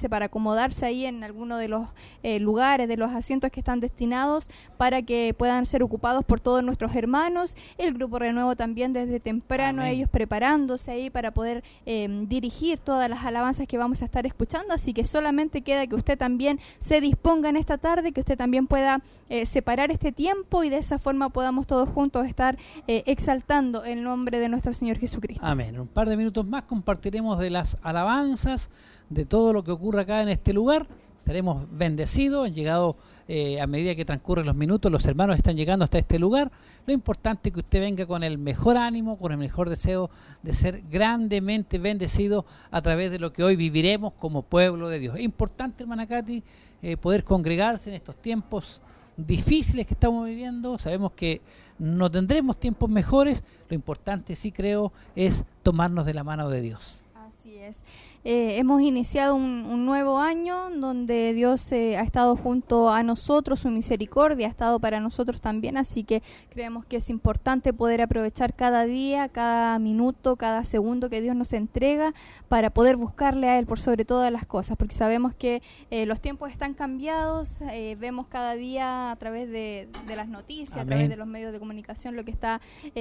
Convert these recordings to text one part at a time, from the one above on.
sentarse, para acomodarse ahí en alguno de los eh, lugares, de los asientos que están destinados para que puedan ser ocupados por todos nuestros hermanos. El Grupo Renuevo también desde temprano, ellos preparándose ahí para poder em, dirigir todas las alabanzas que vamos a estar escuchando. Así que solamente queda que usted también se disponga en esta tarde, que usted también pueda eh, separar este tiempo y de esa forma podamos todos juntos estar eh, exaltando el nombre de nuestro Señor Jesucristo. Amén. En un par de minutos más compartiremos de las alabanzas, de todo lo que ocurre acá en este lugar. Estaremos bendecidos, han llegado eh, a medida que transcurren los minutos, los hermanos están llegando hasta este lugar. Lo importante es que usted venga con el mejor ánimo, con el mejor deseo de ser grandemente bendecido a través de lo que hoy viviremos como pueblo de Dios. Es importante, hermana Katy, eh, poder congregarse en estos tiempos difíciles que estamos viviendo. Sabemos que no tendremos tiempos mejores. Lo importante, sí creo, es tomarnos de la mano de Dios. Así es. Eh, hemos iniciado un, nuevo año donde Dios eh, ha estado junto a nosotros, su misericordia ha estado para nosotros también, así que creemos que es importante poder aprovechar cada día, cada minuto, cada segundo que Dios nos entrega para poder buscarle a Él por sobre todas las cosas, porque sabemos que eh, los tiempos están cambiados, vemos cada día a través de, las noticias, a través de los medios de comunicación lo que está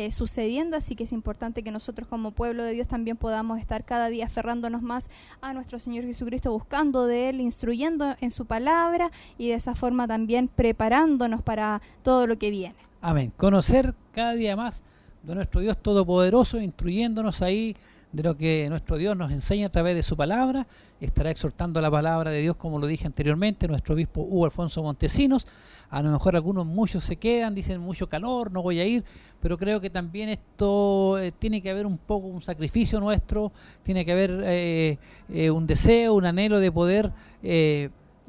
sucediendo, así que es importante que nosotros como pueblo de Dios también podamos estar cada día aferrándonos más a nuestro Señor Jesucristo, buscando de Él, instruyendo en su palabra y de esa forma también preparándonos para todo lo que viene. Amén. Conocer cada día más de nuestro Dios Todopoderoso, instruyéndonos ahí de lo que nuestro Dios nos enseña a través de su palabra. Estará exhortando la palabra de Dios, como lo dije anteriormente, nuestro obispo Hugo Alfonso Montesinos. A lo mejor algunos, muchos se quedan, dicen mucho calor, no voy a ir, pero creo que también esto eh, tiene que haber un poco un sacrificio nuestro, tiene que haber eh, eh, un deseo, un anhelo de poder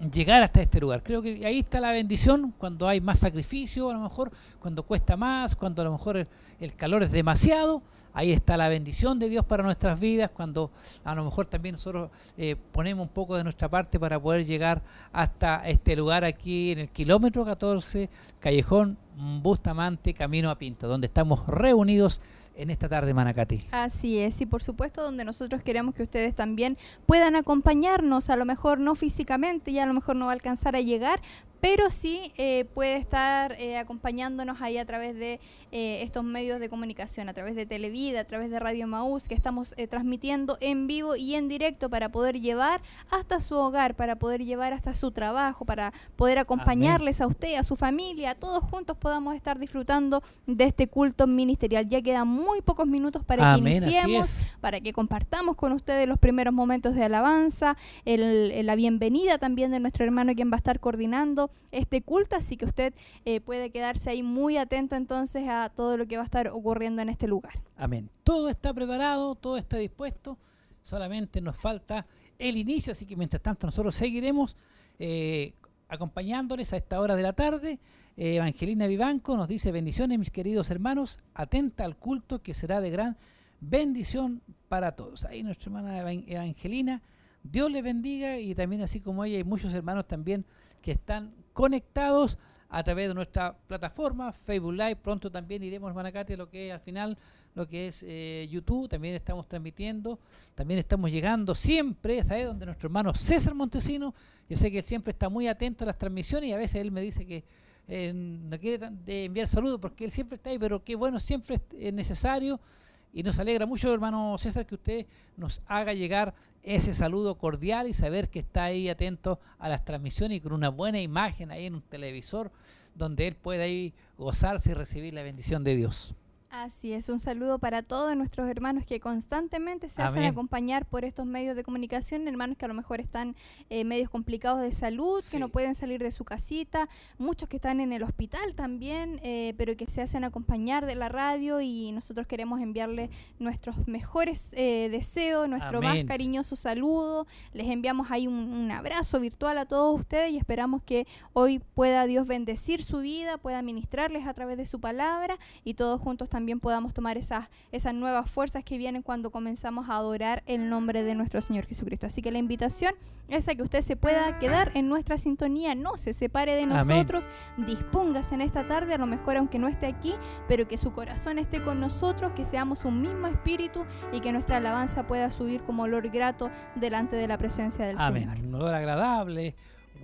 llegar hasta este lugar. Creo que ahí está la bendición cuando hay más sacrificio, a lo mejor cuando cuesta más, cuando a lo mejor el, calor es demasiado. Ahí está la bendición de Dios para nuestras vidas, cuando a lo mejor también nosotros eh, ponemos un poco de nuestra parte para poder llegar hasta este lugar aquí en el kilómetro 14, Callejón Bustamante, Camino a Pinto, donde estamos reunidos en esta tarde, Manacati. Así es, y por supuesto donde nosotros queremos que ustedes también puedan acompañarnos, a lo mejor no físicamente, ya a lo mejor no va a alcanzar a llegar, pero sí eh, puede estar eh, acompañándonos ahí a través de eh, estos medios de comunicación, a través de Televida, a través de Radio Maús, que estamos transmitiendo en vivo y en directo para poder llevar hasta su hogar, para poder llevar hasta su trabajo, para poder acompañarles a usted, a su familia, a todos juntos podamos estar disfrutando de este culto ministerial. Ya quedan muy pocos minutos para que iniciemos, para que compartamos con ustedes los primeros momentos de alabanza, la bienvenida también de nuestro hermano quien va a estar coordinando este culto, así que usted eh, puede quedarse ahí muy atento entonces a todo lo que va a estar ocurriendo en este lugar. Amén. Todo está preparado, todo está dispuesto, solamente nos falta el inicio, así que mientras tanto nosotros seguiremos eh, acompañándoles a esta hora de la tarde. Eh, Evangelina Vivanco nos dice bendiciones mis queridos hermanos, atenta al culto que será de gran bendición para todos. Ahí nuestra hermana Evangelina, Dios le bendiga y también así como ella hay muchos hermanos también que están conectados a través de nuestra plataforma Facebook Live. Pronto también iremos, Manacate, lo que es al final, lo que es eh, YouTube. También estamos transmitiendo. También estamos llegando siempre, ¿sabes? Donde nuestro hermano César Montesino, yo sé que él siempre está muy atento a las transmisiones y a veces él me dice que eh, no quiere enviar saludos porque él siempre está ahí, pero que bueno, siempre es necesario y nos alegra mucho, hermano César, que usted nos haga llegar ese saludo cordial y saber que está ahí atento a las transmisiones y con una buena imagen ahí en un televisor donde él pueda ahí gozarse y recibir la bendición de Dios. Así es, un saludo para todos nuestros hermanos que constantemente se hacen acompañar por estos medios de comunicación, hermanos que a lo mejor están en medios complicados de salud, que no pueden salir de su casita, muchos que están en el hospital también, eh, pero que se hacen acompañar de la radio y nosotros queremos enviarles nuestros mejores eh, deseos, nuestro más cariñoso saludo, les enviamos ahí un, abrazo virtual a todos ustedes y esperamos que hoy pueda Dios bendecir su vida, pueda ministrarles a través de su palabra y todos juntos también también podamos tomar esas, esas nuevas fuerzas que vienen cuando comenzamos a adorar el nombre de nuestro Señor Jesucristo. Así que la invitación es a que usted se pueda quedar en nuestra sintonía, no se separe de nosotros, dispóngase en esta tarde, a lo mejor aunque no esté aquí, pero que su corazón esté con nosotros, que seamos un mismo espíritu y que nuestra alabanza pueda subir como olor grato delante de la presencia del Señor. Un olor agradable,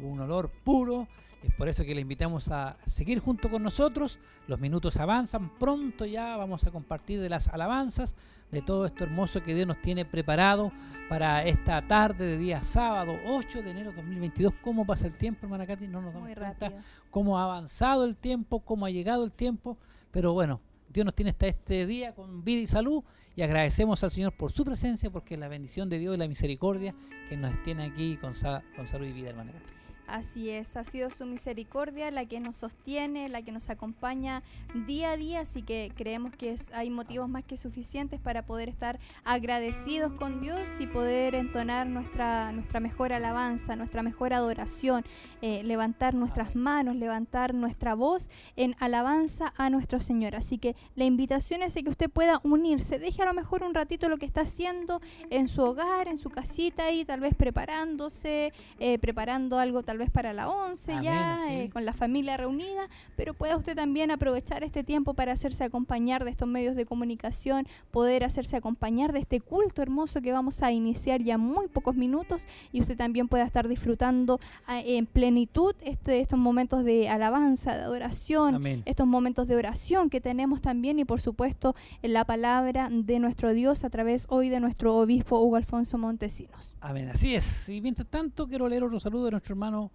un olor puro. Es por eso que le invitamos a seguir junto con nosotros. Los minutos avanzan. Pronto ya vamos a compartir de las alabanzas, de todo esto hermoso que Dios nos tiene preparado para esta tarde de día sábado, 8 de enero de 2022. ¿Cómo pasa el tiempo, hermana Katy? No nos damos cuenta cómo ha avanzado el tiempo, cómo ha llegado el tiempo. Pero bueno, Dios nos tiene hasta este día con vida y salud y agradecemos al Señor por su presencia, porque es la bendición de Dios y la misericordia que nos tiene aquí con, con salud y vida, hermana Katy. Así es, ha sido su misericordia la que nos sostiene, la que nos acompaña día a día, así que creemos que hay motivos más que suficientes para poder estar agradecidos con Dios y poder entonar nuestra, nuestra mejor alabanza, nuestra mejor adoración, eh, levantar nuestras manos, levantar nuestra voz en alabanza a nuestro Señor. Así que la invitación es que usted pueda unirse, deje a lo mejor un ratito lo que está haciendo en su hogar, en su casita y tal vez preparándose, eh, preparando algo tal vez para la 11 ya, eh, con la familia reunida, pero pueda usted también aprovechar este tiempo para hacerse acompañar de estos medios de comunicación, poder hacerse acompañar de este culto hermoso que vamos a iniciar ya muy pocos minutos y usted también pueda estar disfrutando ah, en plenitud este, estos momentos de alabanza, de adoración, estos momentos de oración que tenemos también y por supuesto en la palabra de nuestro Dios a través hoy de nuestro obispo Hugo Alfonso Montesinos. Amén, así es. Y mientras tanto quiero leer otro saludo de nuestro hermano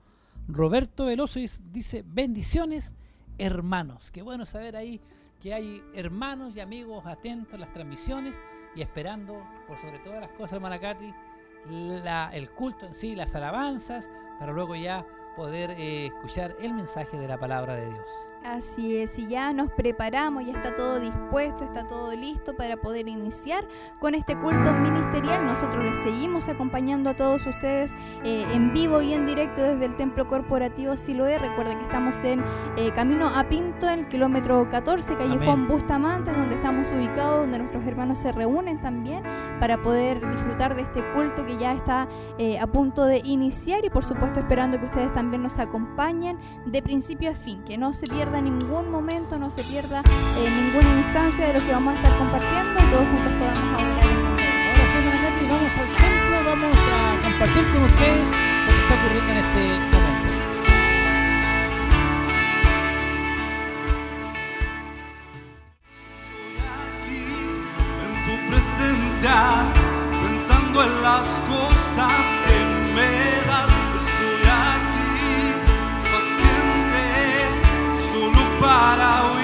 Roberto Veloso dice, bendiciones hermanos. Qué bueno saber ahí que hay hermanos y amigos atentos a las transmisiones y esperando, por sobre todas las cosas, hermana Katy, el culto en sí, las alabanzas, para luego ya poder eh, escuchar el mensaje de la palabra de Dios. Así es, y ya nos preparamos, ya está todo dispuesto, está todo listo para poder iniciar con este culto ministerial. Nosotros les seguimos acompañando a todos ustedes eh, en vivo y en directo desde el Templo Corporativo Siloé. Recuerden que estamos en eh, Camino a Pinto, en el kilómetro 14, Callejón Bustamante, donde estamos ubicados, donde nuestros hermanos se reúnen también para poder disfrutar de este culto que ya está eh, a punto de iniciar y por supuesto esperando que ustedes también nos acompañen de principio a fin, que no se pierdan ningún momento, no se pierda eh, ninguna instancia de lo que vamos a estar compartiendo y todos juntos podamos hablar. Ahora sí, vamos al templo, vamos a compartir con ustedes lo que está ocurriendo en este momento. Estoy aquí en tu presencia, pensando en las cosas para oír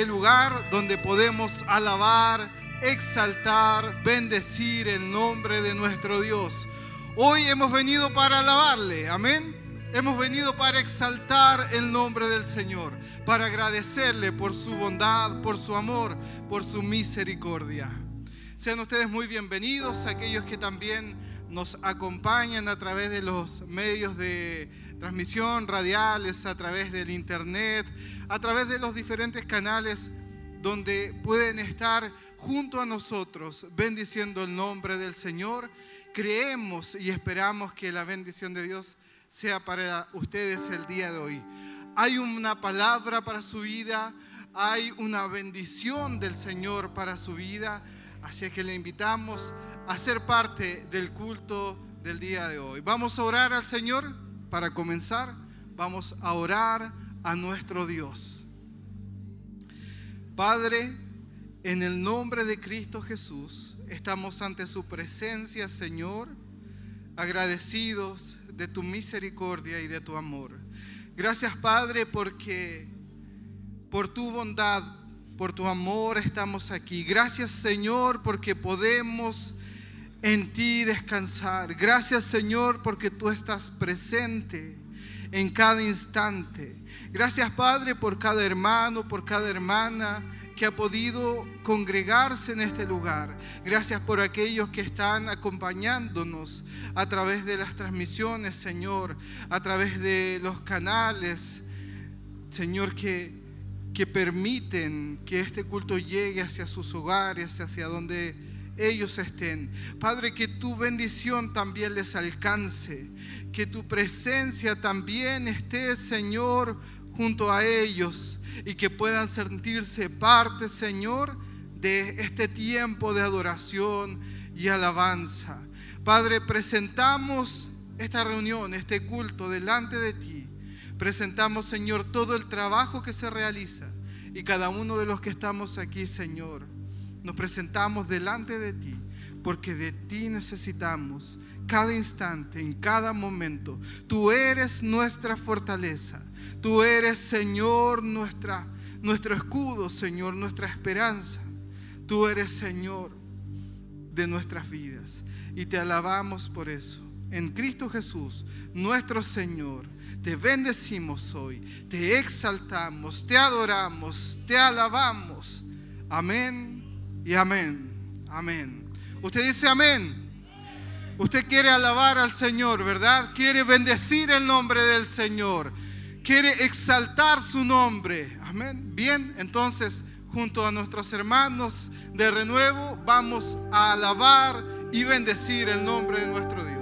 este lugar donde podemos alabar, exaltar, bendecir el nombre de nuestro Dios. Hoy hemos venido para alabarle. Amén. Hemos venido para exaltar el nombre del Señor, para agradecerle por su bondad, por su amor, por su misericordia. Sean ustedes muy bienvenidos, aquellos que también nos acompañan a través de los medios de transmisión radiales, a través del internet, a través de los diferentes canales donde pueden estar junto a nosotros bendiciendo el nombre del Señor. Creemos y esperamos que la bendición de Dios sea para ustedes el día de hoy. Hay una palabra para su vida, hay una bendición del Señor para su vida, así que le invitamos a ser parte del culto del día de hoy. Vamos a orar al Señor para comenzar, vamos a orar a nuestro Dios. Padre, en el nombre de Cristo Jesús, estamos ante su presencia, Señor, agradecidos de tu misericordia y de tu amor. Gracias Padre porque por tu bondad, por tu amor estamos aquí. Gracias Señor porque podemos en ti descansar. Gracias Señor porque tú estás presente en cada instante. Gracias Padre por cada hermano, por cada hermana que ha podido congregarse en este lugar. Gracias por aquellos que están acompañándonos a través de las transmisiones, Señor, a través de los canales, Señor, que, que permiten que este culto llegue hacia sus hogares, hacia donde ellos estén. Padre, que tu bendición también les alcance, que tu presencia también esté, Señor, junto a ellos y que puedan sentirse parte, Señor, de este tiempo de adoración y alabanza. Padre, presentamos esta reunión, este culto delante de ti. Presentamos, Señor, todo el trabajo que se realiza y cada uno de los que estamos aquí, Señor. Nos presentamos delante de ti porque de ti necesitamos cada instante, en cada momento. Tú eres nuestra fortaleza. Tú eres, Señor, nuestra, nuestro escudo, Señor, nuestra esperanza. Tú eres, Señor, de nuestras vidas. Y te alabamos por eso. En Cristo Jesús, nuestro Señor, te bendecimos hoy, te exaltamos, te adoramos, te alabamos. Amén y amén. Amén. Usted dice amén. Usted quiere alabar al Señor, ¿verdad? Quiere bendecir el nombre del Señor quiere exaltar su nombre. Amén. Bien, entonces junto a nuestros hermanos de renuevo vamos a alabar y bendecir el nombre de nuestro Dios.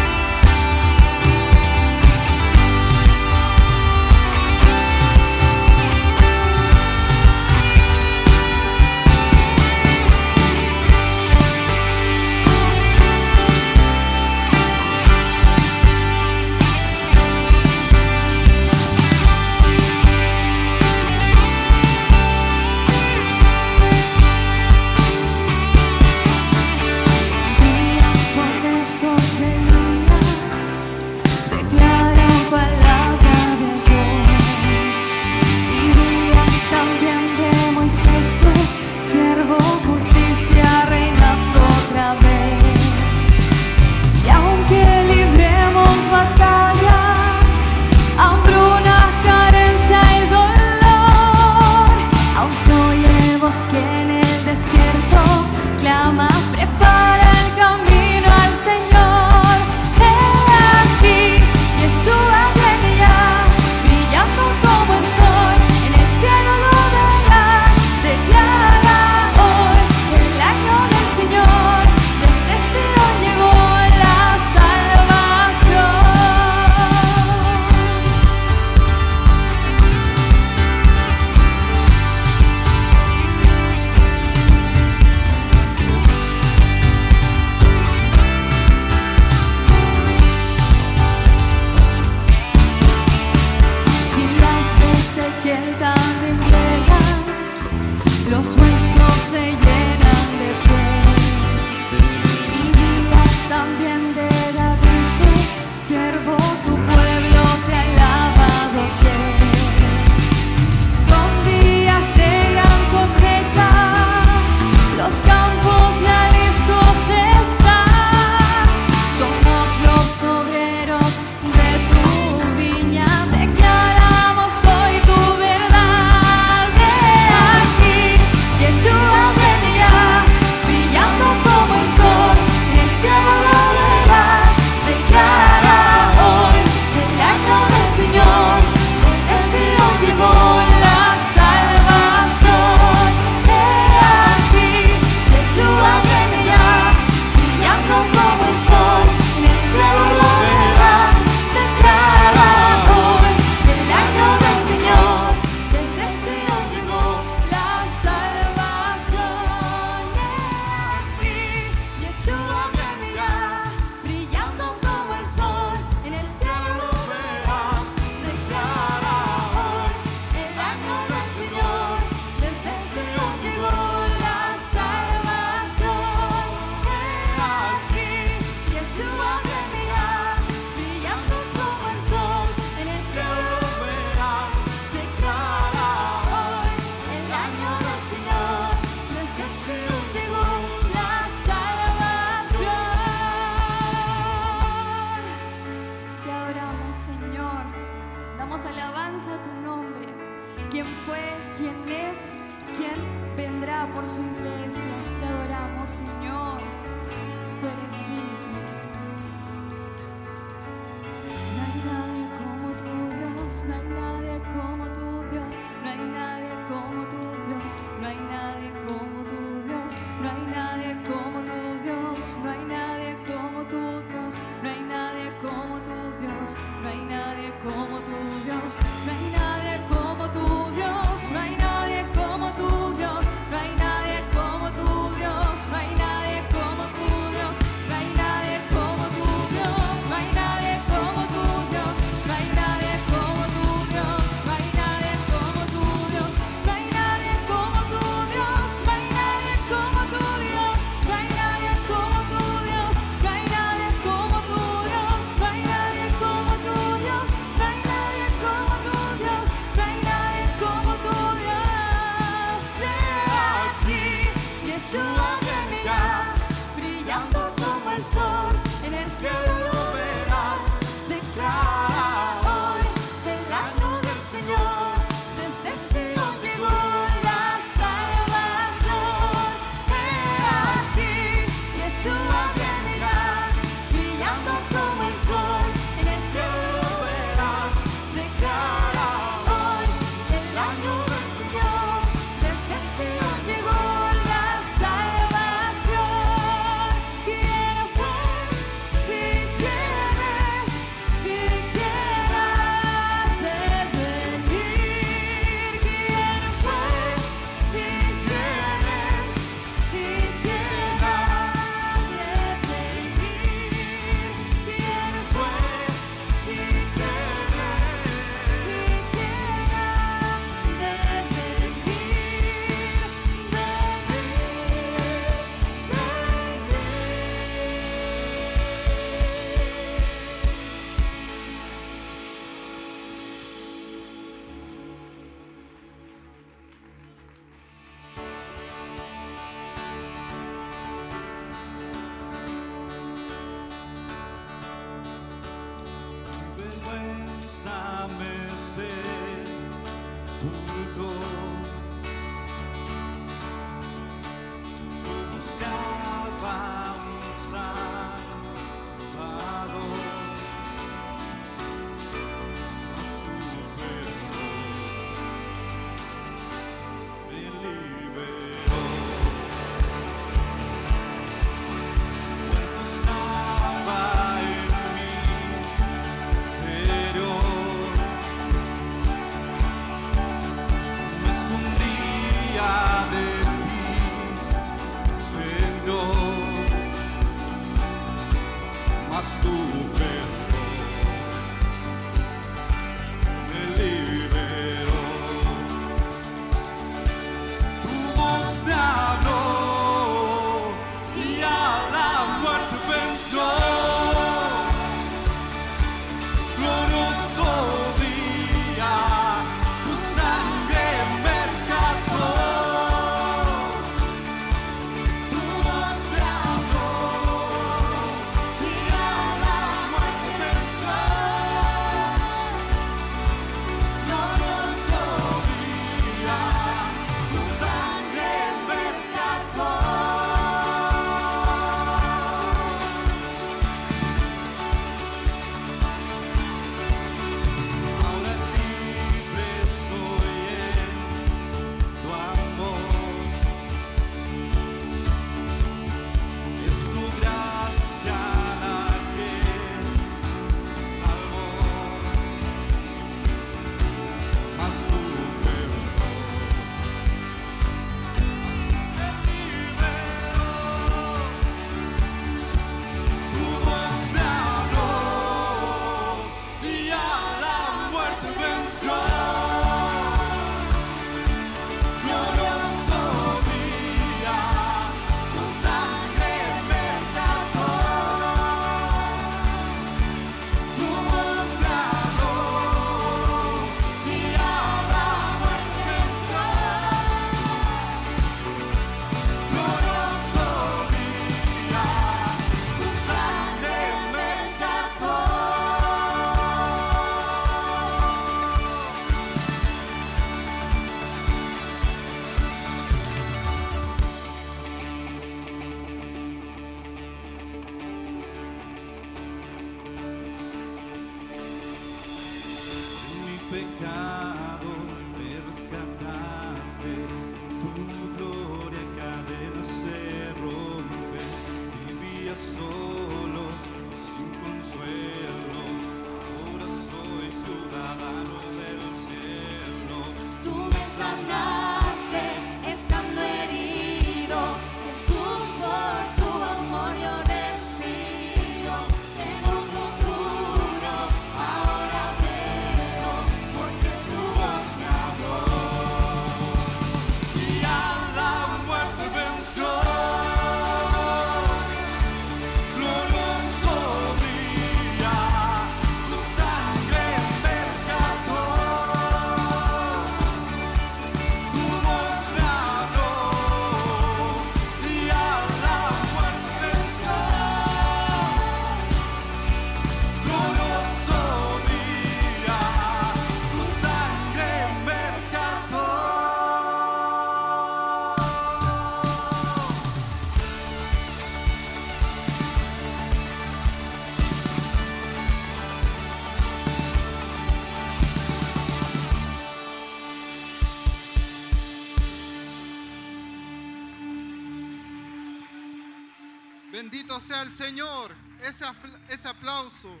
Bendito sea el Señor. Ese, ese aplauso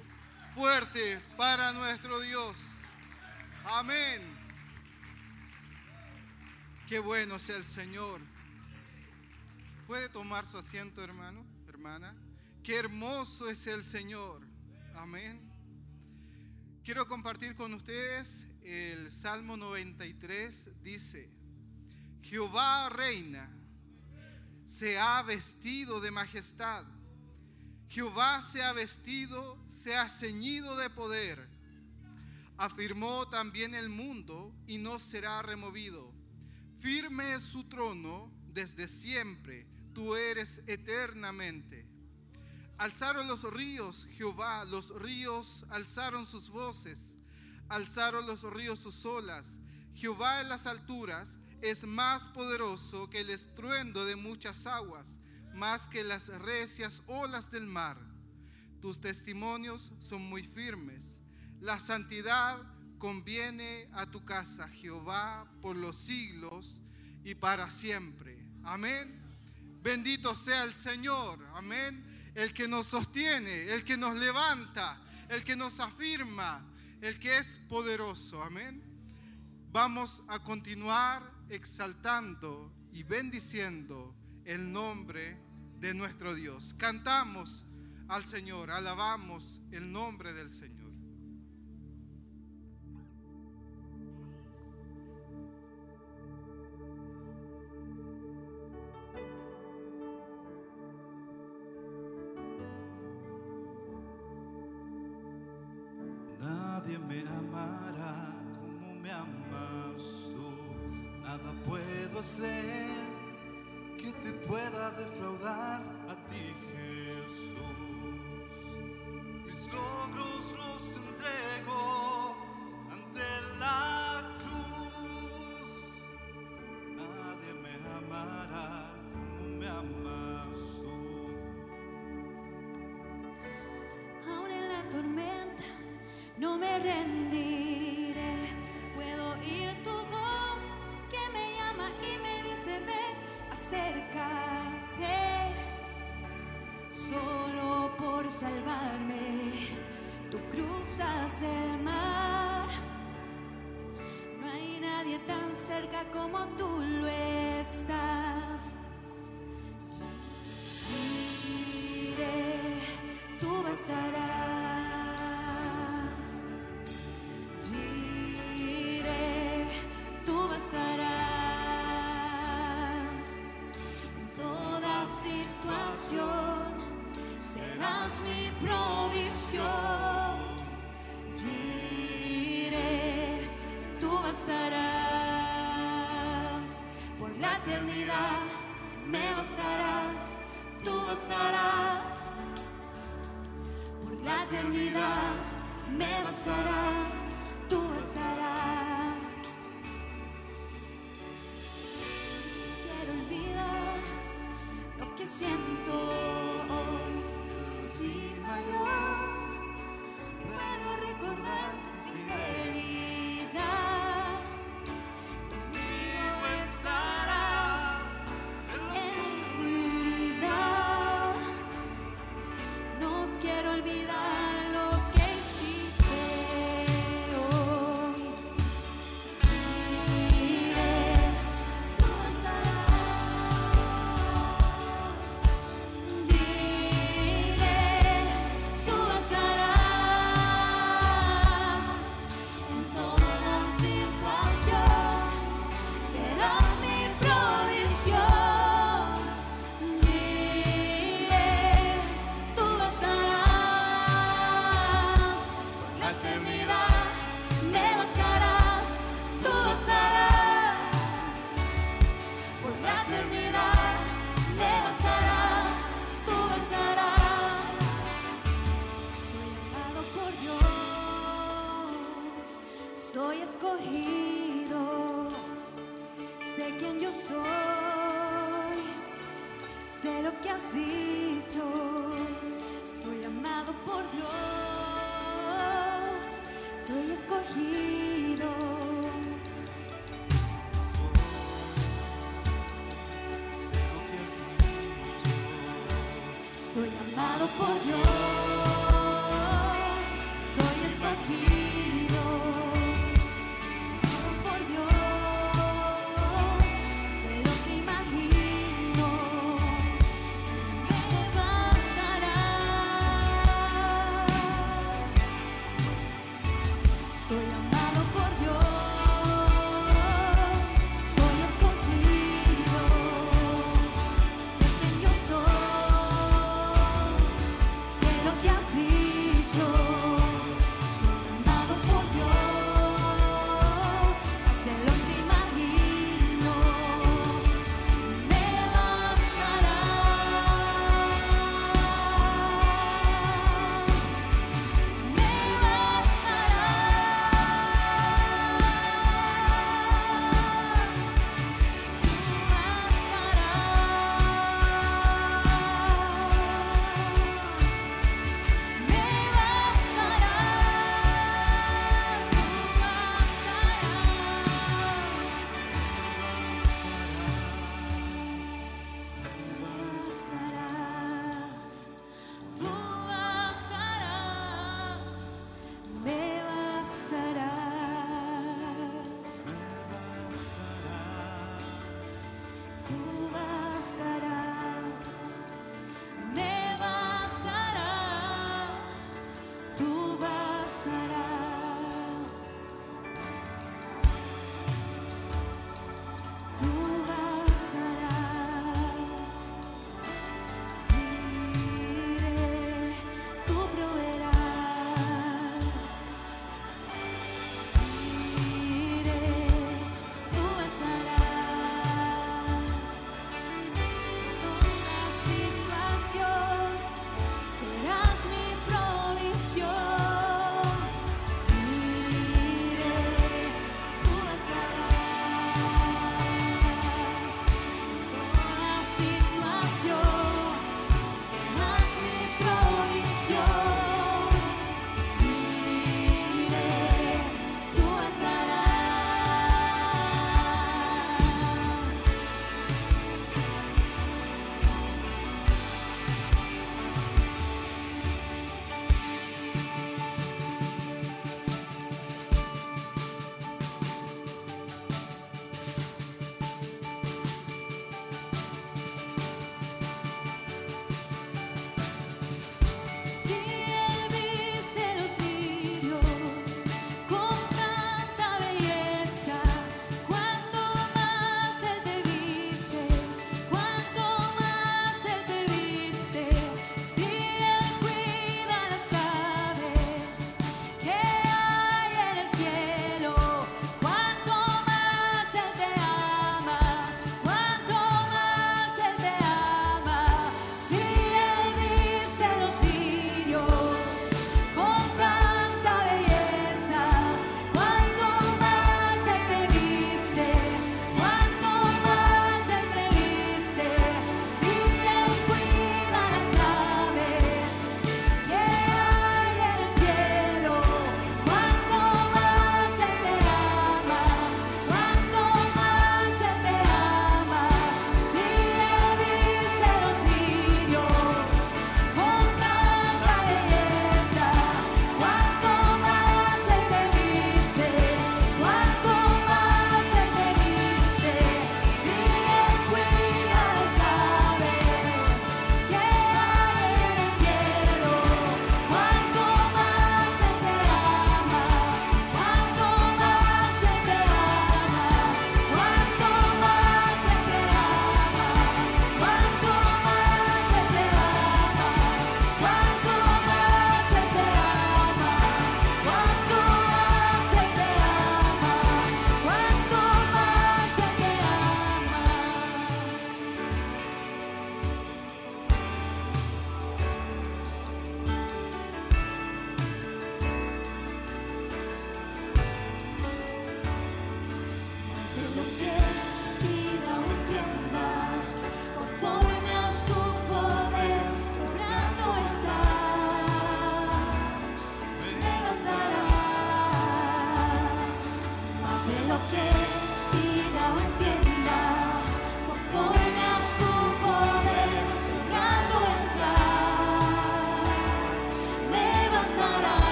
fuerte para nuestro Dios. Amén. Qué bueno sea el Señor. ¿Puede tomar su asiento, hermano, hermana? Qué hermoso es el Señor. Amén. Quiero compartir con ustedes el Salmo 93. Dice, Jehová reina, se ha vestido de majestad. Jehová se ha vestido, se ha ceñido de poder. Afirmó también el mundo y no será removido. Firme es su trono desde siempre, tú eres eternamente. Alzaron los ríos, Jehová, los ríos alzaron sus voces, alzaron los ríos sus olas. Jehová en las alturas es más poderoso que el estruendo de muchas aguas, más que las recias olas del mar. Tus testimonios son muy firmes. La santidad conviene a tu casa, Jehová, por los siglos y para siempre. Amén. Bendito sea el Señor. Amén. El que nos sostiene, el que nos levanta, el que nos afirma, el que es poderoso. Amén. Vamos a continuar exaltando y bendiciendo el nombre de nuestro Dios. Cantamos al Señor, alabamos el nombre del Señor. Nadie me amará Nada puedo hacer que te pueda defraudar a ti,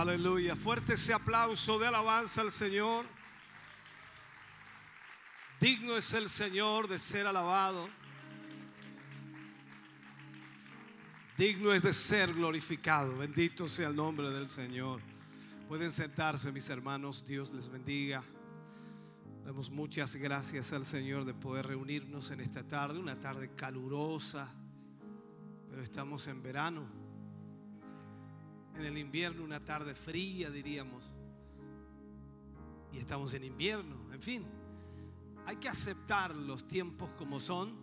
Aleluya. Fuerte ese aplauso de alabanza al Señor. Digno es el Señor de ser alabado. Digno es de ser glorificado. Bendito sea el nombre del Señor. Pueden sentarse mis hermanos. Dios les bendiga. Damos muchas gracias al Señor de poder reunirnos en esta tarde. Una tarde calurosa. Pero estamos en verano. En el invierno una tarde fría diríamos. Y estamos en invierno. En fin. Hay que aceptar los tiempos como son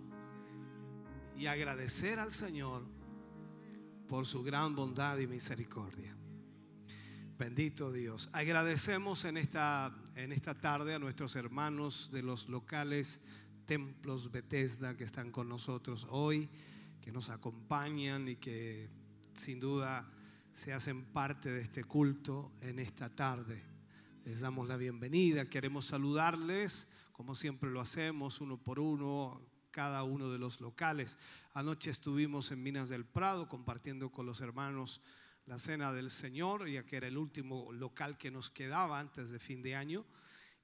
y agradecer al Señor por su gran bondad y misericordia. Bendito Dios. Agradecemos en esta, en esta tarde a nuestros hermanos de los locales templos Bethesda que están con nosotros hoy, que nos acompañan y que sin duda se hacen parte de este culto en esta tarde. Les damos la bienvenida, queremos saludarles como siempre lo hacemos, uno por uno, cada uno de los locales. Anoche estuvimos en Minas del Prado compartiendo con los hermanos la cena del Señor, ya que era el último local que nos quedaba antes de fin de año.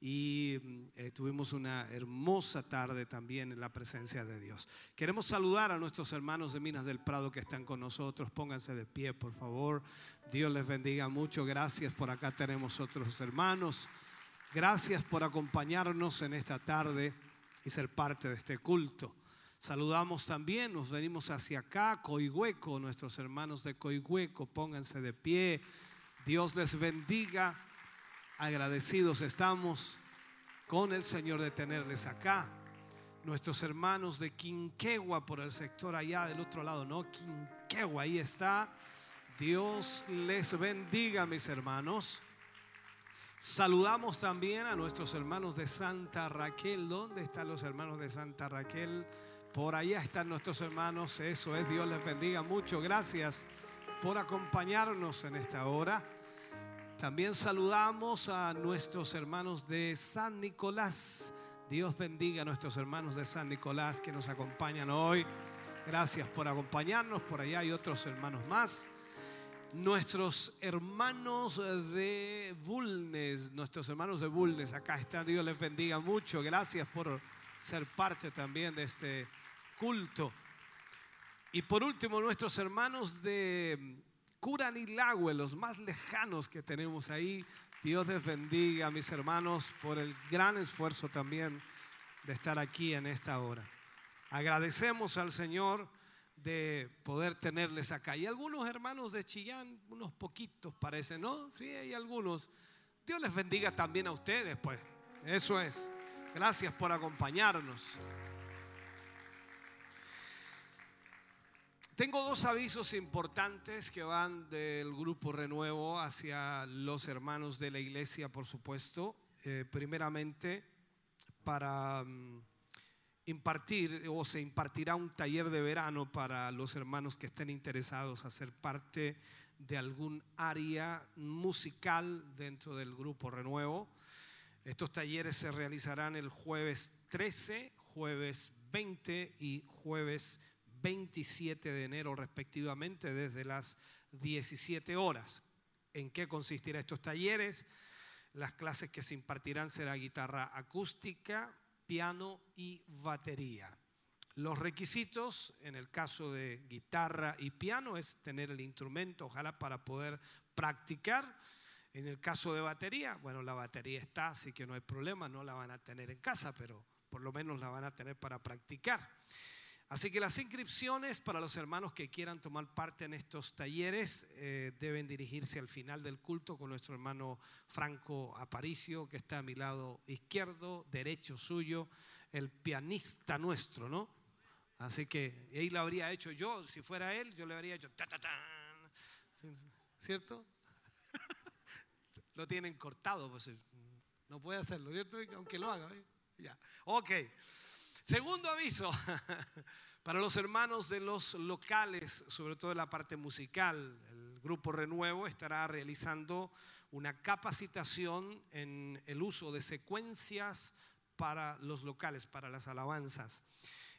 Y eh, tuvimos una hermosa tarde también en la presencia de Dios. Queremos saludar a nuestros hermanos de Minas del Prado que están con nosotros. Pónganse de pie, por favor. Dios les bendiga mucho. Gracias. Por acá tenemos otros hermanos. Gracias por acompañarnos en esta tarde y ser parte de este culto. Saludamos también, nos venimos hacia acá, Coihueco, nuestros hermanos de Coihueco, pónganse de pie. Dios les bendiga. Agradecidos estamos con el Señor de tenerles acá. Nuestros hermanos de Quinquegua por el sector allá del otro lado, ¿no? Quinquegua, ahí está. Dios les bendiga, mis hermanos. Saludamos también a nuestros hermanos de Santa Raquel. ¿Dónde están los hermanos de Santa Raquel? Por allá están nuestros hermanos. Eso es, Dios les bendiga mucho. Gracias por acompañarnos en esta hora. También saludamos a nuestros hermanos de San Nicolás. Dios bendiga a nuestros hermanos de San Nicolás que nos acompañan hoy. Gracias por acompañarnos. Por allá hay otros hermanos más nuestros hermanos de Bulnes, nuestros hermanos de Bulnes, acá está, Dios les bendiga mucho, gracias por ser parte también de este culto. Y por último, nuestros hermanos de Curanilagüe, los más lejanos que tenemos ahí, Dios les bendiga, mis hermanos, por el gran esfuerzo también de estar aquí en esta hora. Agradecemos al Señor de poder tenerles acá. Y algunos hermanos de Chillán, unos poquitos parece, ¿no? Sí, hay algunos. Dios les bendiga también a ustedes, pues. Eso es. Gracias por acompañarnos. Tengo dos avisos importantes que van del grupo Renuevo hacia los hermanos de la iglesia, por supuesto. Eh, primeramente, para... Mm, impartir o se impartirá un taller de verano para los hermanos que estén interesados a ser parte de algún área musical dentro del grupo Renuevo. Estos talleres se realizarán el jueves 13, jueves 20 y jueves 27 de enero respectivamente desde las 17 horas. ¿En qué consistirá estos talleres? Las clases que se impartirán será guitarra acústica, piano y batería. Los requisitos en el caso de guitarra y piano es tener el instrumento, ojalá para poder practicar. En el caso de batería, bueno, la batería está, así que no hay problema, no la van a tener en casa, pero por lo menos la van a tener para practicar. Así que las inscripciones para los hermanos que quieran tomar parte en estos talleres eh, deben dirigirse al final del culto con nuestro hermano Franco Aparicio, que está a mi lado izquierdo, derecho suyo, el pianista nuestro, ¿no? Así que ahí lo habría hecho yo, si fuera él, yo le habría hecho ta, ta, ¿cierto? lo tienen cortado, pues no puede hacerlo, ¿cierto? Aunque lo haga, ¿eh? ya. Ok. Segundo aviso, para los hermanos de los locales, sobre todo en la parte musical, el Grupo Renuevo estará realizando una capacitación en el uso de secuencias para los locales, para las alabanzas.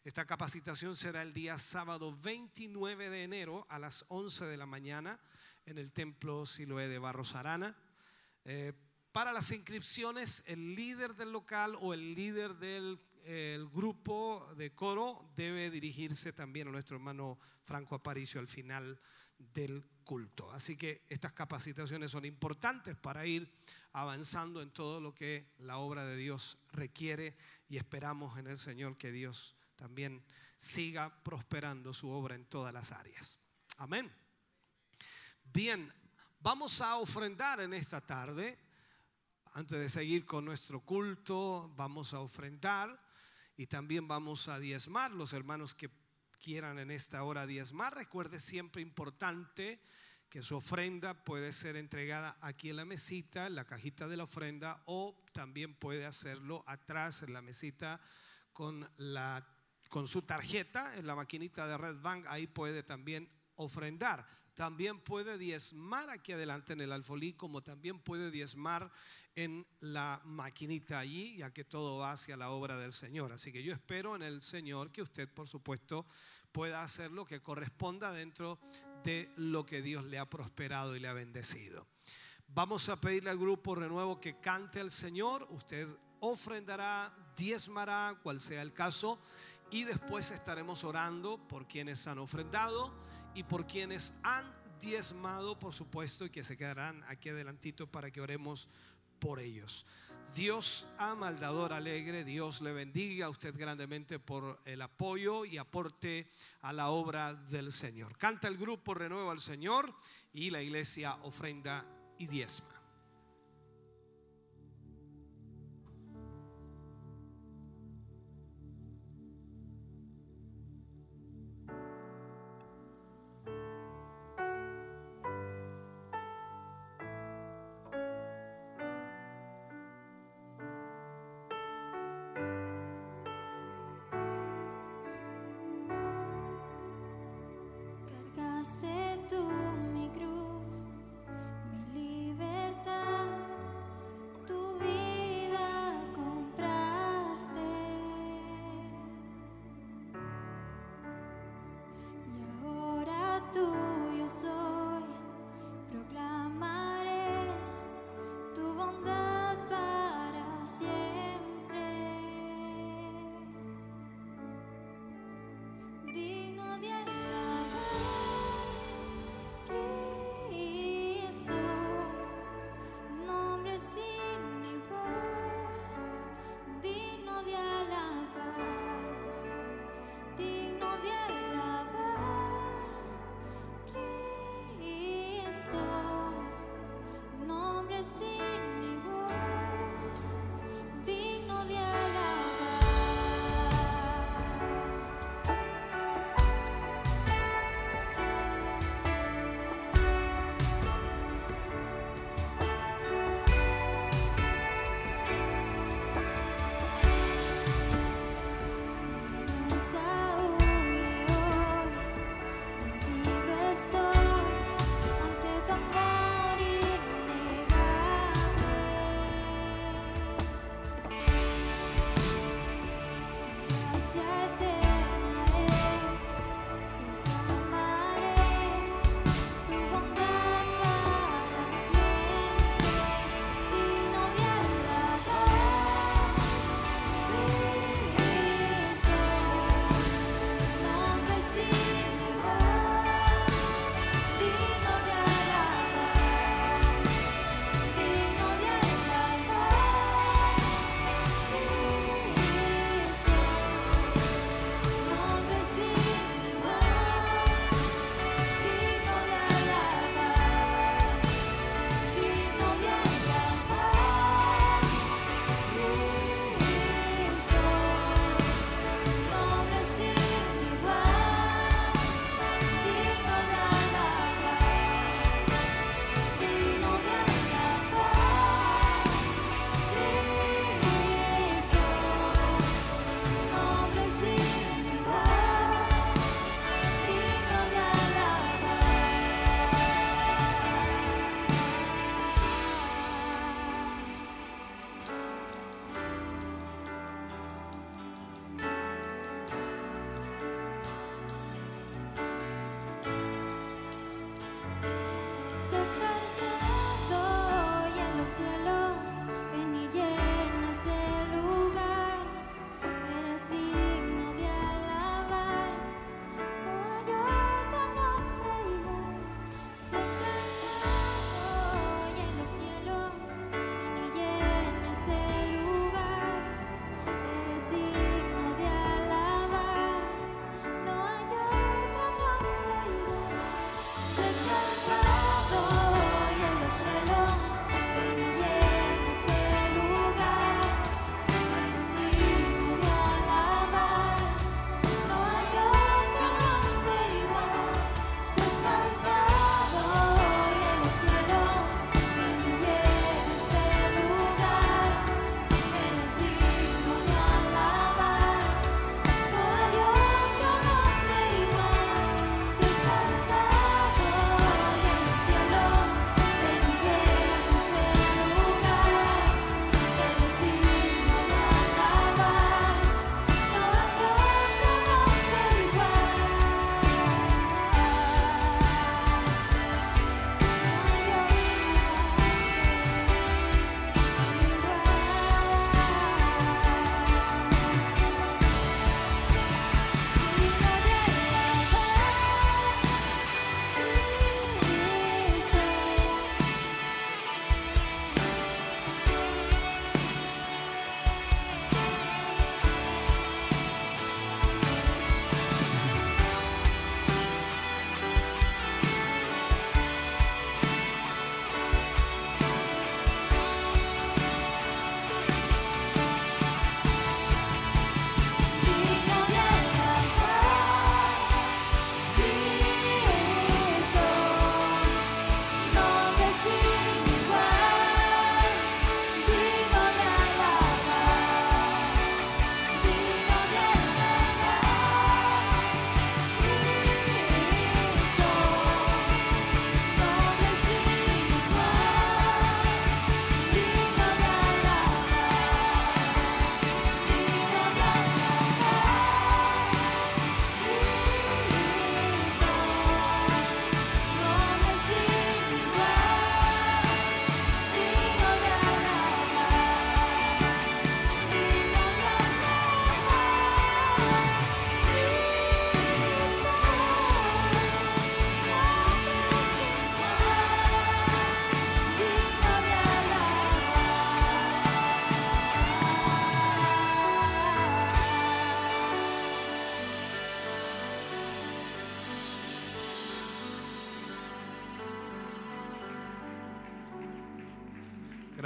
Esta capacitación será el día sábado 29 de enero a las 11 de la mañana en el templo Siloé de Barros Arana. Eh, para las inscripciones, el líder del local o el líder del el grupo de coro debe dirigirse también a nuestro hermano Franco Aparicio al final del culto. Así que estas capacitaciones son importantes para ir avanzando en todo lo que la obra de Dios requiere y esperamos en el Señor que Dios también siga prosperando su obra en todas las áreas. Amén. Bien, vamos a ofrendar en esta tarde. Antes de seguir con nuestro culto, vamos a ofrendar y también vamos a diezmar. Los hermanos que quieran en esta hora diezmar, recuerde siempre importante que su ofrenda puede ser entregada aquí en la mesita, en la cajita de la ofrenda, o también puede hacerlo atrás en la mesita con, la, con su tarjeta, en la maquinita de Red Bank, ahí puede también ofrendar. También puede diezmar aquí adelante en el alfolí, como también puede diezmar en la maquinita allí, ya que todo va hacia la obra del Señor. Así que yo espero en el Señor que usted, por supuesto, pueda hacer lo que corresponda dentro de lo que Dios le ha prosperado y le ha bendecido. Vamos a pedirle al grupo Renuevo que cante al Señor. Usted ofrendará, diezmará, cual sea el caso, y después estaremos orando por quienes han ofrendado y por quienes han diezmado, por supuesto, y que se quedarán aquí adelantito para que oremos por ellos. Dios ama al dador alegre, Dios le bendiga a usted grandemente por el apoyo y aporte a la obra del Señor. Canta el grupo Renuevo al Señor y la iglesia ofrenda y diezma.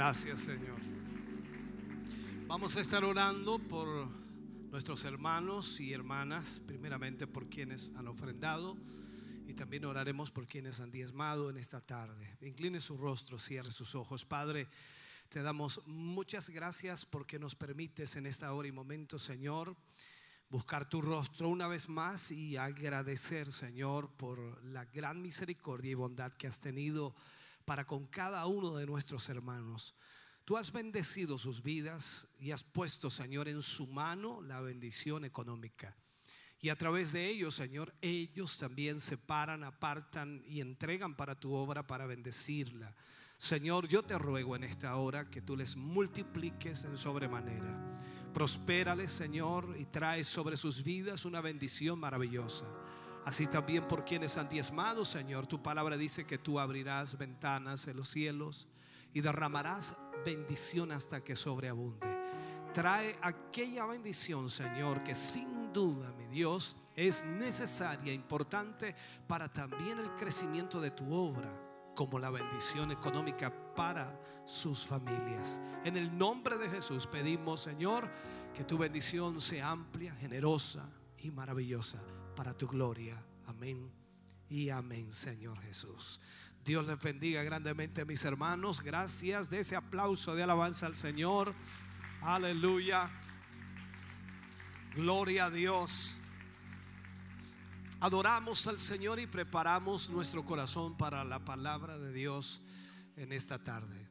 Gracias, Señor. Vamos a estar orando por nuestros hermanos y hermanas, primeramente por quienes han ofrendado y también oraremos por quienes han diezmado en esta tarde. Incline su rostro, cierre sus ojos. Padre, te damos muchas gracias porque nos permites en esta hora y momento, Señor, buscar tu rostro una vez más y agradecer, Señor, por la gran misericordia y bondad que has tenido para con cada uno de nuestros hermanos. Tú has bendecido sus vidas y has puesto, Señor, en su mano la bendición económica. Y a través de ellos, Señor, ellos también separan, apartan y entregan para tu obra para bendecirla. Señor, yo te ruego en esta hora que tú les multipliques en sobremanera. Prospérales, Señor, y trae sobre sus vidas una bendición maravillosa. Así también por quienes han diezmado, Señor, tu palabra dice que tú abrirás ventanas en los cielos y derramarás bendición hasta que sobreabunde. Trae aquella bendición, Señor, que sin duda, mi Dios, es necesaria, importante para también el crecimiento de tu obra, como la bendición económica para sus familias. En el nombre de Jesús pedimos, Señor, que tu bendición sea amplia, generosa y maravillosa para tu gloria. Amén y amén, Señor Jesús. Dios les bendiga grandemente, mis hermanos. Gracias de ese aplauso de alabanza al Señor. Aleluya. Gloria a Dios. Adoramos al Señor y preparamos nuestro corazón para la palabra de Dios en esta tarde.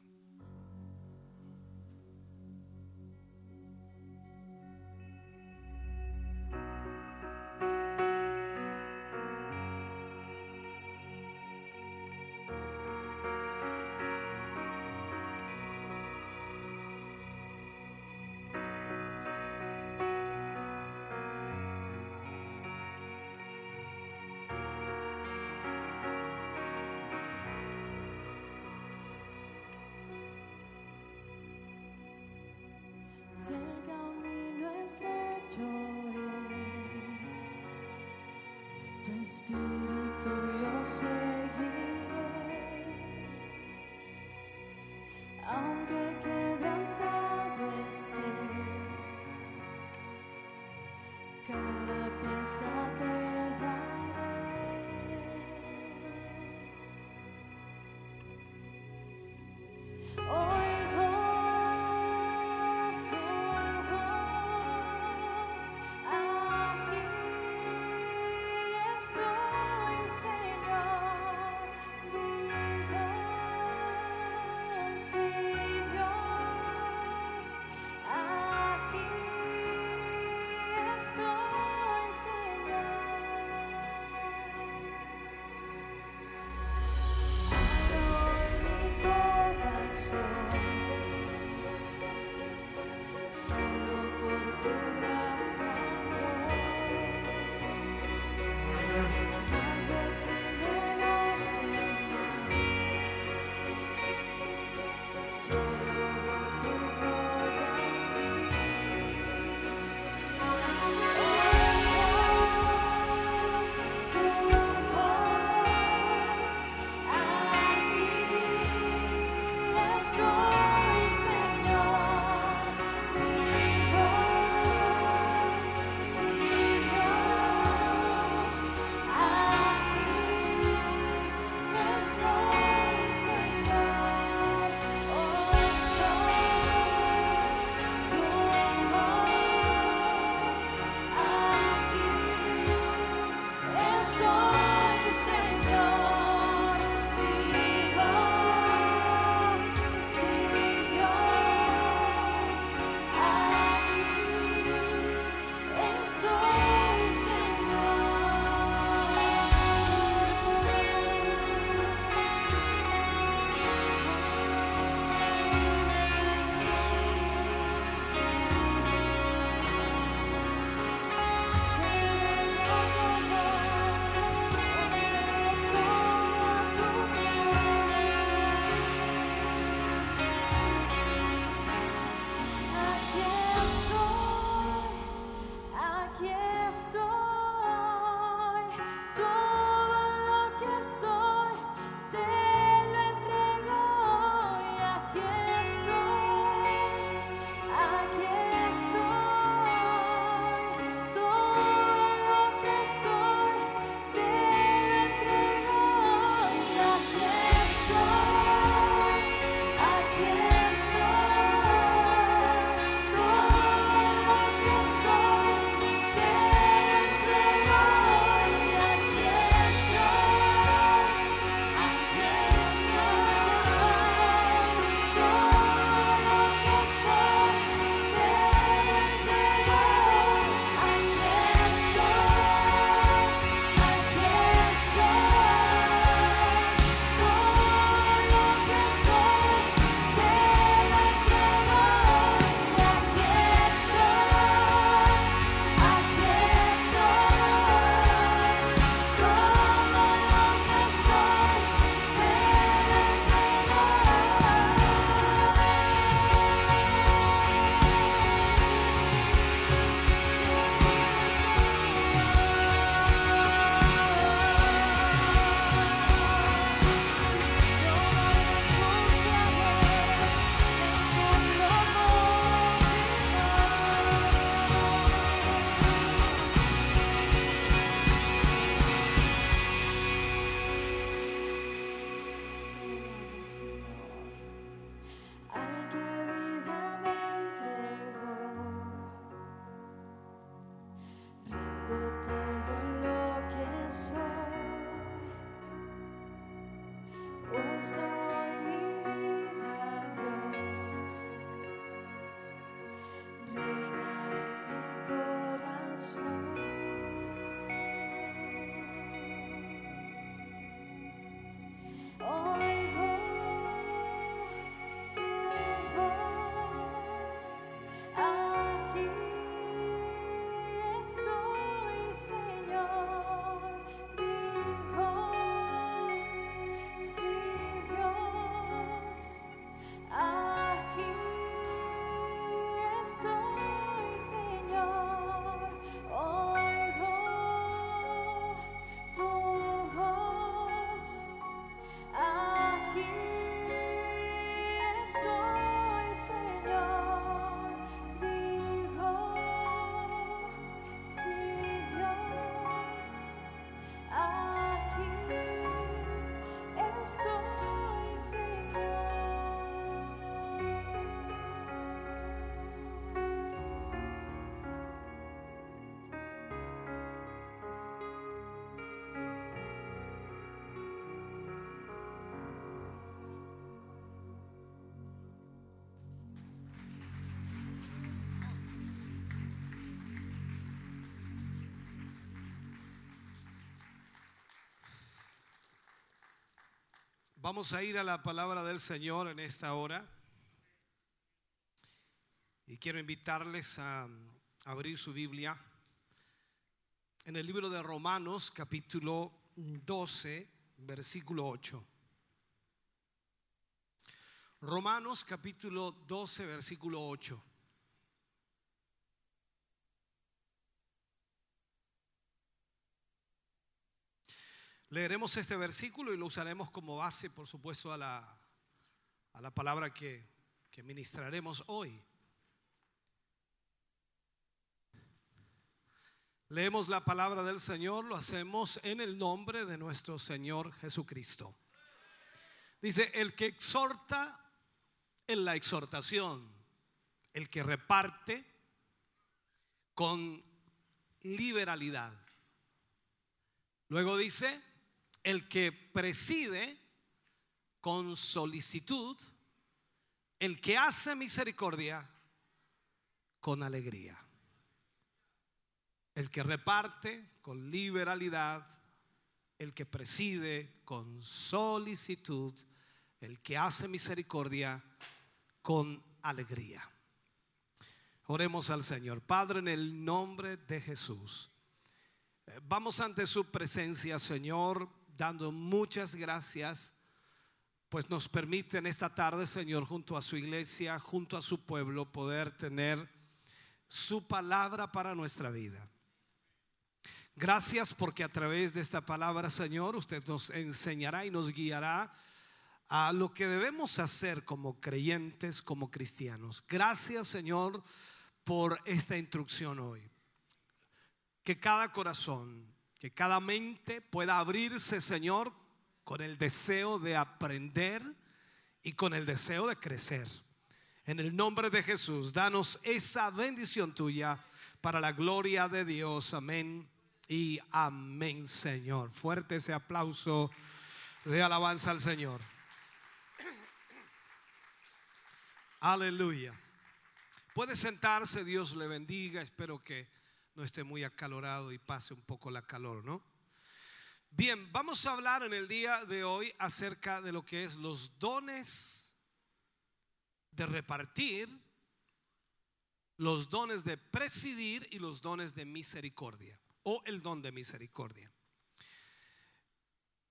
Vamos a ir a la palabra del Señor en esta hora. Y quiero invitarles a abrir su Biblia en el libro de Romanos capítulo 12, versículo 8. Romanos capítulo 12, versículo 8. Leeremos este versículo y lo usaremos como base, por supuesto, a la, a la palabra que, que ministraremos hoy. Leemos la palabra del Señor, lo hacemos en el nombre de nuestro Señor Jesucristo. Dice, el que exhorta en la exhortación, el que reparte con liberalidad. Luego dice, el que preside con solicitud, el que hace misericordia con alegría. El que reparte con liberalidad, el que preside con solicitud, el que hace misericordia con alegría. Oremos al Señor. Padre, en el nombre de Jesús. Eh, Vamos ante su presencia, Señor, dando muchas gracias, pues nos permite en esta tarde, Señor, junto a su iglesia, junto a su pueblo, poder tener su palabra para nuestra vida. Gracias porque a través de esta palabra, Señor, usted nos enseñará y nos guiará a lo que debemos hacer como creyentes, como cristianos. Gracias, Señor, por esta instrucción hoy. Que cada corazón, que cada mente pueda abrirse, Señor, con el deseo de aprender y con el deseo de crecer. En el nombre de Jesús, danos esa bendición tuya para la gloria de Dios. Amén y amén, Señor. Fuerte ese aplauso de alabanza al Señor. Aleluya. Puede sentarse, Dios le bendiga. Espero que no esté muy acalorado y pase un poco la calor, ¿no? Bien, vamos a hablar en el día de hoy acerca de lo que es los dones de repartir, los dones de presidir y los dones de misericordia o el don de misericordia.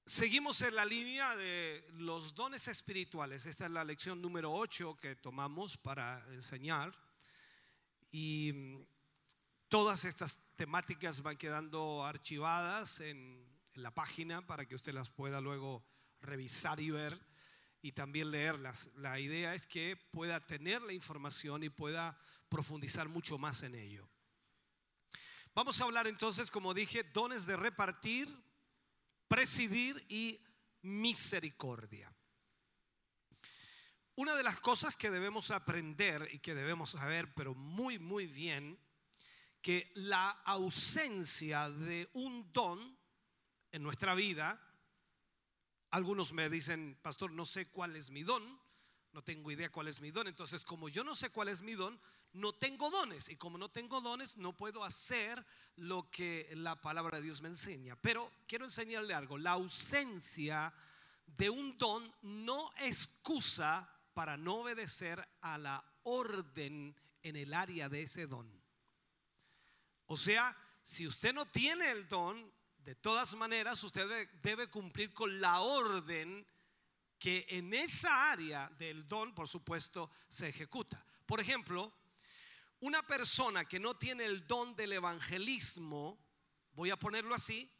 Seguimos en la línea de los dones espirituales. Esta es la lección número 8 que tomamos para enseñar. Y todas estas temáticas van quedando archivadas en, la página para que usted las pueda luego revisar y ver y también leerlas. La idea es que pueda tener la información y pueda profundizar mucho más en ello. Vamos a hablar entonces, como dije, dones de repartir, presidir y misericordia. Una de las cosas que debemos aprender y que debemos saber, pero muy, muy bien, que la ausencia de un don en nuestra vida, algunos me dicen, pastor, no sé cuál es mi don, no tengo idea cuál es mi don, entonces como yo no sé cuál es mi don, no tengo dones y como no tengo dones no puedo hacer lo que la palabra de Dios me enseña. Pero quiero enseñarle algo, la ausencia de un don no excusa para no obedecer a la orden en el área de ese don. O sea, si usted no tiene el don, de todas maneras usted debe, cumplir con la orden que en esa área del don, por supuesto, se ejecuta. Por ejemplo, una persona que no tiene el don del evangelismo, voy a ponerlo así,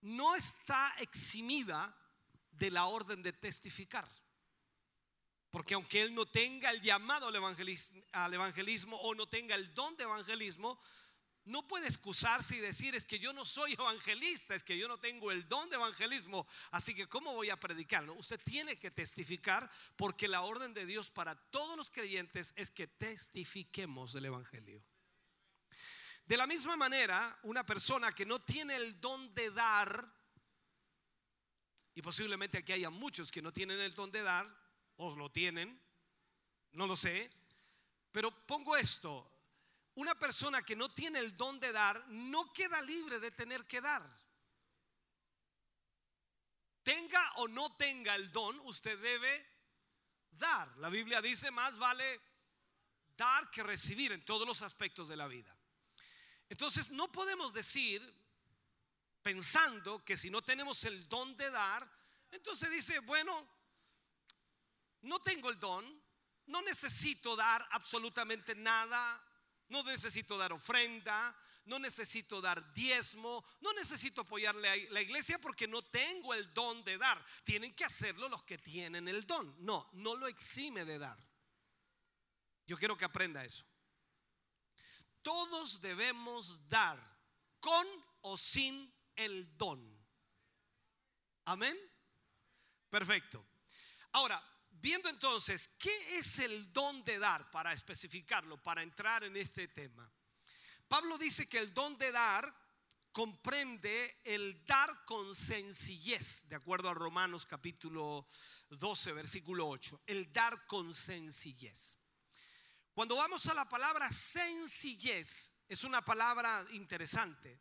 no está eximida de la orden de testificar. Porque aunque él no tenga el llamado al evangelismo, al evangelismo, o no tenga el don de evangelismo, no puede excusarse y decir es que yo no soy evangelista, es que yo no tengo el don de evangelismo, así que ¿cómo voy a predicar? No, usted tiene que testificar porque la orden de Dios para todos los creyentes es que testifiquemos del evangelio. De la misma manera, una persona que no tiene el don de dar, y posiblemente aquí haya muchos que no tienen el don de dar, o lo tienen, no lo sé, pero pongo esto, una persona que no tiene el don de dar no queda libre de tener que dar. tenga o no tenga el don, usted debe dar. La Biblia dice, más vale dar que recibir en todos los aspectos de la vida. Entonces, no podemos decir, pensando que si no tenemos el don de dar, entonces dice, bueno, no tengo el don, no necesito dar absolutamente nada, no necesito dar ofrenda, no necesito dar diezmo, no necesito apoyarle a la iglesia porque no tengo el don de dar. Tienen que hacerlo los que tienen el don. No, no lo exime de dar. Yo quiero que aprenda eso. Todos debemos dar con o sin el don. Amén. Perfecto. Ahora, viendo entonces, ¿qué es el don de dar? Para especificarlo, para entrar en este tema. Pablo dice que el don de dar comprende el dar con sencillez, de acuerdo a Romanos capítulo 12, versículo 8, el dar con sencillez. Cuando vamos a la palabra sencillez, es una palabra interesante.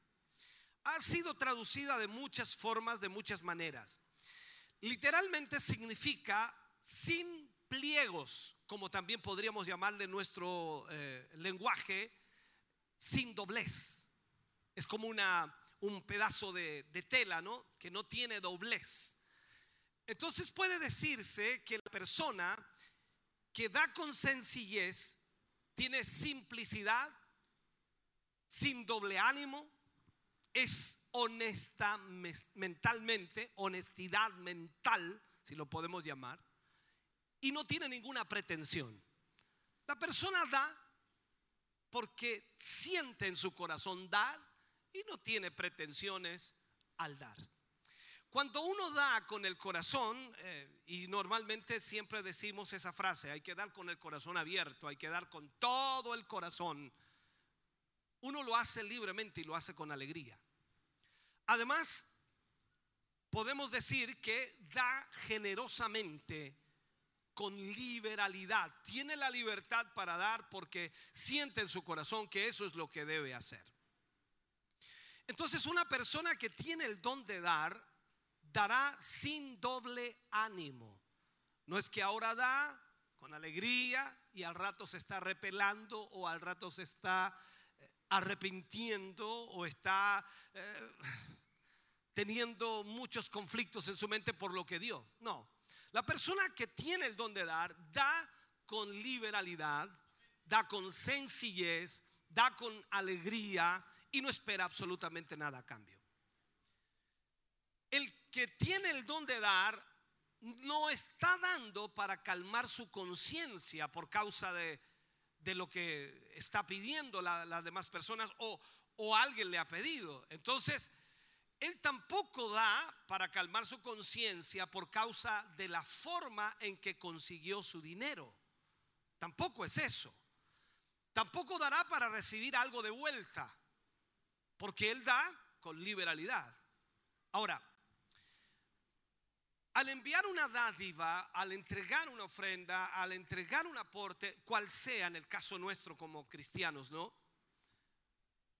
Ha sido traducida de muchas formas, de muchas maneras. Literalmente significa sin pliegos, como también podríamos llamarle nuestro eh, lenguaje, sin doblez. Es como una, un pedazo de, de tela, ¿no? Que no tiene doblez. Entonces puede decirse que la persona que da con sencillez tiene simplicidad, sin doble ánimo, es honesta mentalmente, honestidad mental, si lo podemos llamar, y no tiene ninguna pretensión. La persona da porque siente en su corazón dar y no tiene pretensiones al dar. Cuando uno da con el corazón, eh, y normalmente siempre decimos esa frase, hay que dar con el corazón abierto, hay que dar con todo el corazón, uno lo hace libremente y lo hace con alegría. Además, podemos decir que da generosamente con liberalidad. Tiene la libertad para dar porque siente en su corazón que eso es lo que debe hacer. Entonces una persona que tiene el don de dar, dará sin doble ánimo. No es que ahora da con alegría y al rato se está repelando o al rato se está eh, arrepintiendo o está eh, teniendo muchos conflictos en su mente por lo que dio. No, la persona que tiene el don de dar, da con liberalidad, da con sencillez, da con alegría y no espera absolutamente nada a cambio. El que tiene el don de dar no está dando para calmar su conciencia por causa de, lo que está pidiendo las demás personas o, o alguien le ha pedido. Entonces, él tampoco da para calmar su conciencia por causa de la forma en que consiguió su dinero. Tampoco es eso. Tampoco dará para recibir algo de vuelta, porque Él da con liberalidad. Ahora, al enviar una dádiva, al entregar una ofrenda, al entregar un aporte, cual sea en el caso nuestro como cristianos, ¿no?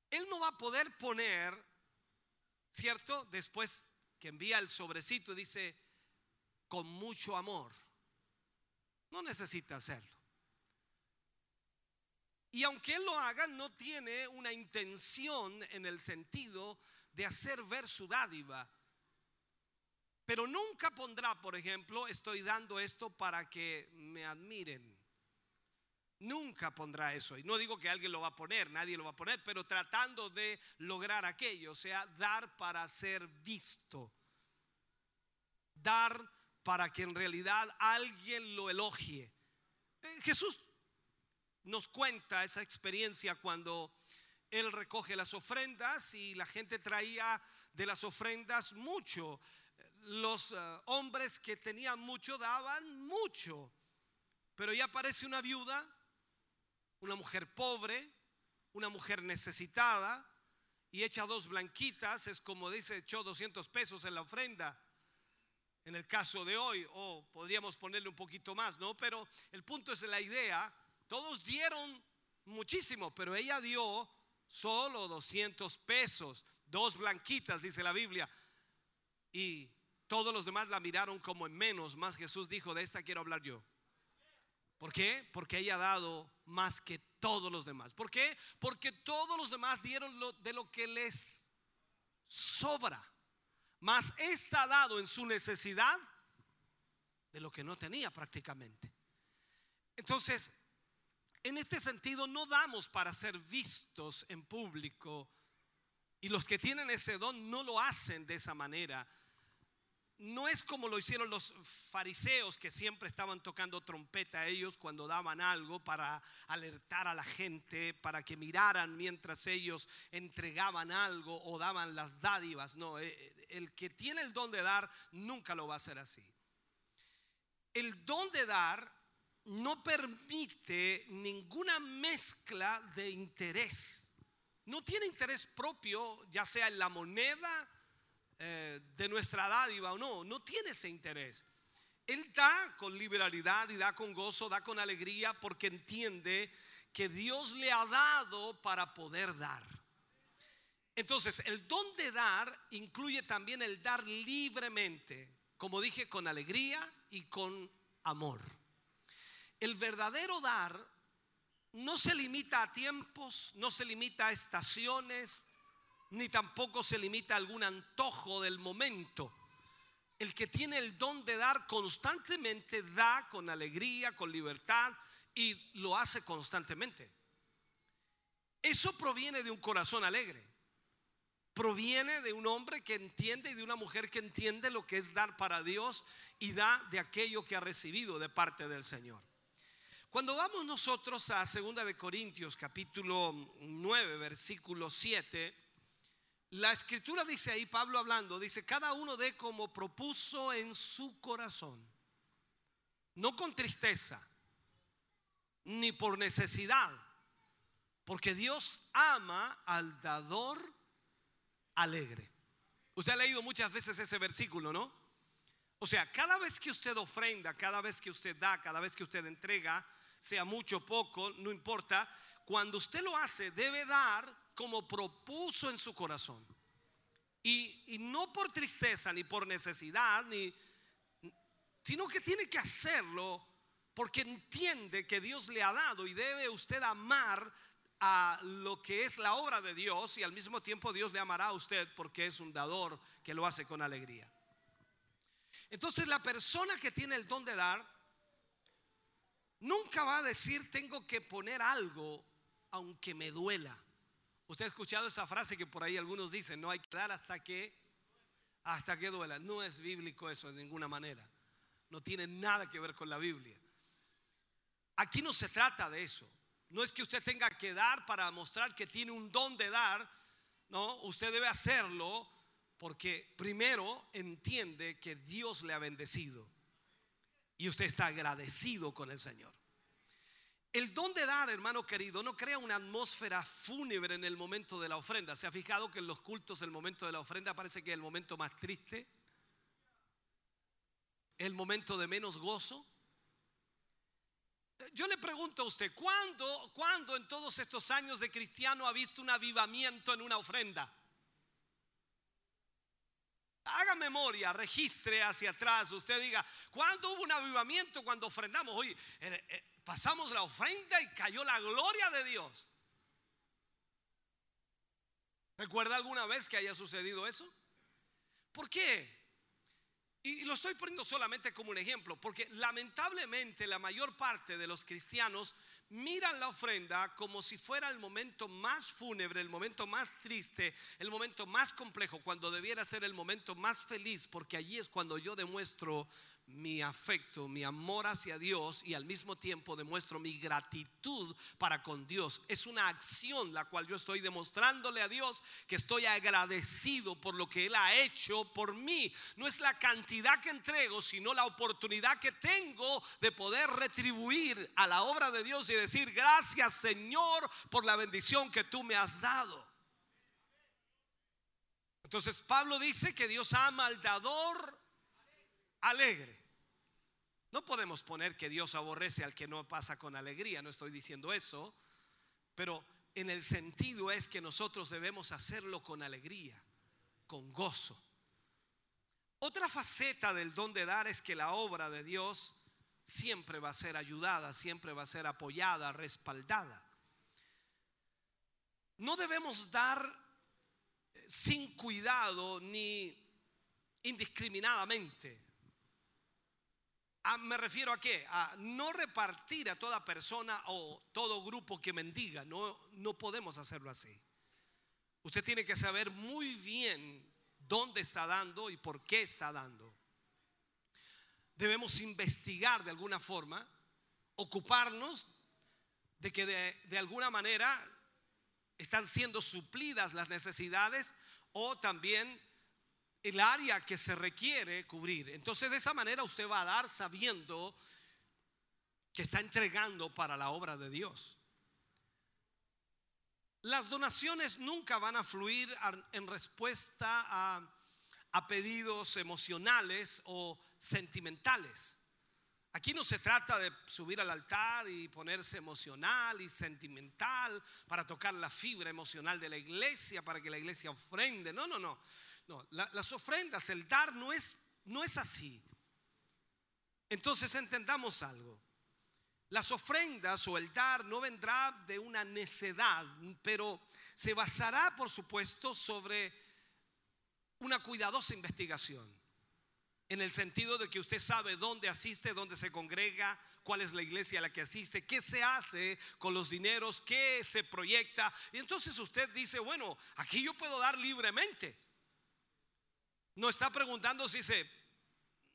Él no va a poder poner ¿Cierto? Después que envía el sobrecito dice, con mucho amor. No necesita hacerlo. Y aunque él lo haga, no tiene una intención en el sentido de hacer ver su dádiva. Pero nunca pondrá, por ejemplo, estoy dando esto para que me admiren. Nunca pondrá eso. Y no digo que alguien lo va a poner, nadie lo va a poner, pero tratando de lograr aquello, o sea, dar para ser visto. Dar para que en realidad alguien lo elogie. Eh, Jesús nos cuenta esa experiencia cuando él recoge las ofrendas y la gente traía de las ofrendas mucho. Los eh, hombres que tenían mucho daban mucho. Pero ya aparece una viuda una mujer pobre, una mujer necesitada, y echa dos blanquitas, es como dice, echó 200 pesos en la ofrenda. En el caso de hoy, o podríamos ponerle un poquito más, ¿no? Pero el punto es la idea, todos dieron muchísimo, pero ella dio solo 200 pesos, dos blanquitas, dice la Biblia. Y Todos los demás la miraron como en menos, más Jesús dijo, de esta quiero hablar yo. ¿Por qué? Porque ella ha dado más que todos los demás. ¿Por qué? Porque todos los demás dieron de lo que les sobra. Mas esta ha dado en su necesidad de lo que no tenía prácticamente. Entonces, en este sentido, no damos para ser vistos en público y los que tienen ese don no lo hacen de esa manera. No es como lo hicieron los fariseos que siempre estaban tocando trompeta a ellos cuando daban algo para alertar a la gente, para que miraran mientras ellos entregaban algo o daban las dádivas. No, eh, el que tiene el don de dar nunca lo va a hacer así. El don de dar no permite ninguna mezcla de interés. No tiene interés propio, ya sea en la moneda eh, de nuestra dádiva o no. No tiene ese interés. Él da con liberalidad y da con gozo, da con alegría porque entiende que Dios le ha dado para poder dar. Entonces, el don de dar incluye también el dar libremente, como dije, con alegría y con amor. El verdadero dar no se limita a tiempos, no se limita a estaciones, ni tampoco se limita a algún antojo del momento. El que tiene el don de dar constantemente da con alegría, con libertad y lo hace constantemente. Eso proviene de un corazón alegre. Proviene de un hombre que entiende y de una mujer que entiende lo que es dar para Dios y da de aquello que ha recibido de parte del Señor. Cuando vamos nosotros a 2 de Corintios capítulo 9 versículo 7, la escritura dice ahí, Pablo hablando, dice, cada uno dé como propuso en su corazón, no con tristeza, ni por necesidad, porque Dios ama al dador alegre. Usted ha leído muchas veces ese versículo, ¿no? O sea, cada vez que usted ofrenda, cada vez que usted da, cada vez que usted entrega, sea mucho o poco, no importa, cuando usted lo hace, debe dar como propuso en su corazón. Y, y no por tristeza, ni por necesidad, ni, sino que tiene que hacerlo porque entiende que Dios le ha dado y debe usted amar a lo que es la obra de Dios y al mismo tiempo Dios le amará a usted porque es un dador que lo hace con alegría. Entonces la persona que tiene el don de dar nunca va a decir tengo que poner algo aunque me duela. Usted ha escuchado esa frase que por ahí algunos dicen, no hay que dar hasta que hasta que duela. No es bíblico eso de ninguna manera. No tiene nada que ver con la Biblia. Aquí no se trata de eso. No es que usted tenga que dar para mostrar que tiene un don de dar. No, usted debe hacerlo porque primero entiende que Dios le ha bendecido y usted está agradecido con el Señor. El don de dar, hermano querido, no crea una atmósfera fúnebre en el momento de la ofrenda. ¿Se ha fijado que en los cultos el momento de la ofrenda parece que es el momento más triste? El momento de menos gozo. Yo le pregunto a usted, ¿cuándo, ¿cuándo en todos estos años de cristiano ha visto un avivamiento en una ofrenda? Haga memoria, registre hacia atrás. Usted diga, ¿cuándo hubo un avivamiento cuando ofrendamos? Oye, eh, eh, pasamos la ofrenda y cayó la gloria de Dios. ¿Recuerda alguna vez que haya sucedido eso? ¿Por qué? Y lo estoy poniendo solamente como un ejemplo, porque lamentablemente la mayor parte de los cristianos miran la ofrenda como si fuera el momento más fúnebre, el momento más triste, el momento más complejo, cuando debiera ser el momento más feliz, porque allí es cuando yo demuestro mi afecto, mi amor hacia Dios y al mismo tiempo demuestro mi gratitud para con Dios. Es una acción la cual yo estoy demostrándole a Dios que estoy agradecido por lo que Él ha hecho por mí. No es la cantidad que entrego, sino la oportunidad que tengo de poder retribuir a la obra de Dios y decir gracias Señor por la bendición que tú me has dado. Entonces Pablo dice que Dios ama al dador alegre. No podemos poner que Dios aborrece al que no pasa con alegría, no estoy diciendo eso, pero en el sentido es que nosotros debemos hacerlo con alegría, con gozo. Otra faceta del don de dar es que la obra de Dios siempre va a ser ayudada, siempre va a ser apoyada, respaldada. No debemos dar eh, sin cuidado ni indiscriminadamente. Ah, me refiero a qué? A no repartir a toda persona o todo grupo que mendiga. No, no podemos hacerlo así. Usted tiene que saber muy bien dónde está dando y por qué está dando. Debemos investigar de alguna forma, ocuparnos de que de, de alguna manera están siendo suplidas las necesidades o también el área que se requiere cubrir. Entonces de esa manera usted va a dar sabiendo que está entregando para la obra de Dios. Las donaciones nunca van a fluir en respuesta a, a pedidos emocionales o sentimentales. Aquí no se trata de subir al altar y ponerse emocional y sentimental para tocar la fibra emocional de la iglesia, para que la iglesia ofrende. No, no, no. No la- las ofrendas, el dar no es, no es así. Entonces entendamos algo. Las ofrendas o el dar no vendrá de una necedad, pero se basará, por supuesto, sobre una cuidadosa investigación. En el sentido de que usted sabe dónde asiste, dónde se congrega, cuál es la iglesia a la que asiste, qué se hace con los dineros, qué se proyecta. Y entonces usted dice, bueno, aquí yo puedo dar libremente. No está preguntando si se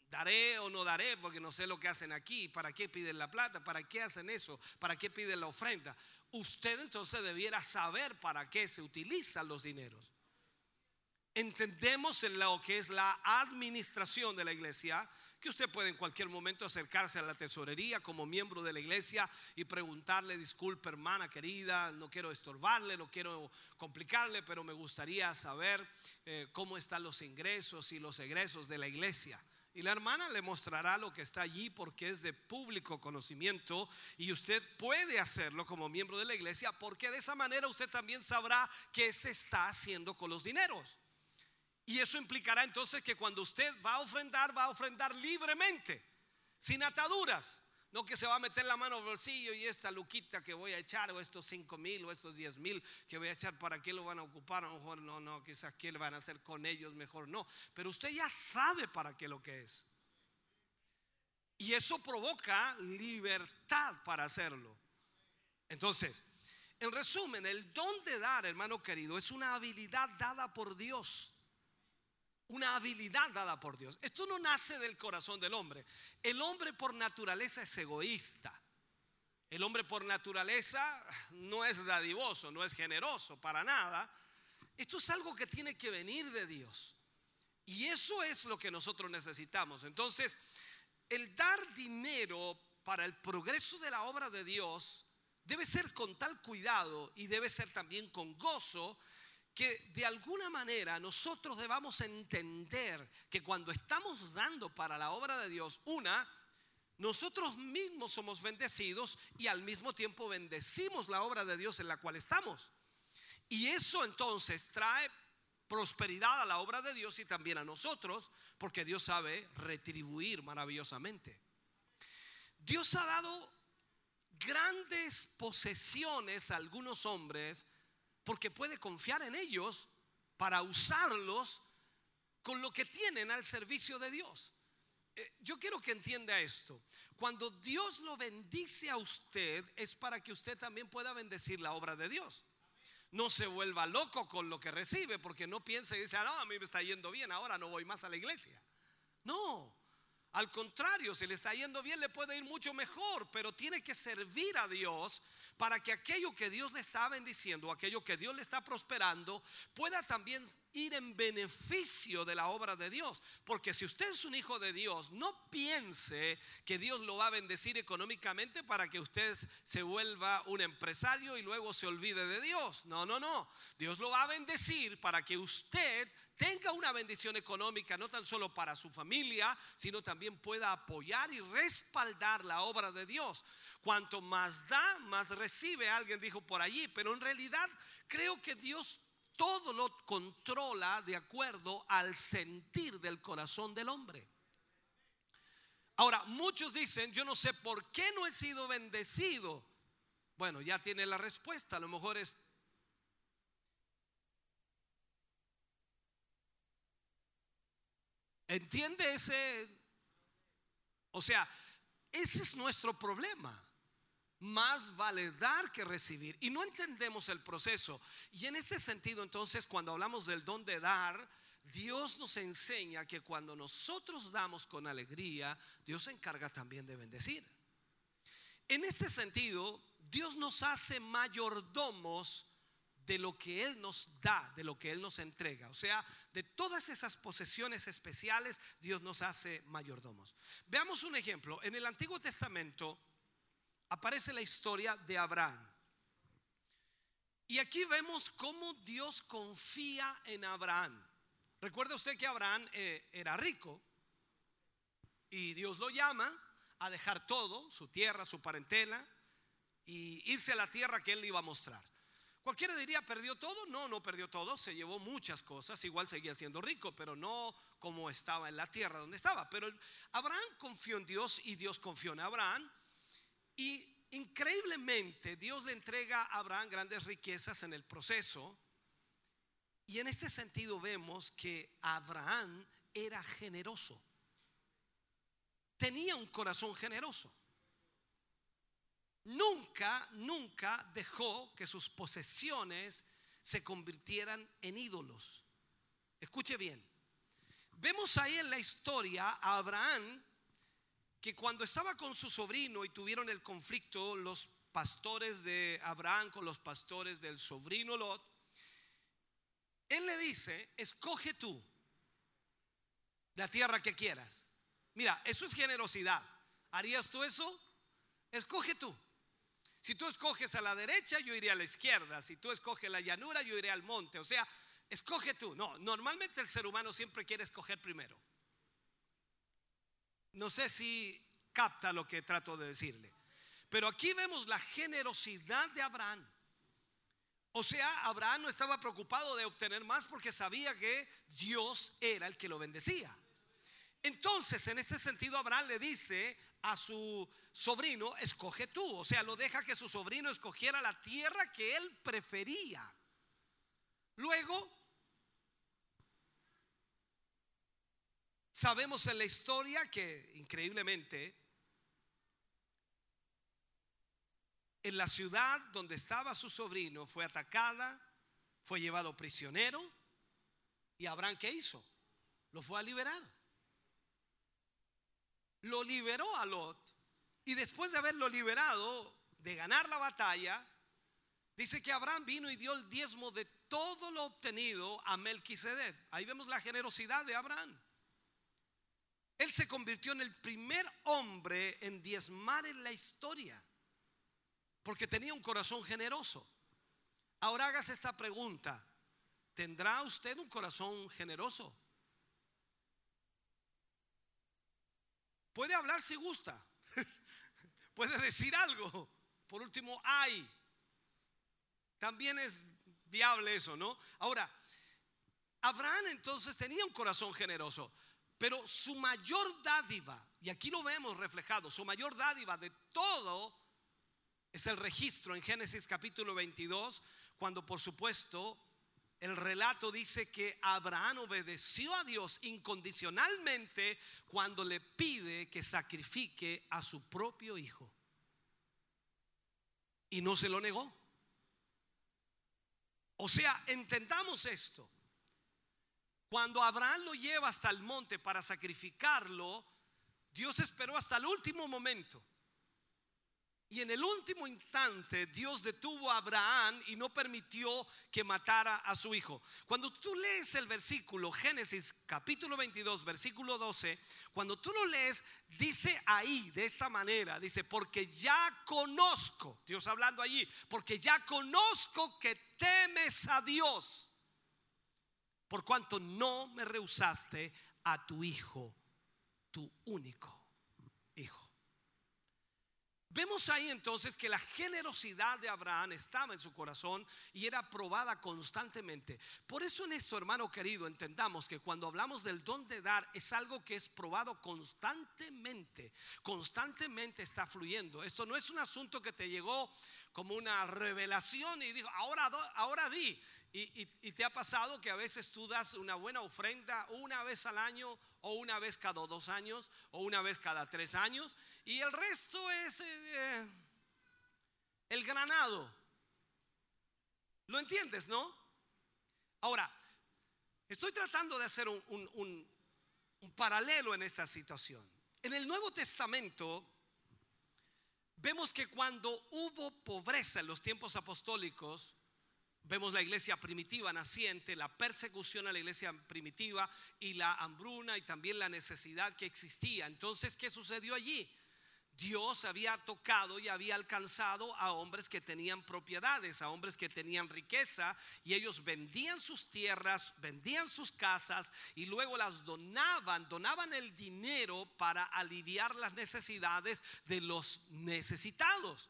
daré o no daré, porque no sé lo que hacen aquí, para qué piden la plata, para qué hacen eso, para qué piden la ofrenda. Usted entonces debiera saber para qué se utilizan los dineros. Entendemos en lo que es la administración de la iglesia, que usted puede en cualquier momento acercarse a la tesorería como miembro de la iglesia y preguntarle, disculpe hermana querida, no quiero estorbarle, no quiero complicarle, pero me gustaría saber eh, cómo están los ingresos y los egresos de la iglesia. Y la hermana le mostrará lo que está allí porque es de público conocimiento y usted puede hacerlo como miembro de la iglesia porque de esa manera usted también sabrá qué se está haciendo con los dineros. Y eso implicará entonces que cuando usted va a ofrendar, va a ofrendar libremente, sin ataduras. No que se va a meter la mano al bolsillo y esta luquita que voy a echar, o estos cinco mil, o estos diez mil que voy a echar, ¿para qué lo van a ocupar? A lo mejor no, no, quizás qué le van a hacer con ellos, mejor no. Pero usted ya sabe para qué lo que es. Y eso provoca libertad para hacerlo. Entonces, en resumen, el don de dar, hermano querido, es una habilidad dada por Dios una habilidad dada por Dios. Esto no nace del corazón del hombre. El hombre por naturaleza es egoísta. El hombre por naturaleza no es dadivoso, no es generoso, para nada. Esto es algo que tiene que venir de Dios. Y eso es lo que nosotros necesitamos. Entonces, el dar dinero para el progreso de la obra de Dios debe ser con tal cuidado y debe ser también con gozo que de alguna manera nosotros debamos entender que cuando estamos dando para la obra de Dios, una, nosotros mismos somos bendecidos y al mismo tiempo bendecimos la obra de Dios en la cual estamos. Y eso entonces trae prosperidad a la obra de Dios y también a nosotros, porque Dios sabe retribuir maravillosamente. Dios ha dado grandes posesiones a algunos hombres porque puede confiar en ellos para usarlos con lo que tienen al servicio de Dios. Eh, yo quiero que entienda esto. Cuando Dios lo bendice a usted es para que usted también pueda bendecir la obra de Dios. No se vuelva loco con lo que recibe, porque no piense y dice, ah, no, a mí me está yendo bien, ahora no voy más a la iglesia. No, al contrario, si le está yendo bien, le puede ir mucho mejor, pero tiene que servir a Dios para que aquello que Dios le está bendiciendo, aquello que Dios le está prosperando, pueda también ir en beneficio de la obra de Dios. Porque si usted es un hijo de Dios, no piense que Dios lo va a bendecir económicamente para que usted se vuelva un empresario y luego se olvide de Dios. No, no, no. Dios lo va a bendecir para que usted tenga una bendición económica, no tan solo para su familia, sino también pueda apoyar y respaldar la obra de Dios. Cuanto más da, más recibe, alguien dijo por allí, pero en realidad creo que Dios todo lo controla de acuerdo al sentir del corazón del hombre. Ahora, muchos dicen, yo no sé por qué no he sido bendecido. Bueno, ya tiene la respuesta, a lo mejor es... ¿Entiende ese? O sea, ese es nuestro problema. Más vale dar que recibir. Y no entendemos el proceso. Y en este sentido, entonces, cuando hablamos del don de dar, Dios nos enseña que cuando nosotros damos con alegría, Dios se encarga también de bendecir. En este sentido, Dios nos hace mayordomos de lo que Él nos da, de lo que Él nos entrega. O sea, de todas esas posesiones especiales, Dios nos hace mayordomos. Veamos un ejemplo. En el Antiguo Testamento aparece la historia de Abraham. Y aquí vemos cómo Dios confía en Abraham. Recuerda usted que Abraham eh, era rico y Dios lo llama a dejar todo, su tierra, su parentela, y irse a la tierra que él le iba a mostrar. Cualquiera diría, ¿perdió todo? No, no perdió todo, se llevó muchas cosas, igual seguía siendo rico, pero no como estaba en la tierra donde estaba. Pero Abraham confió en Dios y Dios confió en Abraham. Y increíblemente Dios le entrega a Abraham grandes riquezas en el proceso. Y en este sentido vemos que Abraham era generoso. Tenía un corazón generoso. Nunca, nunca dejó que sus posesiones se convirtieran en ídolos. Escuche bien. Vemos ahí en la historia a Abraham que cuando estaba con su sobrino y tuvieron el conflicto los pastores de Abraham con los pastores del sobrino Lot, él le dice, escoge tú la tierra que quieras. Mira, eso es generosidad. ¿Harías tú eso? Escoge tú. Si tú escoges a la derecha, yo iré a la izquierda. Si tú escoges la llanura, yo iré al monte. O sea, escoge tú. No, normalmente el ser humano siempre quiere escoger primero. No sé si capta lo que trato de decirle. Pero aquí vemos la generosidad de Abraham. O sea, Abraham no estaba preocupado de obtener más porque sabía que Dios era el que lo bendecía. Entonces, en este sentido, Abraham le dice a su sobrino, escoge tú. O sea, lo deja que su sobrino escogiera la tierra que él prefería. Luego, sabemos en la historia que, increíblemente, en la ciudad donde estaba su sobrino fue atacada, fue llevado prisionero. ¿Y Abraham qué hizo? Lo fue a liberar lo liberó a Lot y después de haberlo liberado, de ganar la batalla, dice que Abraham vino y dio el diezmo de todo lo obtenido a Melquisedec. Ahí vemos la generosidad de Abraham. Él se convirtió en el primer hombre en diezmar en la historia, porque tenía un corazón generoso. Ahora hagas esta pregunta, ¿tendrá usted un corazón generoso? Puede hablar si gusta. Puede decir algo. Por último, hay. También es viable eso, ¿no? Ahora, Abraham entonces tenía un corazón generoso, pero su mayor dádiva, y aquí lo vemos reflejado, su mayor dádiva de todo es el registro en Génesis capítulo 22, cuando por supuesto el relato dice que Abraham obedeció a Dios incondicionalmente cuando le pide que sacrifique a su propio hijo. Y no se lo negó. O sea, entendamos esto. Cuando Abraham lo lleva hasta el monte para sacrificarlo, Dios esperó hasta el último momento y en el último instante Dios detuvo a Abraham y no permitió que matara a su hijo. Cuando tú lees el versículo, Génesis capítulo 22, versículo 12, cuando tú lo lees, dice ahí de esta manera, dice, porque ya conozco, Dios hablando allí, porque ya conozco que temes a Dios, por cuanto no me rehusaste a tu hijo, tu único hijo. Vemos ahí entonces que la generosidad de Abraham estaba en su corazón y era probada constantemente. Por eso en esto, hermano querido, entendamos que cuando hablamos del don de dar es algo que es probado constantemente. Constantemente está fluyendo. Esto no es un asunto que te llegó como una revelación y dijo, ahora, ahora di. Y, te ha pasado que a veces tú das una buena ofrenda una vez al año o una vez cada dos años o una vez cada tres años y el resto es eh, el granado. ¿Lo entiendes, no? Ahora, estoy tratando de hacer un paralelo en esta situación. En el Nuevo Testamento vemos que cuando hubo pobreza en los tiempos apostólicos, Vemos la iglesia primitiva naciente, la persecución a la iglesia primitiva y la hambruna y también la necesidad que existía. Entonces, ¿qué sucedió allí? Dios había tocado y había alcanzado a hombres que tenían propiedades, a hombres que tenían riqueza y ellos vendían sus tierras, vendían sus casas y luego las donaban, donaban el dinero para aliviar las necesidades de los necesitados.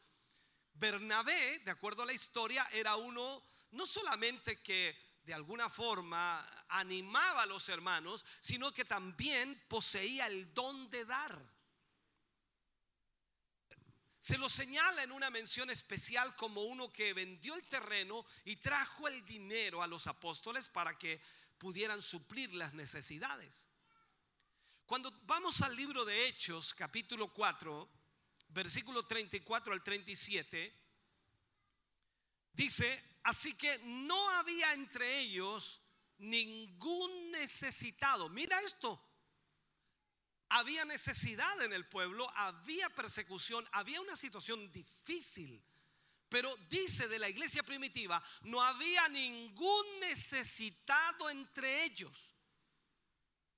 Bernabé, de acuerdo a la historia, era uno no solamente que de alguna forma animaba a los hermanos, sino que también poseía el don de dar. Se lo señala en una mención especial como uno que vendió el terreno y trajo el dinero a los apóstoles para que pudieran suplir las necesidades. Cuando vamos al libro de Hechos, capítulo 4, versículo 34 al 37, dice, así que no había entre ellos ningún necesitado. Mira esto. Había necesidad en el pueblo, había persecución, había una situación difícil. Pero dice de la iglesia primitiva, no había ningún necesitado entre ellos.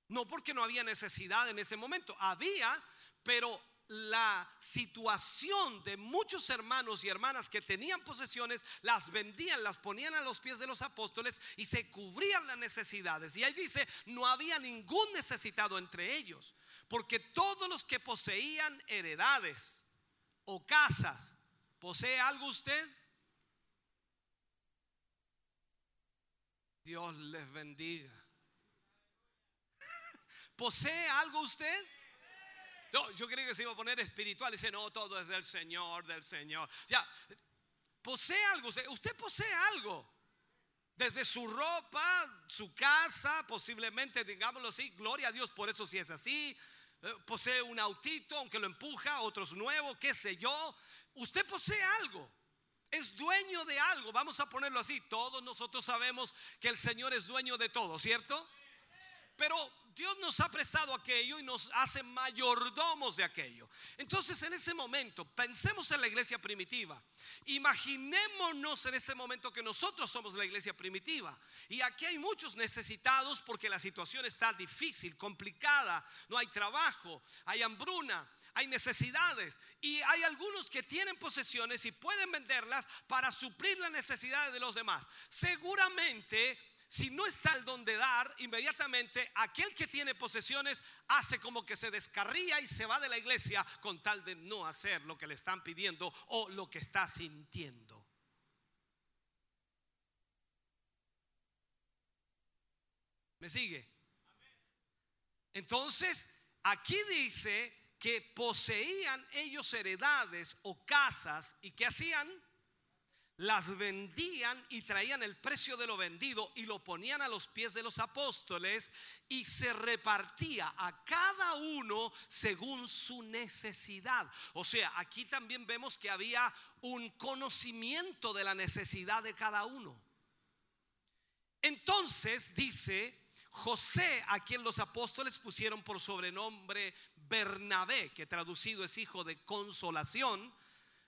No porque no había necesidad en ese momento, había, pero la situación de muchos hermanos y hermanas que tenían posesiones, las vendían, las ponían a los pies de los apóstoles y se cubrían las necesidades. Y ahí dice, no había ningún necesitado entre ellos, porque todos los que poseían heredades o casas, ¿posee algo usted? Dios les bendiga. ¿Posee algo usted? Yo creí que se iba a poner espiritual. Dice, no, todo es del Señor, del Señor. Ya, posee algo. Usted, usted posee algo. Desde su ropa, su casa, posiblemente, digámoslo así, gloria a Dios por eso si es así. Eh, Posee un autito, aunque lo empuja, otros nuevos, qué sé yo. Usted posee algo. Es dueño de algo, vamos a ponerlo así. Todos nosotros sabemos que el Señor es dueño de todo, ¿cierto? Pero Dios nos ha prestado aquello y nos hace mayordomos de aquello. Entonces en ese momento, pensemos en la iglesia primitiva. Imaginémonos en este momento que nosotros somos la iglesia primitiva. Y aquí hay muchos necesitados porque la situación está difícil, complicada. No hay trabajo, hay hambruna, hay necesidades. Y hay algunos que tienen posesiones y pueden venderlas para suplir las necesidades de los demás. Seguramente si no está el don de dar, inmediatamente aquel que tiene posesiones hace como que se descarría y se va de la iglesia con tal de no hacer lo que le están pidiendo o lo que está sintiendo. ¿Me sigue? Entonces, aquí dice que poseían ellos heredades o casas y que hacían las vendían y traían el precio de lo vendido y lo ponían a los pies de los apóstoles y se repartía a cada uno según su necesidad. O sea, aquí también vemos que había un conocimiento de la necesidad de cada uno. Entonces dice José, a quien los apóstoles pusieron por sobrenombre Bernabé, que traducido es hijo de consolación,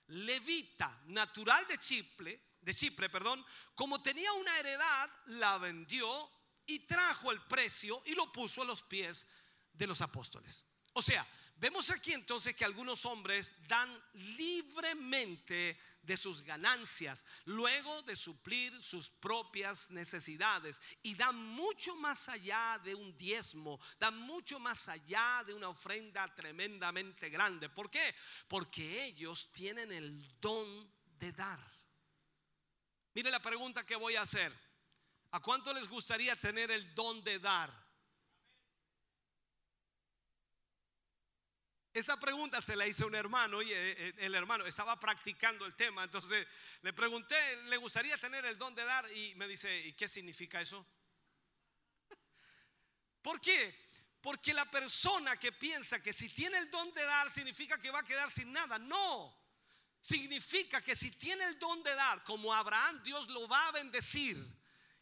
levita, natural de Chipre, de Chipre, perdón, como tenía una heredad, la vendió y trajo el precio y lo puso a los pies de los apóstoles. O sea, Vemos aquí entonces que algunos hombres dan libremente de sus ganancias, luego de suplir sus propias necesidades, y dan mucho más allá de un diezmo, dan mucho más allá de una ofrenda tremendamente grande. ¿Por qué? Porque ellos tienen el don de dar. Mire la pregunta que voy a hacer. ¿A cuánto les gustaría tener el don de dar? Esta pregunta se la hice a un hermano y eh, eh, el hermano estaba practicando el tema. Entonces le pregunté, ¿le gustaría tener el don de dar? Y me dice, ¿y qué significa eso? ¿Por qué? Porque la persona que piensa que si tiene el don de dar significa que va a quedar sin nada. No. Significa que si tiene el don de dar, como Abraham, Dios lo va a bendecir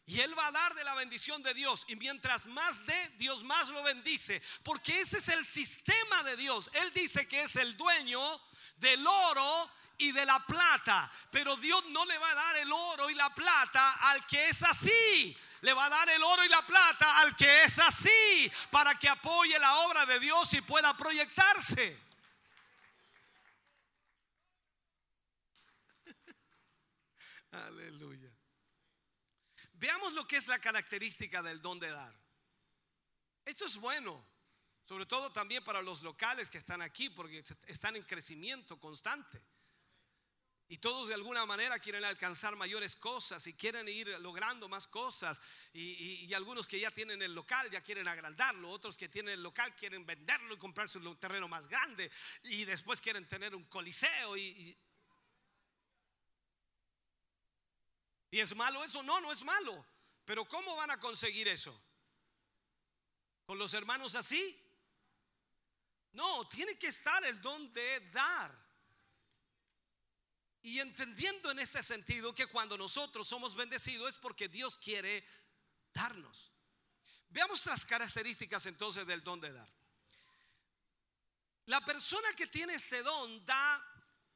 y él va a dar de la bendición de Dios. Y mientras más dé, Dios más lo bendice. Porque ese es el sistema de Dios. Él dice que es el dueño del oro y de la plata. Pero Dios no le va a dar el oro y la plata al que es así. Le va a dar el oro y la plata al que es así. Para que apoye la obra de Dios y pueda proyectarse. Aleluya. Veamos lo que es la característica del don de dar. Esto es bueno, sobre todo también para los locales que están aquí, porque están en crecimiento constante. Y todos de alguna manera quieren alcanzar mayores cosas y quieren ir logrando más cosas. Y, algunos que ya tienen el local ya quieren agrandarlo. Otros que tienen el local quieren venderlo y comprarse un terreno más grande. Y después quieren tener un coliseo. y ¿Y es malo eso? No, no es malo. Pero ¿cómo van a conseguir eso? ¿Con los hermanos así? No, tiene que estar el don de dar. Y entendiendo en este sentido que cuando nosotros somos bendecidos es porque Dios quiere darnos. Veamos las características entonces del don de dar. La persona que tiene este don da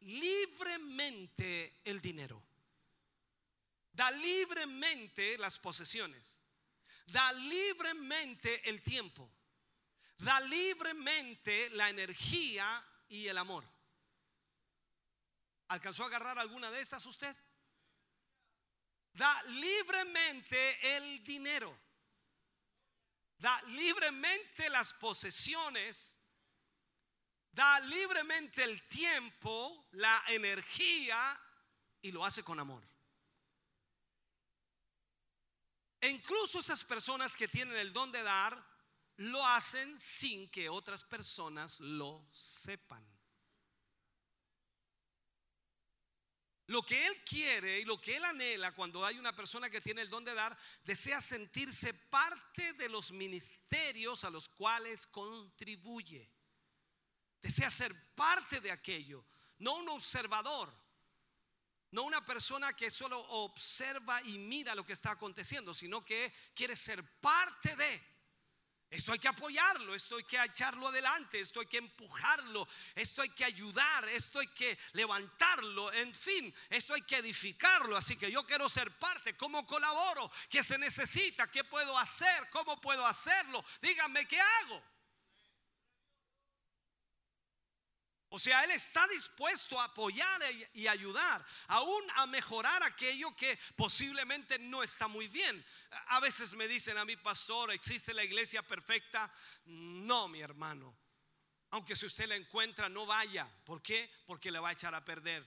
libremente el dinero. Da libremente las posesiones. Da libremente el tiempo. Da libremente la energía y el amor. ¿Alcanzó a agarrar alguna de estas usted? Da libremente el dinero. Da libremente las posesiones. Da libremente el tiempo, la energía y lo hace con amor. E incluso esas personas que tienen el don de dar, lo hacen sin que otras personas lo sepan. Lo que Él quiere y lo que Él anhela cuando hay una persona que tiene el don de dar, desea sentirse parte de los ministerios a los cuales contribuye. Desea ser parte de aquello, no un observador. No una persona que solo observa y mira lo que está aconteciendo, sino que quiere ser parte de. Esto hay que apoyarlo, esto hay que echarlo adelante, esto hay que empujarlo, esto hay que ayudar, esto hay que levantarlo, en fin, esto hay que edificarlo. Así que yo quiero ser parte, ¿cómo colaboro? ¿Qué se necesita? ¿Qué puedo hacer? ¿Cómo puedo hacerlo? Díganme qué hago. O sea, Él está dispuesto a apoyar y ayudar, aún a mejorar aquello que posiblemente no está muy bien. A veces me dicen a mi pastor, ¿existe la iglesia perfecta? No, mi hermano. Aunque si usted la encuentra, no vaya. ¿Por qué? Porque le va a echar a perder.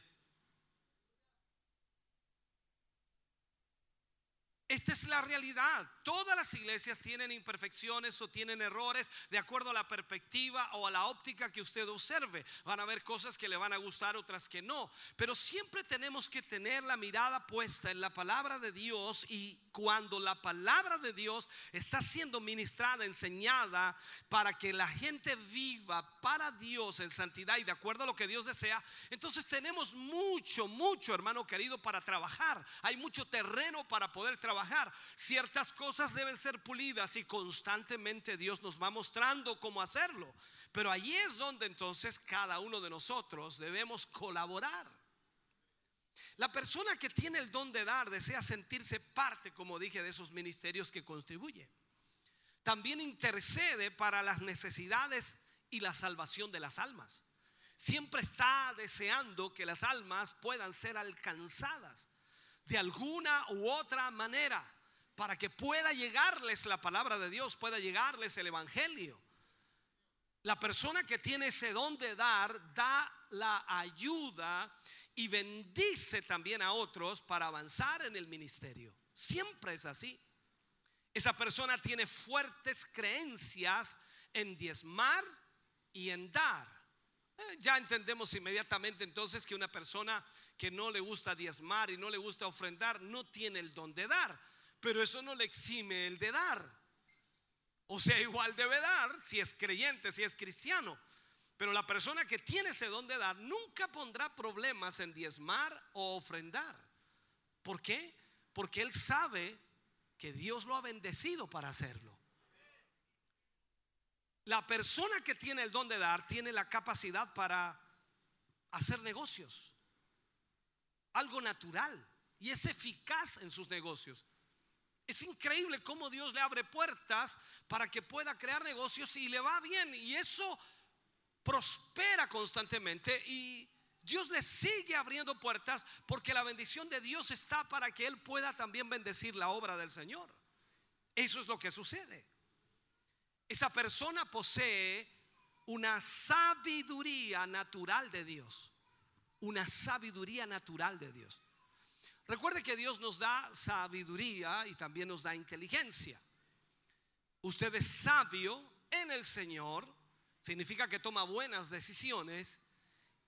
Esta es la realidad. Todas las iglesias tienen imperfecciones o tienen errores de acuerdo a la perspectiva o a la óptica que usted observe. Van a haber cosas que le van a gustar, otras que no. Pero siempre tenemos que tener la mirada puesta en la palabra de Dios y cuando la palabra de Dios está siendo ministrada, enseñada para que la gente viva para Dios en santidad y de acuerdo a lo que Dios desea, entonces tenemos mucho, mucho, hermano querido, para trabajar. Hay mucho terreno para poder trabajar Ciertas cosas deben ser pulidas y constantemente Dios nos va mostrando cómo hacerlo. Pero allí es donde entonces cada uno de nosotros debemos colaborar. La persona que tiene el don de dar desea sentirse parte, como dije, de esos ministerios que contribuye. También intercede para las necesidades y la salvación de las almas. Siempre está deseando que las almas puedan ser alcanzadas de alguna u otra manera para que pueda llegarles la palabra de Dios, pueda llegarles el Evangelio. La persona que tiene ese don de dar, da la ayuda y bendice también a otros para avanzar en el ministerio. Siempre es así. Esa persona tiene fuertes creencias en diezmar y en dar. Eh, ya entendemos inmediatamente entonces que una persona que no le gusta diezmar y no le gusta ofrendar no tiene el don de dar, pero eso no le exime el de dar. O sea, igual debe dar si es creyente, si es cristiano. Pero la persona que tiene ese don de dar nunca pondrá problemas en diezmar o ofrendar. ¿Por qué? Porque él sabe que Dios lo ha bendecido para hacerlo. La persona que tiene el don de dar tiene la capacidad para hacer negocios. Algo natural y es eficaz en sus negocios. Es increíble cómo Dios le abre puertas para que pueda crear negocios y le va bien. Y eso prospera constantemente y Dios le sigue abriendo puertas porque la bendición de Dios está para que Él pueda también bendecir la obra del Señor. Eso es lo que sucede. Esa persona posee una sabiduría natural de Dios. Una sabiduría natural de Dios. Recuerde que Dios nos da sabiduría y también nos da inteligencia. Usted es sabio en el Señor, significa que toma buenas decisiones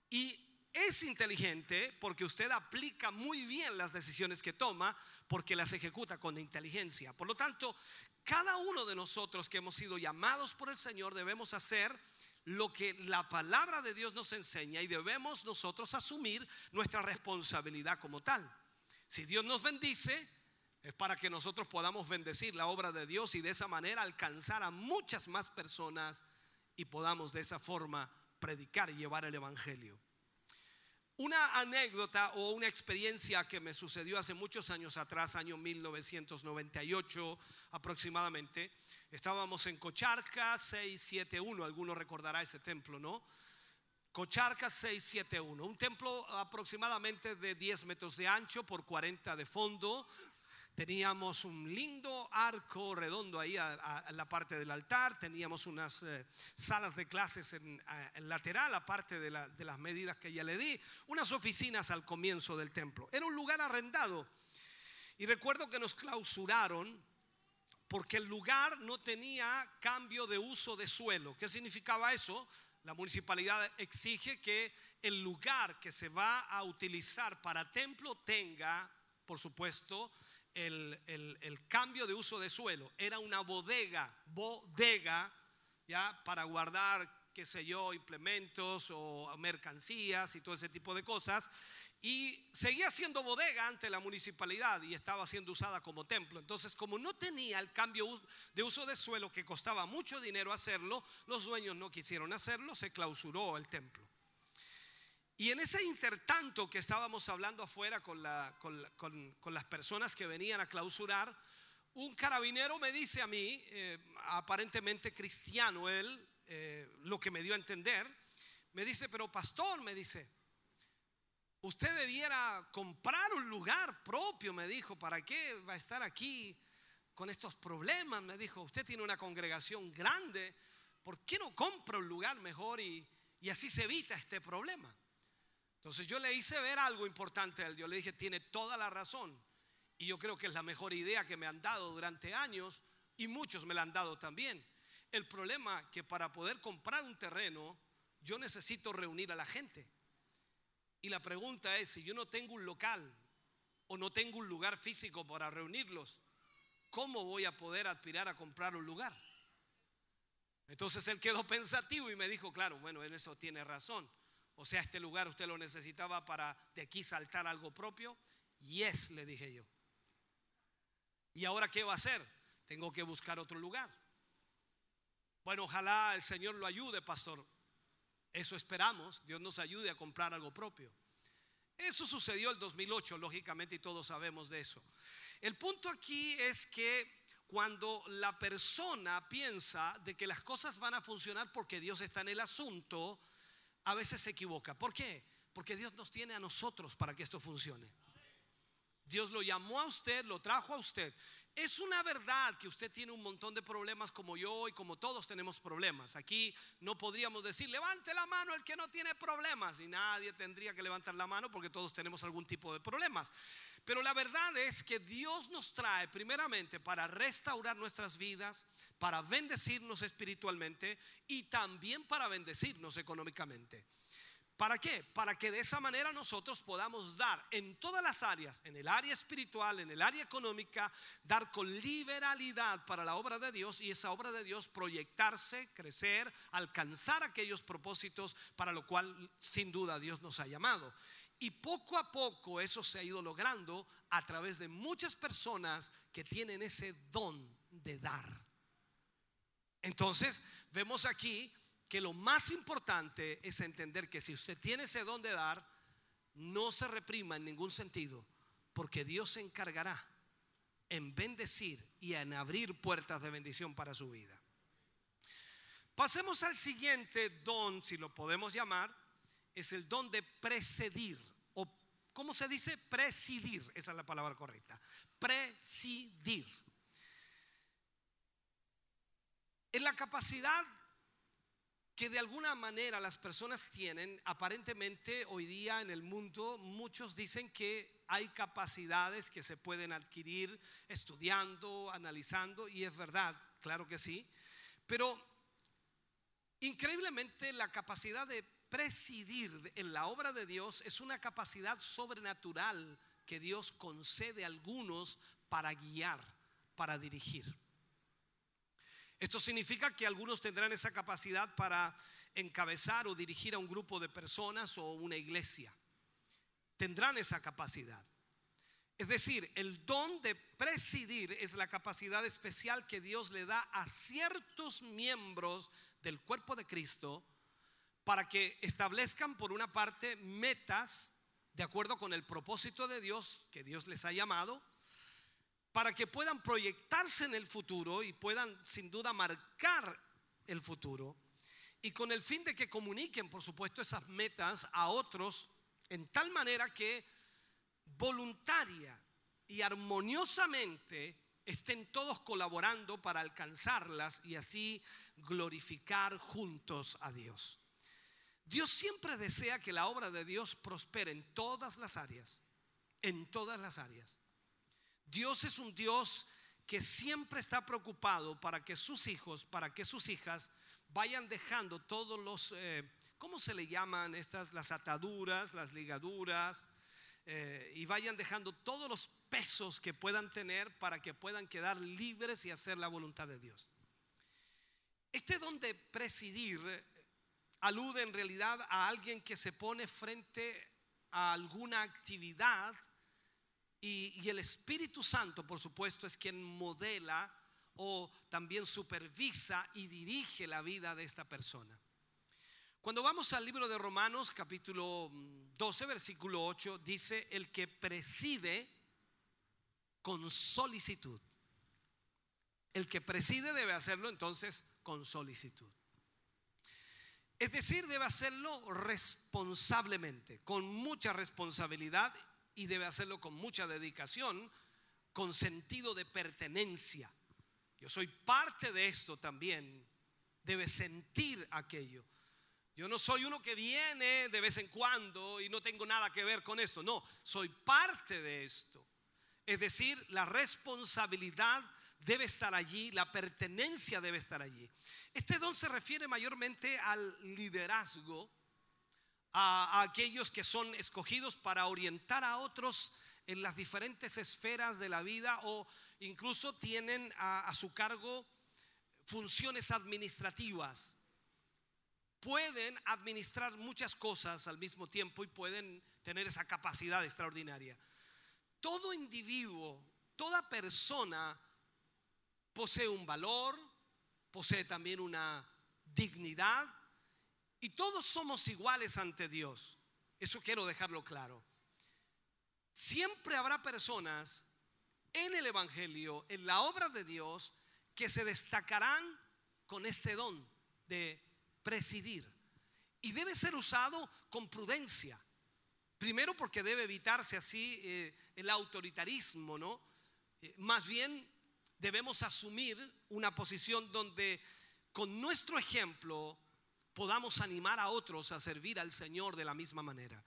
y es inteligente porque usted aplica muy bien las decisiones que toma porque las ejecuta con inteligencia. Por lo tanto, cada uno de nosotros que hemos sido llamados por el Señor debemos hacer lo que la palabra de Dios nos enseña y debemos nosotros asumir nuestra responsabilidad como tal. Si Dios nos bendice, es para que nosotros podamos bendecir la obra de Dios y de esa manera alcanzar a muchas más personas y podamos de esa forma predicar y llevar el Evangelio. Una anécdota o una experiencia que me sucedió hace muchos años atrás, año 1998 aproximadamente. Estábamos en Cocharca 671, alguno recordará ese templo, ¿no? Cocharca 671, un templo aproximadamente de 10 metros de ancho por 40 de fondo, Teníamos un lindo arco redondo ahí en la parte del altar, teníamos unas eh, salas de clases en, lateral, aparte de, de las medidas que ya le di, unas oficinas al comienzo del templo. Era un lugar arrendado. Y recuerdo que nos clausuraron porque el lugar no tenía cambio de uso de suelo. ¿Qué significaba eso? La municipalidad exige que el lugar que se va a utilizar para templo tenga, por supuesto, el, cambio de uso de suelo. Era una bodega, bodega, ya, para guardar, qué sé yo, implementos o mercancías y todo ese tipo de cosas. Y seguía siendo bodega ante la municipalidad y estaba siendo usada como templo. Entonces, como no tenía el cambio de uso de suelo que costaba mucho dinero hacerlo, los dueños no quisieron hacerlo, se clausuró el templo. Y en ese intertanto que estábamos hablando afuera con, las personas que venían a clausurar, un carabinero me dice a mí, eh, aparentemente cristiano él, eh, lo que me dio a entender, me dice, pero pastor, me dice, usted debiera comprar un lugar propio, me dijo, ¿para qué va a estar aquí con estos problemas? Me dijo, usted tiene una congregación grande, ¿por qué no compra un lugar mejor y, y así se evita este problema? Entonces yo le hice ver algo importante a él. Yo le dije, tiene toda la razón. Y yo creo que es la mejor idea que me han dado durante años y muchos me la han dado también. El problema que para poder comprar un terreno, yo necesito reunir a la gente. Y la pregunta es, si yo no tengo un local o no tengo un lugar físico para reunirlos, ¿cómo voy a poder aspirar a comprar un lugar? Entonces él quedó pensativo y me dijo, claro, bueno, en eso tiene razón. O sea, este lugar usted lo necesitaba para de aquí saltar algo propio. Yes, le dije yo. ¿Y ahora qué va a hacer? Tengo que buscar otro lugar. Bueno, ojalá el Señor lo ayude, pastor. Eso esperamos. Dios nos ayude a comprar algo propio. Eso sucedió el 2008, lógicamente, y todos sabemos de eso. El punto aquí es que cuando la persona piensa de que las cosas van a funcionar porque Dios está en el asunto, a veces se equivoca. ¿Por qué? Porque Dios nos tiene a nosotros para que esto funcione. Dios lo llamó a usted, lo trajo a usted. Es una verdad que usted tiene un montón de problemas como yo y como todos tenemos problemas. Aquí no podríamos decir, levante la mano el que no tiene problemas. Y nadie tendría que levantar la mano porque todos tenemos algún tipo de problemas. Pero la verdad es que Dios nos trae primeramente para restaurar nuestras vidas, para bendecirnos espiritualmente y también para bendecirnos económicamente. ¿Para qué? Para que de esa manera nosotros podamos dar en todas las áreas, en el área espiritual, en el área económica, dar con liberalidad para la obra de Dios y esa obra de Dios proyectarse, crecer, alcanzar aquellos propósitos para lo cual sin duda Dios nos ha llamado. Y poco a poco eso se ha ido logrando a través de muchas personas que tienen ese don de dar. Entonces, vemos aquí que lo más importante es entender que si usted tiene ese don de dar, no se reprima en ningún sentido, porque Dios se encargará en bendecir y en abrir puertas de bendición para su vida. Pasemos al siguiente don, si lo podemos llamar, es el don de presidir, o ¿cómo se dice? Presidir, esa es la palabra correcta. Presidir. Es la capacidad que de alguna manera las personas tienen, aparentemente hoy día en el mundo muchos dicen que hay capacidades que se pueden adquirir estudiando, analizando, y es verdad, claro que sí, pero increíblemente la capacidad de presidir en la obra de Dios es una capacidad sobrenatural que Dios concede a algunos para guiar, para dirigir. Esto significa que algunos tendrán esa capacidad para encabezar o dirigir a un grupo de personas o una iglesia. Tendrán esa capacidad. Es decir, el don de presidir es la capacidad especial que Dios le da a ciertos miembros del cuerpo de Cristo para que establezcan por una parte metas de acuerdo con el propósito de Dios que Dios les ha llamado para que puedan proyectarse en el futuro y puedan sin duda marcar el futuro y con el fin de que comuniquen, por supuesto, esas metas a otros en tal manera que voluntaria y armoniosamente estén todos colaborando para alcanzarlas y así glorificar juntos a Dios. Dios siempre desea que la obra de Dios prospere en todas las áreas, en todas las áreas. Dios es un Dios que siempre está preocupado para que sus hijos, para que sus hijas vayan dejando todos los, eh, ¿cómo se le llaman estas? Las ataduras, las ligaduras, eh, y vayan dejando todos los pesos que puedan tener para que puedan quedar libres y hacer la voluntad de Dios. Este don de presidir alude en realidad a alguien que se pone frente a alguna actividad y, el Espíritu Santo, por supuesto, es quien modela o también supervisa y dirige la vida de esta persona. Cuando vamos al libro de Romanos capítulo 12, versículo 8, dice, el que preside con solicitud. El que preside debe hacerlo entonces con solicitud. Es decir, debe hacerlo responsablemente, con mucha responsabilidad y debe hacerlo con mucha dedicación, con sentido de pertenencia. Yo soy parte de esto también. Debe sentir aquello. Yo no soy uno que viene de vez en cuando y no tengo nada que ver con esto. No, soy parte de esto. Es decir, la responsabilidad debe estar allí, la pertenencia debe estar allí. Este don se refiere mayormente al liderazgo a, aquellos que son escogidos para orientar a otros en las diferentes esferas de la vida o incluso tienen a, su cargo funciones administrativas. Pueden administrar muchas cosas al mismo tiempo y pueden tener esa capacidad extraordinaria. Todo individuo, toda persona posee un valor, posee también una dignidad, y todos somos iguales ante Dios. Eso quiero dejarlo claro. Siempre habrá personas en el Evangelio, en la obra de Dios, que se destacarán con este don de presidir. Y debe ser usado con prudencia. Primero porque debe evitarse así eh, el autoritarismo, ¿no? Eh, más bien debemos asumir una posición donde con nuestro ejemplo podamos animar a otros a servir al Señor de la misma manera.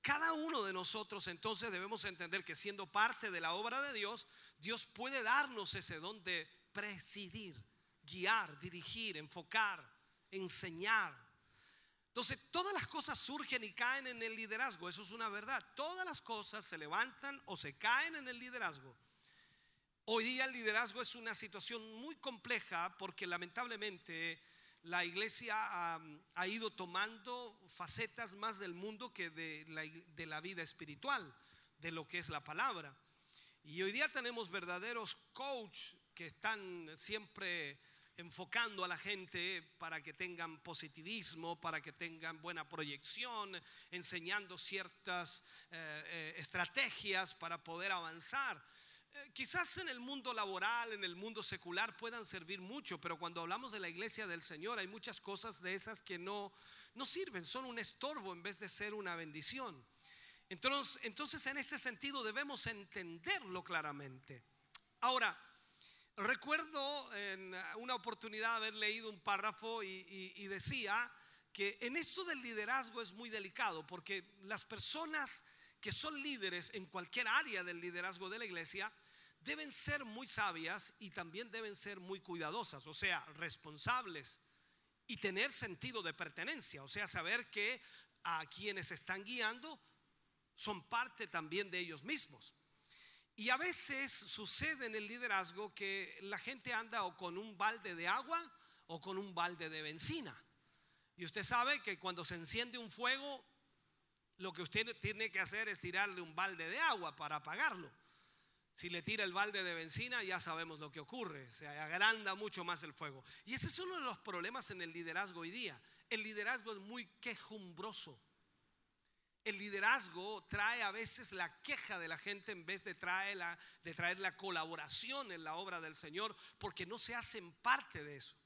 Cada uno de nosotros entonces debemos entender que siendo parte de la obra de Dios, Dios puede darnos ese don de presidir, guiar, dirigir, enfocar, enseñar. Entonces, todas las cosas surgen y caen en el liderazgo, eso es una verdad. Todas las cosas se levantan o se caen en el liderazgo. Hoy día el liderazgo es una situación muy compleja porque lamentablemente la iglesia ha, ido tomando facetas más del mundo que de la, de la vida espiritual, de lo que es la palabra. Y hoy día tenemos verdaderos coach que están siempre enfocando a la gente para que tengan positivismo, para que tengan buena proyección, enseñando ciertas eh, eh, estrategias para poder avanzar. Eh, quizás en el mundo laboral, en el mundo secular puedan servir mucho, pero cuando hablamos de la iglesia del Señor hay muchas cosas de esas que no, no sirven, son un estorbo en vez de ser una bendición. Entonces, entonces en este sentido debemos entenderlo claramente. Ahora, recuerdo en una oportunidad haber leído un párrafo y, decía que en esto del liderazgo es muy delicado porque las personas que son líderes en cualquier área del liderazgo de la iglesia deben ser muy sabias y también deben ser muy cuidadosas, o sea, responsables y tener sentido de pertenencia, o sea, saber que a quienes están guiando son parte también de ellos mismos. Y a veces sucede en el liderazgo que la gente anda o con un balde de agua o con un balde de benzina. Y usted sabe que cuando se enciende un fuego, lo que usted tiene que hacer es tirarle un balde de agua para apagarlo. Si le tira el balde de benzina, ya sabemos lo que ocurre, se agranda mucho más el fuego. Y ese es uno de los problemas en el liderazgo hoy día. El liderazgo es muy quejumbroso. El liderazgo trae a veces la queja de la gente en vez de traer la, de traer la colaboración en la obra del Señor, porque no se hacen parte de eso.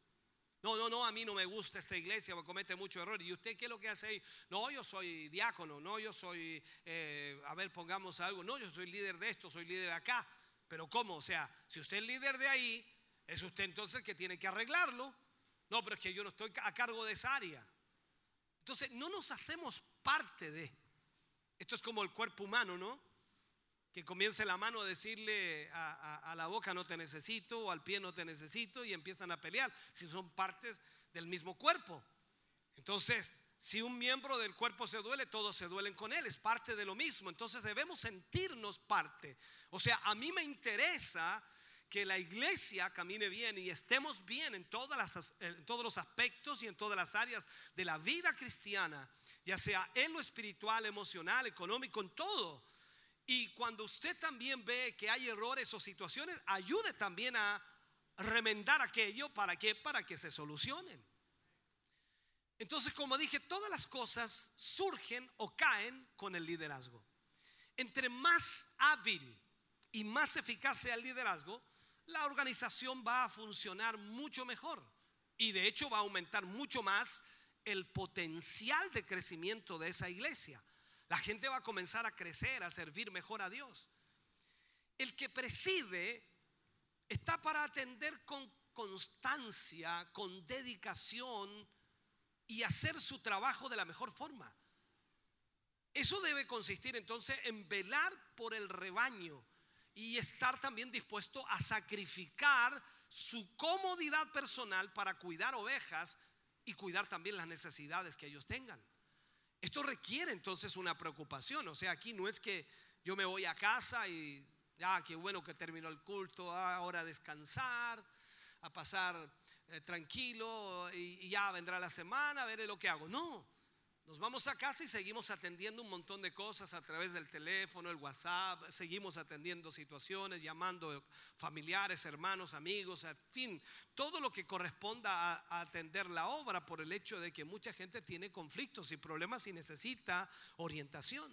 No, no, no, a mí no me gusta esta iglesia, porque comete mucho error. ¿Y usted qué es lo que hace ahí? No, yo soy diácono, no, yo soy, eh, a ver, pongamos algo, no, yo soy líder de esto, soy líder acá. Pero ¿cómo? O sea, si usted es líder de ahí, es usted entonces el que tiene que arreglarlo. No, pero es que yo no estoy a cargo de esa área. Entonces, no nos hacemos parte de. Esto es como el cuerpo humano, ¿no? Que comience la mano a decirle a, la boca no te necesito o al pie no te necesito y empiezan a pelear si son partes del mismo cuerpo. Entonces, si un miembro del cuerpo se duele, todos se duelen con él, es parte de lo mismo. Entonces debemos sentirnos parte. O sea, a mí me interesa que la iglesia camine bien y estemos bien en, todas en todos los aspectos y en todas las áreas de la vida cristiana, ya sea en lo espiritual, emocional, económico, en todo. Y cuando usted también ve que hay errores o situaciones, ayude también a remendar aquello para que para que se solucionen. Entonces, como dije, todas las cosas surgen o caen con el liderazgo. Entre más hábil y más eficaz sea el liderazgo, la organización va a funcionar mucho mejor. Y de hecho va a aumentar mucho más el potencial de crecimiento de esa iglesia. La gente va a comenzar a crecer, a servir mejor a Dios. El que preside está para atender con constancia, con dedicación y hacer su trabajo de la mejor forma. Eso debe consistir entonces en velar por el rebaño y estar también dispuesto a sacrificar su comodidad personal para cuidar ovejas y cuidar también las necesidades que ellos tengan. Esto requiere entonces una preocupación. O sea, aquí no es que yo me voy a casa y ya, qué bueno que terminó el culto, ah, ahora a descansar, a pasar eh, tranquilo y, y ya vendrá la semana, veré lo que hago. No, nos vamos a casa y seguimos atendiendo un montón de cosas a través del teléfono, el WhatsApp, seguimos atendiendo situaciones, llamando familiares, hermanos, amigos, en fin, todo lo que corresponda a, a atender la obra por el hecho de que mucha gente tiene conflictos y problemas y necesita orientación.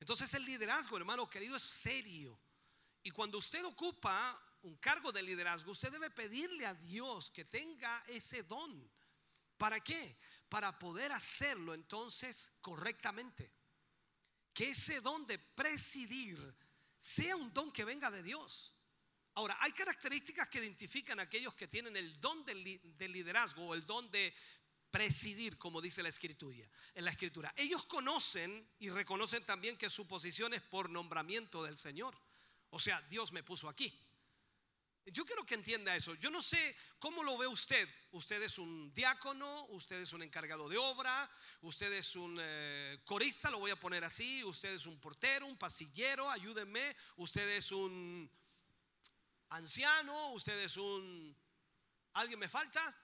Entonces el liderazgo, hermano querido, es serio Y cuando usted ocupa un cargo de liderazgo, usted debe pedirle a Dios que tenga ese don. ¿Para qué? Para poder hacerlo entonces correctamente. Que ese don de presidir sea un don que venga de Dios. Ahora, hay características que identifican a aquellos que tienen el don del, li- del liderazgo o el don de presidir, como dice la escritura. En la escritura, ellos conocen y reconocen también que su posición es por nombramiento del Señor. O sea, Dios me puso aquí. Yo quiero que entienda eso. Yo no sé cómo lo ve usted. Usted es un diácono, usted es un encargado de obra, usted es un eh, corista, lo voy a poner así, usted es un portero, un pasillero, ayúdenme, usted es un anciano, usted es un... ¿Alguien me falta?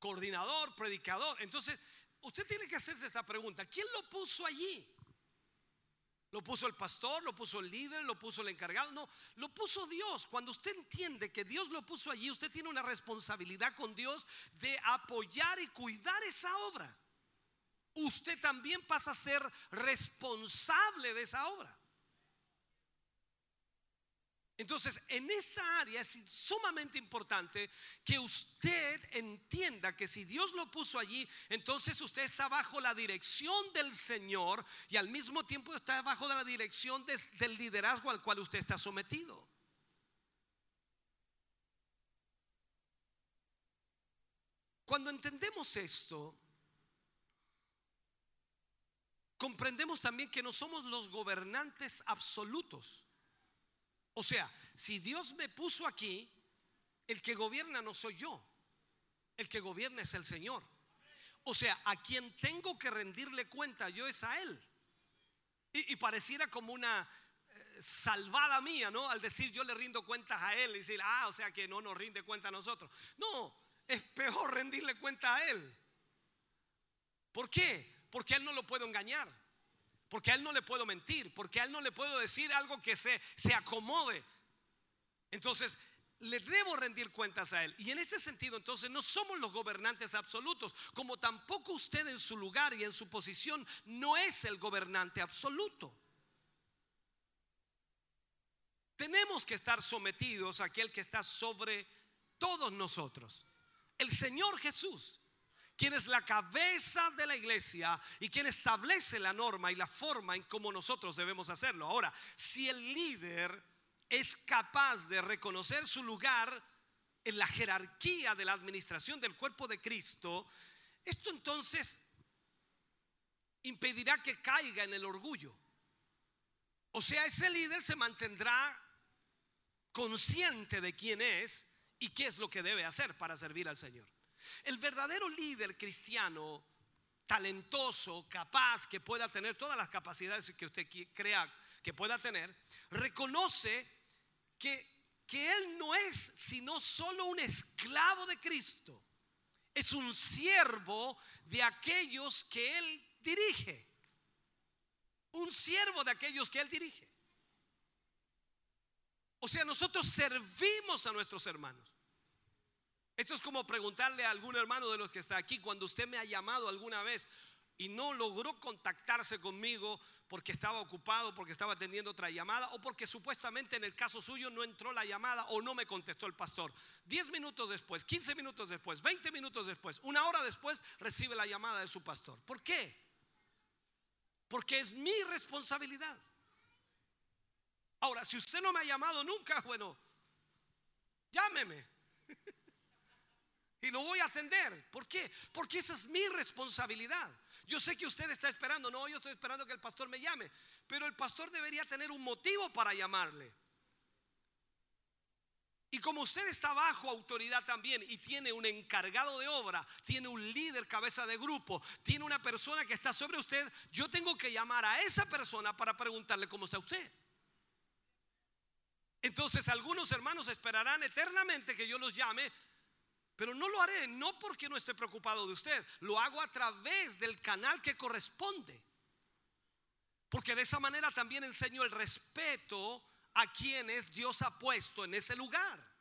Coordinador, predicador. Entonces, usted tiene que hacerse esta pregunta. ¿Quién lo puso allí? ¿Lo puso el pastor? ¿Lo puso el líder? ¿Lo puso el encargado? No, lo puso Dios. Cuando usted entiende que Dios lo puso allí, usted tiene una responsabilidad con Dios de apoyar y cuidar esa obra. Usted también pasa a ser responsable de esa obra. Entonces, en esta área es sumamente importante que usted entienda que si Dios lo puso allí, entonces usted está bajo la dirección del Señor y al mismo tiempo está bajo la dirección de- del liderazgo al cual usted está sometido. Cuando entendemos esto, comprendemos también que no somos los gobernantes absolutos. O sea, si Dios me puso aquí, el que gobierna no soy yo, el que gobierna es el Señor. O sea, a quien tengo que rendirle cuenta yo es a Él. Y, pareciera como una eh, salvada mía, ¿no? Al decir yo le rindo cuentas a Él y decir, ah, o sea que no nos rinde cuenta a nosotros. No, es peor rendirle cuenta a Él. ¿Por qué? Porque Él no lo puedo engañar. Porque a Él no le puedo mentir. Porque a Él no le puedo decir algo que se, se acomode. Entonces, le debo rendir cuentas a Él. Y en este sentido, entonces, no somos los gobernantes absolutos. Como tampoco usted en su lugar y en su posición no es el gobernante absoluto. Tenemos que estar sometidos a aquel que está sobre todos nosotros. El Señor Jesús quien es la cabeza de la iglesia y quien establece la norma y la forma en cómo nosotros debemos hacerlo. Ahora, si el líder es capaz de reconocer su lugar en la jerarquía de la administración del cuerpo de Cristo, esto entonces impedirá que caiga en el orgullo. O sea, ese líder se mantendrá consciente de quién es y qué es lo que debe hacer para servir al Señor. El verdadero líder cristiano, talentoso, capaz, que pueda tener todas las capacidades que usted crea que pueda tener, reconoce que, que él no es sino solo un esclavo de Cristo. Es un siervo de aquellos que él dirige. Un siervo de aquellos que él dirige. O sea, nosotros servimos a nuestros hermanos. Esto es como preguntarle a algún hermano de los que está aquí, cuando usted me ha llamado alguna vez y no logró contactarse conmigo porque estaba ocupado, porque estaba atendiendo otra llamada o porque supuestamente en el caso suyo no entró la llamada o no me contestó el pastor. 10 minutos después, 15 minutos después, 20 minutos después, una hora después recibe la llamada de su pastor. ¿Por qué? Porque es mi responsabilidad. Ahora, si usted no me ha llamado nunca, bueno, llámeme. Y lo voy a atender. ¿Por qué? Porque esa es mi responsabilidad. Yo sé que usted está esperando, no, yo estoy esperando que el pastor me llame, pero el pastor debería tener un motivo para llamarle. Y como usted está bajo autoridad también y tiene un encargado de obra, tiene un líder cabeza de grupo, tiene una persona que está sobre usted, yo tengo que llamar a esa persona para preguntarle cómo está usted. Entonces algunos hermanos esperarán eternamente que yo los llame pero no lo haré, no porque no esté preocupado de usted, lo hago a través del canal que corresponde. Porque de esa manera también enseño el respeto a quienes Dios ha puesto en ese lugar.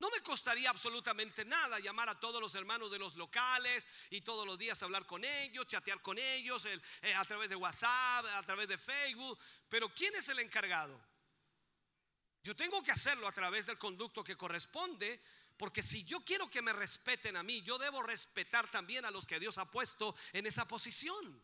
No me costaría absolutamente nada llamar a todos los hermanos de los locales y todos los días hablar con ellos, chatear con ellos el- eh, a través de WhatsApp, a través de Facebook. Pero ¿quién es el encargado? Yo tengo que hacerlo a través del conducto que corresponde, porque si yo quiero que me respeten a mí, yo debo respetar también a los que Dios ha puesto en esa posición.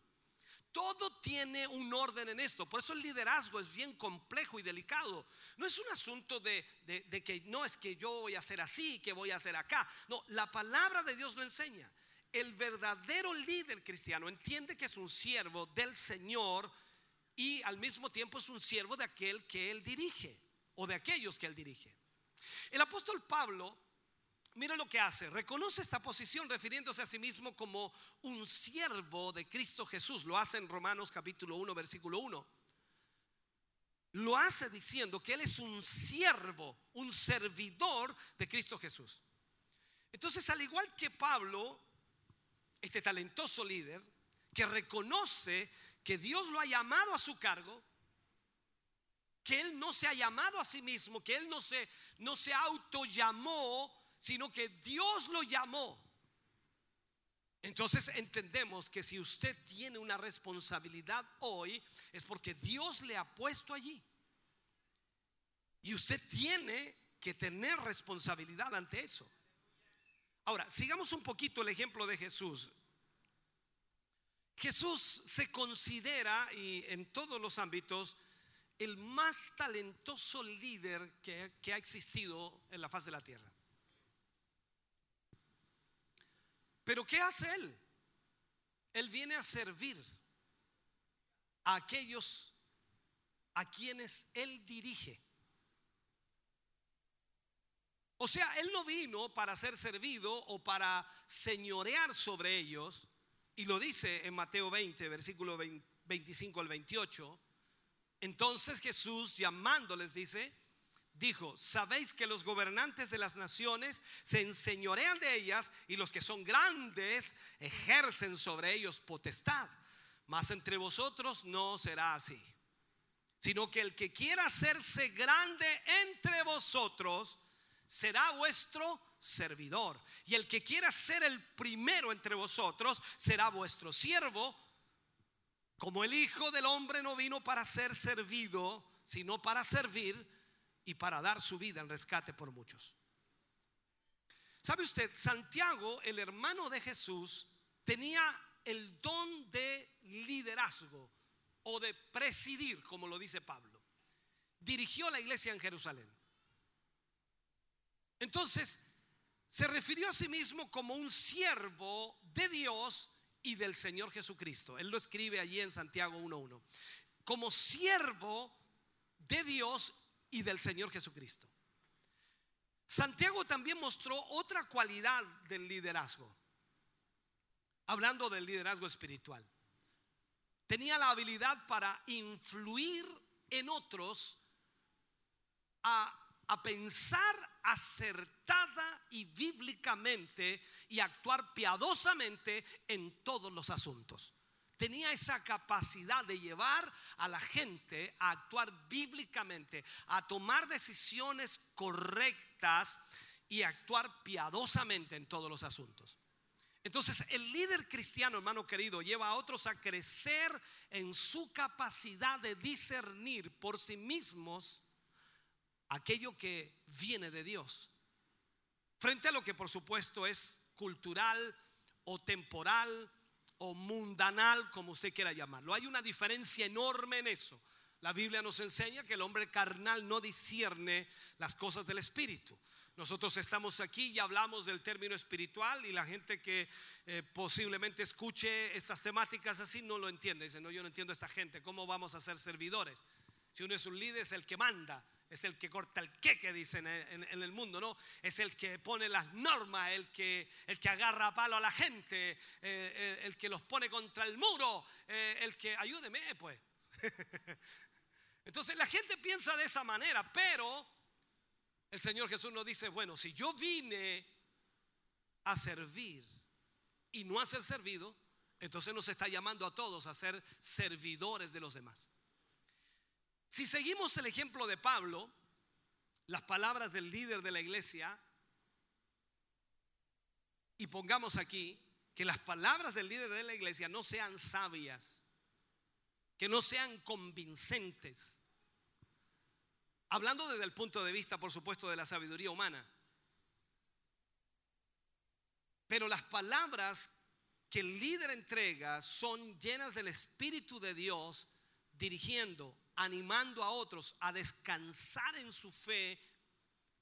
Todo tiene un orden en esto. Por eso el liderazgo es bien complejo y delicado. No es un asunto de, de- que no es que yo voy a hacer así, que voy a hacer acá. No, la palabra de Dios lo enseña. El verdadero líder cristiano entiende que es un siervo del Señor y al mismo tiempo es un siervo de aquel que él dirige o de aquellos que él dirige. El apóstol Pablo Mira lo que hace. Reconoce esta posición refiriéndose a sí mismo como un siervo de Cristo Jesús. Lo hace en Romanos capítulo 1, versículo 1. Lo hace diciendo que Él es un siervo, un servidor de Cristo Jesús. Entonces, al igual que Pablo, este talentoso líder, que reconoce que Dios lo ha llamado a su cargo, que él no se ha llamado a sí mismo, que él no se, no se autollamó, sino que Dios lo llamó. Entonces entendemos que si usted tiene una responsabilidad hoy, es porque Dios le ha puesto allí. Y usted tiene que tener responsabilidad ante eso. Ahora, sigamos un poquito el ejemplo de Jesús. Jesús se considera, y en todos los ámbitos, el más talentoso líder que, que ha existido en la faz de la tierra. Pero ¿qué hace él? Él viene a servir a aquellos a quienes él dirige. O sea, él no vino para ser servido o para señorear sobre ellos, y lo dice en Mateo 20, versículo 20 25 al 28. Entonces Jesús llamándoles dice, dijo, sabéis que los gobernantes de las naciones se enseñorean de ellas y los que son grandes ejercen sobre ellos potestad. Mas entre vosotros no será así, sino que el que quiera hacerse grande entre vosotros será vuestro servidor. Y el que quiera ser el primero entre vosotros será vuestro siervo. Como el Hijo del Hombre no vino para ser servido, sino para servir y para dar su vida en rescate por muchos. ¿Sabe usted? Santiago, el hermano de Jesús, tenía el don de liderazgo o de presidir, como lo dice Pablo. Dirigió la iglesia en Jerusalén. Entonces, se refirió a sí mismo como un siervo de Dios y del Señor Jesucristo. Él lo escribe allí en Santiago 1.1. Como siervo de Dios y del Señor Jesucristo. Santiago también mostró otra cualidad del liderazgo. Hablando del liderazgo espiritual. Tenía la habilidad para influir en otros a a pensar acertada y bíblicamente y actuar piadosamente en todos los asuntos. Tenía esa capacidad de llevar a la gente a actuar bíblicamente, a tomar decisiones correctas y actuar piadosamente en todos los asuntos. Entonces, el líder cristiano, hermano querido, lleva a otros a crecer en su capacidad de discernir por sí mismos aquello que viene de Dios, frente a lo que por supuesto es cultural o temporal o mundanal, como usted quiera llamarlo. Hay una diferencia enorme en eso. La Biblia nos enseña que el hombre carnal no discierne las cosas del Espíritu. Nosotros estamos aquí y hablamos del término espiritual y la gente que eh, posiblemente escuche estas temáticas así no lo entiende. Dice, no, yo no entiendo a esta gente, ¿cómo vamos a ser servidores? Si uno es un líder es el que manda, es el que corta el queque, dicen en, el mundo, ¿no? Es el que pone las normas, el que, el que agarra a palo a la gente, eh, el, el, que los pone contra el muro, eh, el que, ayúdeme, pues. Entonces la gente piensa de esa manera, pero el Señor Jesús nos dice, bueno, si yo vine a servir y no a ser servido, entonces nos está llamando a todos a ser servidores de los demás. Si seguimos el ejemplo de Pablo, las palabras del líder de la iglesia, y pongamos aquí que las palabras del líder de la iglesia no sean sabias, que no sean convincentes. Hablando desde el punto de vista, por supuesto, de la sabiduría humana. Pero las palabras que el líder entrega son llenas del Espíritu de Dios, dirigiendo, animando a otros a descansar en su fe,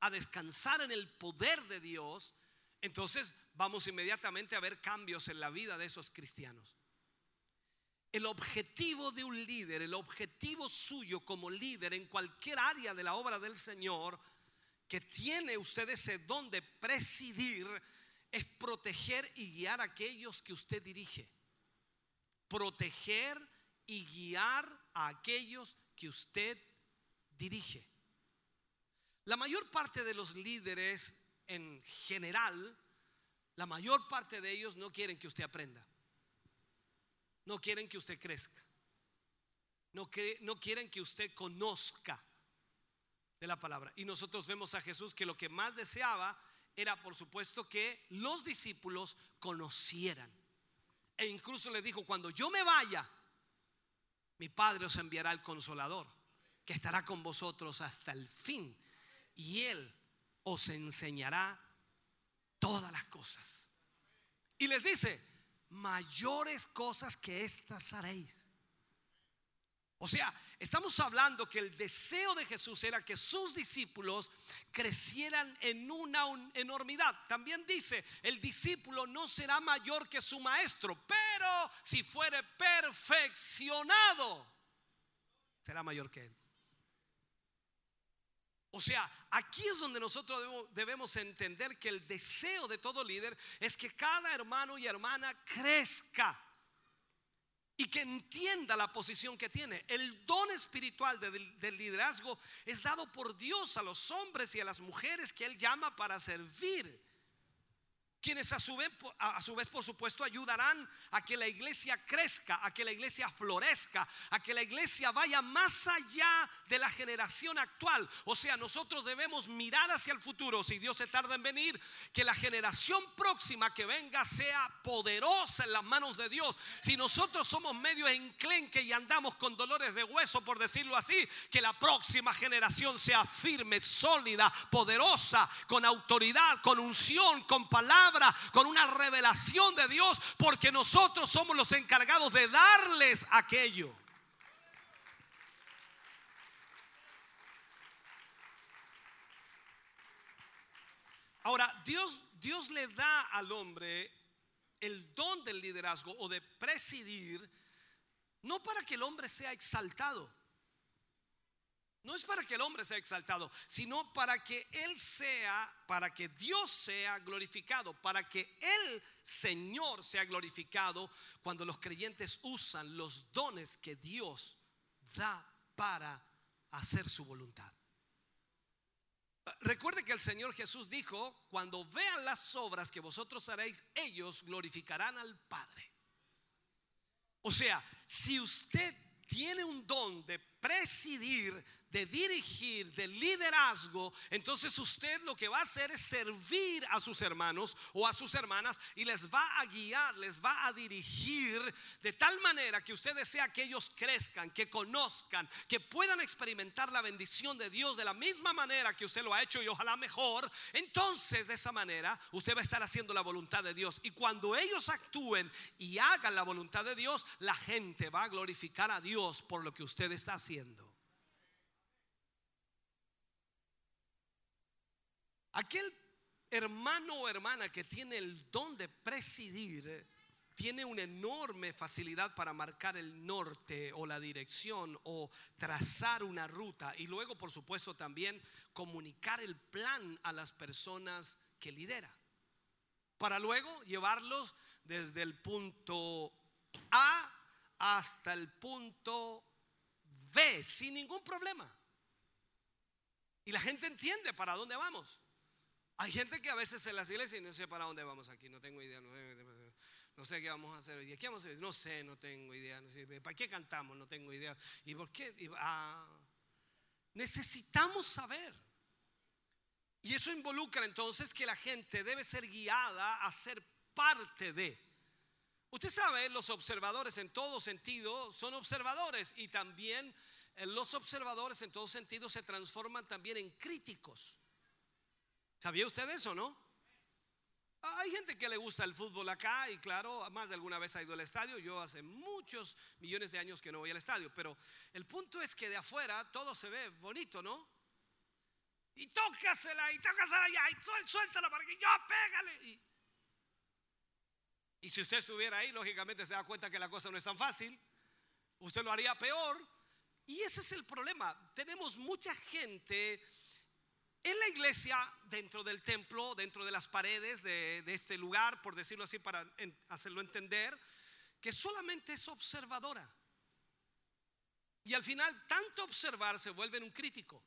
a descansar en el poder de Dios, entonces vamos inmediatamente a ver cambios en la vida de esos cristianos. El objetivo de un líder, el objetivo suyo como líder en cualquier área de la obra del Señor, que tiene usted ese don de presidir, es proteger y guiar a aquellos que usted dirige. Proteger y guiar a aquellos que usted dirige. La mayor parte de los líderes en general, la mayor parte de ellos no quieren que usted aprenda. No quieren que usted crezca. No, no quieren que usted conozca de la palabra. Y nosotros vemos a Jesús que lo que más deseaba era, por supuesto, que los discípulos conocieran. E incluso le dijo, cuando yo me vaya, mi Padre os enviará el consolador, que estará con vosotros hasta el fin. Y Él os enseñará todas las cosas. Y les dice, mayores cosas que estas haréis. O sea, estamos hablando que el deseo de Jesús era que sus discípulos crecieran en una enormidad. También dice, el discípulo no será mayor que su maestro, pero si fuere perfeccionado, será mayor que él. O sea, aquí es donde nosotros debemos, entender que el deseo de todo líder es que cada hermano y hermana crezca y que entienda la posición que tiene. El don espiritual del liderazgo es dado por Dios a los hombres y a las mujeres que Él llama para servir quienes a su, vez, a su vez, por supuesto, ayudarán a que la iglesia crezca, a que la iglesia florezca, a que la iglesia vaya más allá de la generación actual. O sea, nosotros debemos mirar hacia el futuro, si Dios se tarda en venir, que la generación próxima que venga sea poderosa en las manos de Dios. Si nosotros somos medio enclenque y andamos con dolores de hueso, por decirlo así, que la próxima generación sea firme, sólida, poderosa, con autoridad, con unción, con con una revelación de Dios, porque nosotros somos los encargados de darles aquello. Ahora, Dios, Dios le da al hombre el don del liderazgo o de presidir, no para que el hombre sea exaltado, no es para que el hombre sea exaltado, sino para que Él sea, para que Dios sea glorificado, para que el Señor sea glorificado cuando los creyentes usan los dones que Dios da para hacer su voluntad. Recuerde que el Señor Jesús dijo, cuando vean las obras que vosotros haréis, ellos glorificarán al Padre. O sea, si usted tiene un don de presidir, de dirigir, de liderazgo, entonces usted lo que va a hacer es servir a sus hermanos o a sus hermanas y les va a guiar, les va a dirigir de tal manera que usted desea que ellos crezcan, que conozcan, que puedan experimentar la bendición de Dios de la misma manera que usted lo ha hecho y ojalá mejor. Entonces de esa manera usted va a estar haciendo la voluntad de Dios y cuando ellos actúen y hagan la voluntad de Dios, la gente va a glorificar a Dios por lo que usted está haciendo. Aquel hermano o hermana que tiene el don de presidir tiene una enorme facilidad para marcar el norte o la dirección o trazar una ruta y luego por supuesto también comunicar el plan a las personas que lidera para luego llevarlos desde el punto A hasta el punto B sin ningún problema. Y la gente entiende para dónde vamos. Hay gente que a veces en las iglesias no sé para dónde vamos aquí, no tengo idea, no sé, qué vamos a hacer hoy. ¿Qué vamos a hacer? No sé, no tengo idea. ¿Para qué cantamos? No tengo idea. ¿Y por qué? Ah, necesitamos saber. Y eso involucra entonces que la gente debe ser guiada a ser parte de. Usted sabe, los observadores en todo sentido son observadores y también eh, los observadores en todo sentido se transforman también en críticos. ¿Sabía usted eso, no? Hay gente que le gusta el fútbol acá y claro, más de alguna vez ha ido al estadio. Yo hace muchos millones de años que no voy al estadio, pero el punto es que de afuera todo se ve bonito, ¿no? Y tócasela y tócasela ya y suéltala para que yo pégale. Y, y si usted estuviera ahí, lógicamente se da cuenta que la cosa no es tan fácil. Usted lo haría peor. Y ese es el problema. Tenemos mucha gente en la iglesia, dentro del templo, dentro de las paredes de, este lugar, por decirlo así, para hacerlo entender, que solamente es observadora. Y al final, tanto observar se vuelve en un crítico.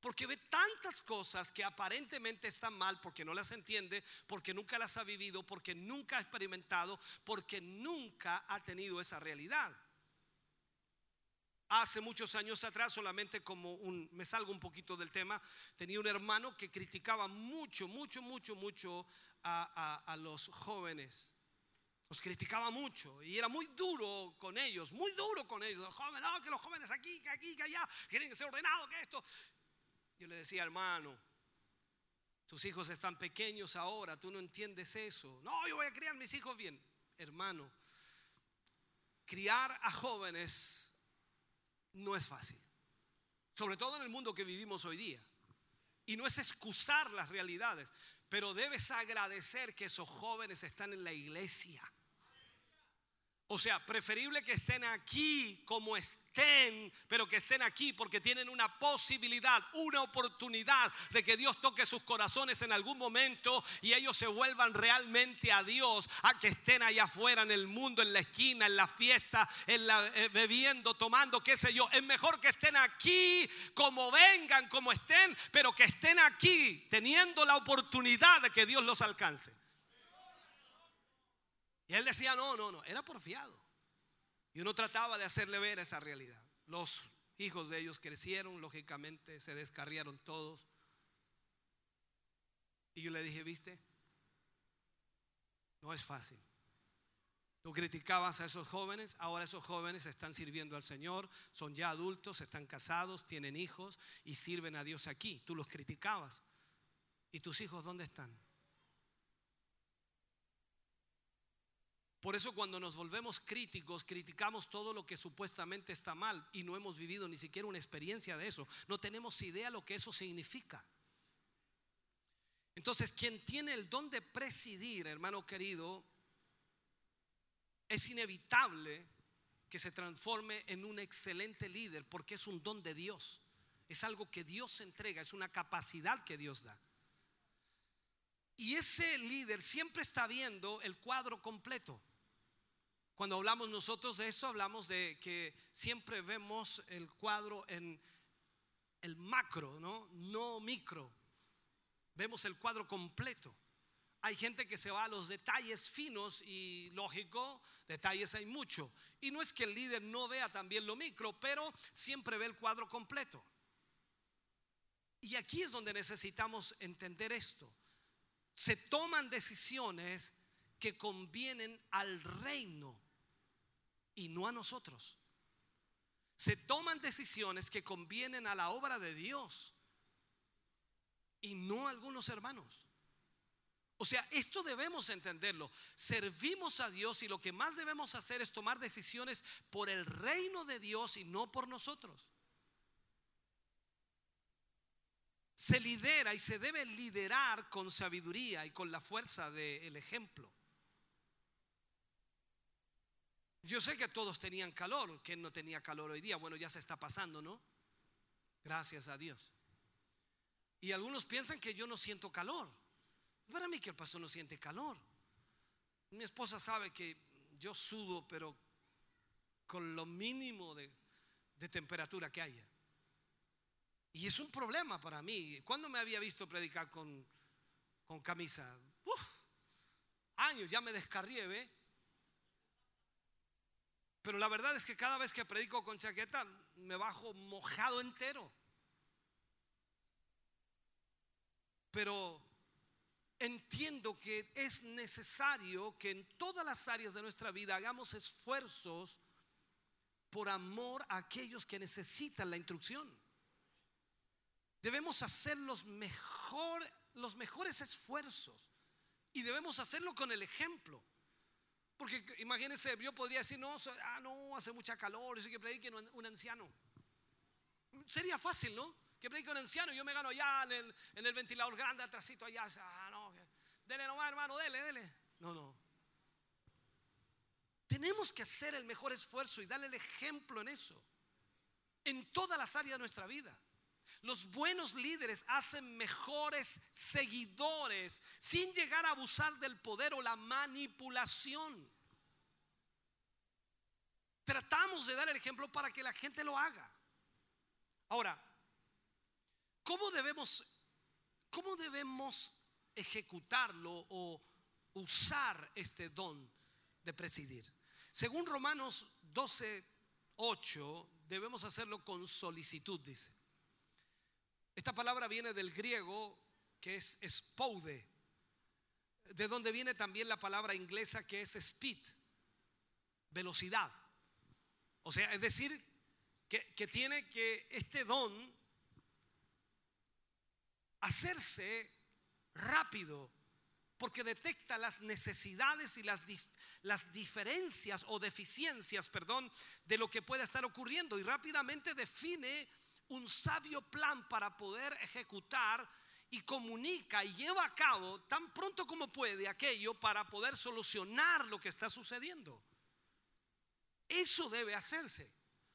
Porque ve tantas cosas que aparentemente están mal porque no las entiende, porque nunca las ha vivido, porque nunca ha experimentado, porque nunca ha tenido esa realidad. Hace muchos años atrás, solamente como un, me salgo un poquito del tema, tenía un hermano que criticaba mucho, mucho, mucho, mucho a, los jóvenes. Los criticaba mucho y era muy duro con ellos, muy duro con ellos. Los jóvenes, no, que los jóvenes aquí, que aquí, que allá, quieren que sea ordenado, que esto. Yo le decía, hermano, tus hijos están pequeños ahora, tú no entiendes eso. No, yo voy a criar mis hijos bien. Hermano, criar a jóvenes no es fácil. Sobre todo en el mundo que vivimos hoy día. Y no es excusar las realidades, pero debes agradecer que esos jóvenes están en la iglesia. O sea, preferible que estén aquí como estén, pero que estén aquí porque tienen una posibilidad, una oportunidad de que Dios toque sus corazones en algún momento y ellos se vuelvan realmente a Dios, a que estén allá afuera en el mundo, en la esquina, en la fiesta, en la, eh, bebiendo, tomando, qué sé yo. Es mejor que estén aquí como vengan, como estén, pero que estén aquí teniendo la oportunidad de que Dios los alcance. Y él decía, no, no, no, era porfiado. Y uno trataba de hacerle ver esa realidad. Los hijos de ellos crecieron, lógicamente se descarriaron todos. Y yo le dije, viste, no es fácil. Tú criticabas a esos jóvenes, ahora esos jóvenes están sirviendo al Señor, son ya adultos, están casados, tienen hijos y sirven a Dios aquí. Tú los criticabas. ¿Y tus hijos dónde están? Por eso cuando nos volvemos críticos, criticamos todo lo que supuestamente está mal y no hemos vivido ni siquiera una experiencia de eso. No tenemos idea lo que eso significa. Entonces, quien tiene el don de presidir, hermano querido, es inevitable que se transforme en un excelente líder porque es un don de Dios. Es algo que Dios entrega, es una capacidad que Dios da. Y ese líder siempre está viendo el cuadro completo. Cuando hablamos nosotros de esto, hablamos de que siempre vemos el cuadro en el macro, ¿no? No micro. Vemos el cuadro completo. Hay gente que se va a los detalles finos y lógico, detalles hay mucho. Y no es que el líder no vea también lo micro, pero siempre ve el cuadro completo. Y aquí es donde necesitamos entender esto. Se toman decisiones que convienen al reino y no a nosotros. Se toman decisiones que convienen a la obra de Dios y no a algunos hermanos. O sea, esto debemos entenderlo. Servimos a Dios y lo que más debemos hacer es tomar decisiones por el reino de Dios y no por nosotros. Se lidera y se debe liderar con sabiduría y con la fuerza del ejemplo. Yo sé que todos tenían calor, ¿quién no tenía calor hoy día? Bueno, ya se está pasando, ¿no? Gracias a Dios. Y algunos piensan que yo no siento calor. Para mí que el pastor no siente calor. Mi esposa sabe que yo sudo, pero con lo mínimo de, de temperatura que haya. Y es un problema para mí. ¿Cuándo me había visto predicar con, con camisa? Uf, años, ya me descarrié, ¿ve? Pero la verdad es que cada vez que predico con chaqueta me bajo mojado entero. pero entiendo que es necesario que en todas las áreas de nuestra vida hagamos esfuerzos por amor a aquellos que necesitan la instrucción. Debemos hacer los, mejor, los mejores esfuerzos y debemos hacerlo con el ejemplo. Porque imagínense, yo podría decir, no, ah, no, hace mucha calor, eso que predique un, anciano. Sería fácil, ¿no? Que predique un anciano, yo me gano allá en el, en el ventilador grande, atrásito allá. Ah, no, dele nomás, hermano, dele, dele. No, no. Tenemos que hacer el mejor esfuerzo y darle el ejemplo en eso. En todas las áreas de nuestra vida. Los buenos líderes hacen mejores seguidores sin llegar a abusar del poder o la manipulación. Tratamos de dar el ejemplo para que la gente lo haga. Ahora, ¿cómo debemos, cómo debemos ejecutarlo o usar este don de presidir? Según Romanos 12, 8, debemos hacerlo con solicitud, dice. Esta palabra viene del griego que es spoude, de donde viene también la palabra inglesa que es speed, velocidad. O sea, es decir, que, que tiene que este don hacerse rápido, porque detecta las necesidades y las, las diferencias o deficiencias, perdón, de lo que puede estar ocurriendo y rápidamente define un sabio plan para poder ejecutar y comunica y lleva a cabo tan pronto como puede aquello para poder solucionar lo que está sucediendo. Eso debe hacerse.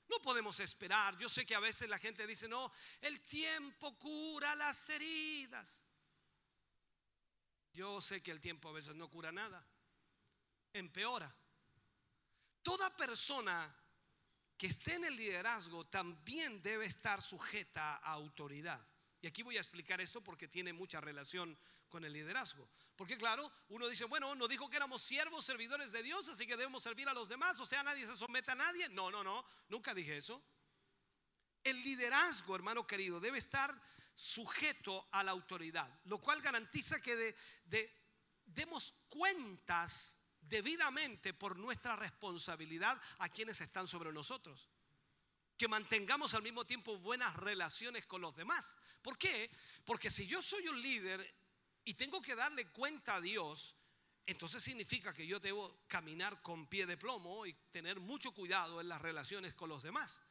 No podemos esperar. Yo sé que a veces la gente dice, no, el tiempo cura las heridas. Yo sé que el tiempo a veces no cura nada. Empeora. Toda persona que esté en el liderazgo también debe estar sujeta a autoridad. Y aquí voy a explicar esto porque tiene mucha relación con el liderazgo. Porque claro, uno dice, bueno, no dijo que éramos siervos, servidores de Dios, así que debemos servir a los demás, o sea, nadie se somete a nadie. No, no, no, nunca dije eso. El liderazgo, hermano querido, debe estar sujeto a la autoridad, lo cual garantiza que de- de- demos cuentas debidamente por nuestra responsabilidad a quienes están sobre nosotros. Que mantengamos al mismo tiempo buenas relaciones con los demás. ¿Por qué? Porque si yo soy un líder y tengo que darle cuenta a Dios, entonces significa que yo debo caminar con pie de plomo y tener mucho cuidado en las relaciones con los demás.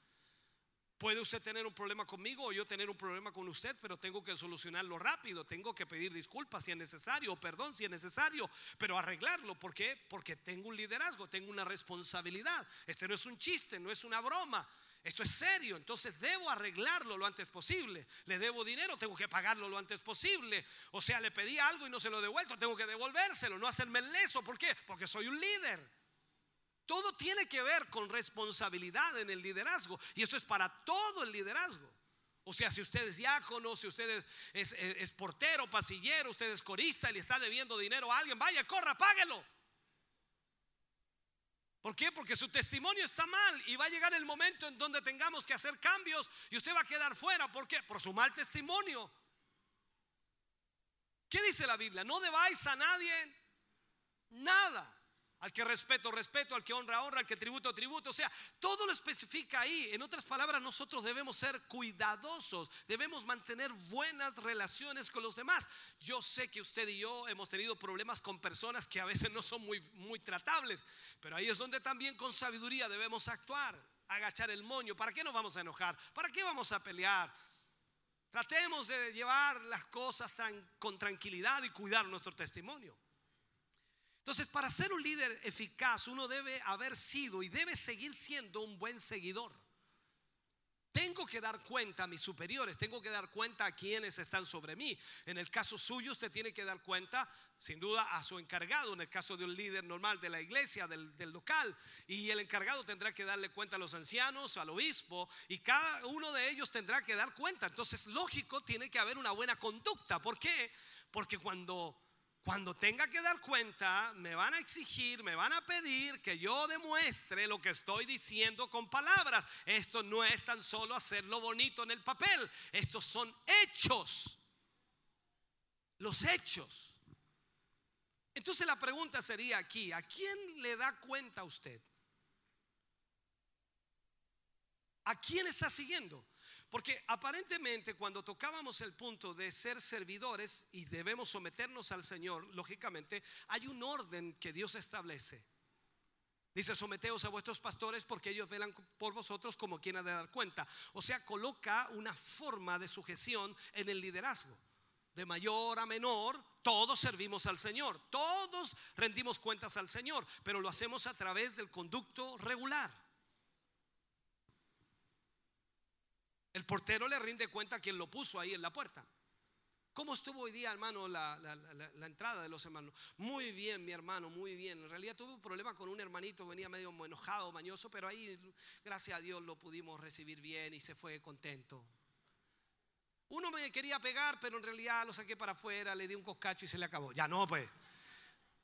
Puede usted tener un problema conmigo o yo tener un problema con usted, pero tengo que solucionarlo rápido, tengo que pedir disculpas si es necesario, o perdón si es necesario, pero arreglarlo. ¿Por qué? Porque tengo un liderazgo, tengo una responsabilidad. Este no es un chiste, no es una broma. Esto es serio, entonces debo arreglarlo lo antes posible. Le debo dinero, tengo que pagarlo lo antes posible. O sea, le pedí algo y no se lo he devuelto, tengo que devolvérselo, no hacerme el leso. ¿Por qué? Porque soy un líder. Todo tiene que ver con responsabilidad en el liderazgo y eso es para todo el liderazgo. O sea, si usted es diácono, si usted es, portero, pasillero, usted es corista y le está debiendo dinero a alguien, vaya, corra, páguelo. ¿Por qué? Porque su testimonio está mal y va a llegar el momento en donde tengamos que hacer cambios y usted va a quedar fuera. ¿Por qué? Por su mal testimonio. ¿Qué dice la Biblia? No debáis a nadie nada. Al que respeto, respeto, al que honra, honra, al que tributo, tributo. O sea, todo lo especifica ahí. En otras palabras, nosotros debemos ser cuidadosos, debemos mantener buenas relaciones con los demás. Yo sé que usted y yo hemos tenido problemas con personas que a veces no son muy, muy tratables, pero ahí es donde también con sabiduría debemos actuar, agachar el moño. ¿Para qué nos vamos a enojar? ¿Para qué vamos a pelear? Tratemos de llevar las cosas con tranquilidad y cuidar nuestro testimonio. Entonces, para ser un líder eficaz, uno debe haber sido y debe seguir siendo un buen seguidor. Tengo que dar cuenta a mis superiores, tengo que dar cuenta a quienes están sobre mí. En el caso suyo, usted tiene que dar cuenta, sin duda, a su encargado. En el caso de un líder normal de la iglesia, del, del local. Y el encargado tendrá que darle cuenta a los ancianos, al obispo, y cada uno de ellos tendrá que dar cuenta. Entonces, lógico, tiene que haber una buena conducta. ¿Por qué? Porque cuando cuando tenga que dar cuenta, me van a exigir, me van a pedir que yo demuestre lo que estoy diciendo con palabras. Esto no es tan solo hacerlo bonito en el papel, estos son hechos. los hechos. Entonces la pregunta sería aquí, ¿a quién le da cuenta usted? ¿A quién está siguiendo? Porque aparentemente cuando tocábamos el punto de ser servidores y debemos someternos al Señor, lógicamente hay un orden que Dios establece. Dice, someteos a vuestros pastores porque ellos velan por vosotros como quien ha de dar cuenta. O sea, coloca una forma de sujeción en el liderazgo. De mayor a menor, todos servimos al Señor, todos rendimos cuentas al Señor, pero lo hacemos a través del conducto regular. El portero le rinde cuenta a quien lo puso ahí en la puerta. ¿Cómo estuvo hoy día, hermano, la, la- la- la entrada de los hermanos? Muy bien, mi hermano, muy bien. En realidad tuve un problema con un hermanito, venía medio enojado, mañoso, pero ahí, gracias a Dios, lo pudimos recibir bien y se fue contento. Uno me quería pegar, pero en realidad lo saqué para afuera, le di un coscacho y se le acabó. Ya no, pues.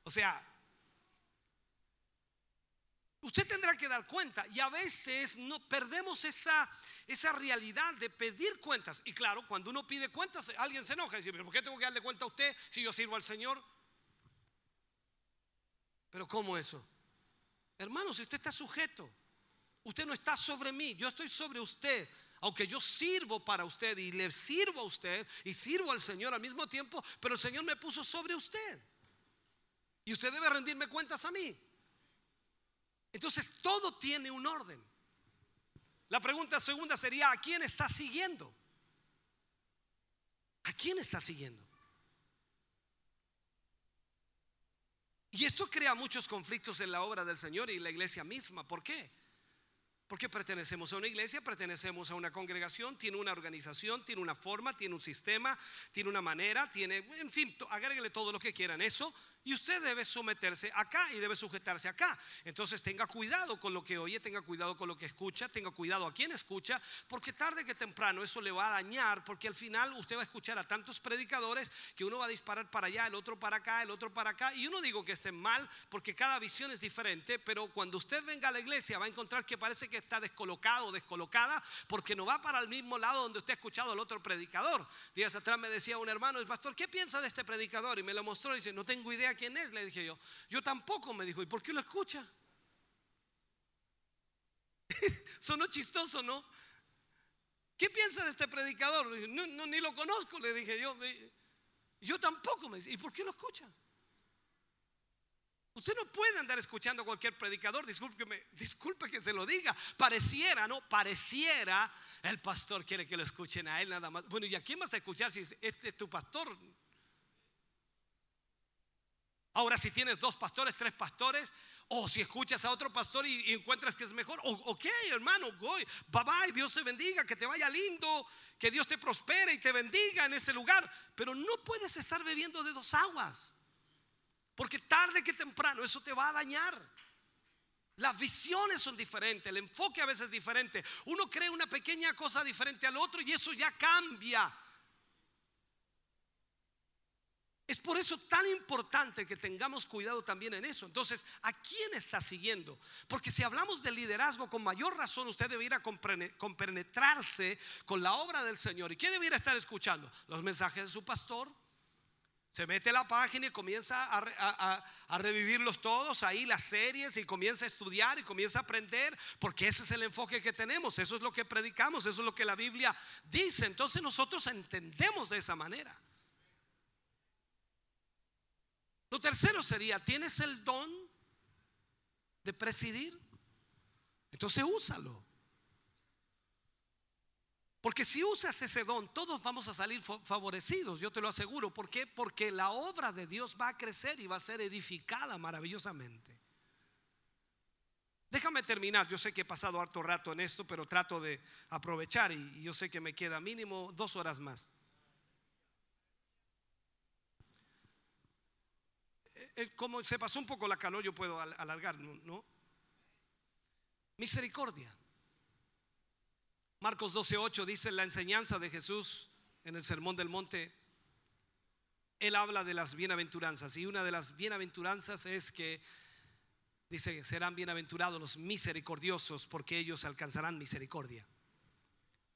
O sea, usted tendrá que dar cuenta y a veces no perdemos esa, realidad de pedir cuentas. Y claro, cuando uno pide cuentas, alguien se enoja y dice, "¿Pero ¿por qué tengo que darle cuenta a usted si yo sirvo al Señor? Pero ¿cómo eso? Hermano, si usted está sujeto, usted no está sobre mí, yo estoy sobre usted. Aunque yo sirvo para usted y le sirvo a usted y sirvo al Señor al mismo tiempo, pero el Señor me puso sobre usted. Y usted debe rendirme cuentas a mí. Entonces todo tiene un orden. La pregunta segunda sería, ¿a quién está siguiendo? ¿A quién está siguiendo? Y esto crea muchos conflictos en la obra del Señor y la iglesia misma. ¿Por qué? Porque pertenecemos a una iglesia, pertenecemos a una congregación, tiene una organización, tiene una forma, tiene un sistema, tiene una manera, tiene, en fin, agréguele todo lo que quieran eso. Y usted debe someterse acá y debe sujetarse acá. Entonces tenga cuidado con lo que oye, tenga cuidado con lo que escucha, tenga cuidado a quien escucha, porque tarde que temprano eso le va a dañar, porque al final usted va a escuchar a tantos predicadores que uno va a disparar para allá, el otro para acá, el otro para acá. Y yo no digo que estén mal, porque cada visión es diferente, pero cuando usted venga a la iglesia va a encontrar que parece que está descolocado o descolocada, porque no va para el mismo lado donde usted ha escuchado al otro predicador. Días atrás me decía un hermano, el pastor, ¿qué piensa de este predicador? Y me lo mostró y dice, no tengo idea quién es, le dije yo. Yo tampoco, me dijo, ¿y por qué lo escucha? Sonó chistoso, ¿no? ¿Qué piensa de este predicador? No, ni lo conozco, le dije yo. Yo tampoco, me dice, ¿y por qué lo escucha? Usted no puede andar escuchando a cualquier predicador, discúlpeme, disculpe que se lo diga. Pareciera, ¿no? Pareciera el pastor quiere que lo escuchen a él nada más. Bueno, ¿y a quién vas a escuchar si este es tu pastor? Ahora, si tienes dos pastores, tres pastores, o si escuchas a otro pastor y, encuentras que es mejor, o, ok, hermano, voy, bye bye, Dios te bendiga, que te vaya lindo, que Dios te prospere y te bendiga en ese lugar. Pero no puedes estar bebiendo de dos aguas, porque tarde que temprano eso te va a dañar. Las visiones son diferentes, el enfoque a veces es diferente. Uno cree una pequeña cosa diferente al otro y eso ya cambia. Es por eso tan importante que tengamos cuidado también en eso. Entonces, ¿a quién está siguiendo? Porque si hablamos de liderazgo, con mayor razón usted debiera comprene- compenetrarse con la obra del Señor. ¿Y qué debiera estar escuchando? Los mensajes de su pastor. Se mete la página y comienza a revivirlos todos, ahí las series, y comienza a estudiar y comienza a aprender, porque ese es el enfoque que tenemos, eso es lo que predicamos, eso es lo que la Biblia dice. Entonces nosotros entendemos de esa manera. Lo tercero sería, ¿tienes el don de presidir? Entonces úsalo. Porque si usas ese don, todos vamos a salir fa- favorecidos, yo te lo aseguro. Porque la obra de Dios va a crecer y va a ser edificada maravillosamente. Déjame terminar, yo sé que he pasado harto rato en esto, pero trato de aprovechar y yo sé que me queda mínimo dos horas más. Eh, eh, Como se pasó un poco la calor, yo puedo al- alargar, ¿no? ¿no? Misericordia. Marcos 12:8 dice la enseñanza de Jesús en el Sermón del Monte. Él habla de las bienaventuranzas y una de las bienaventuranzas es que dice, serán bienaventurados los misericordiosos porque ellos alcanzarán misericordia.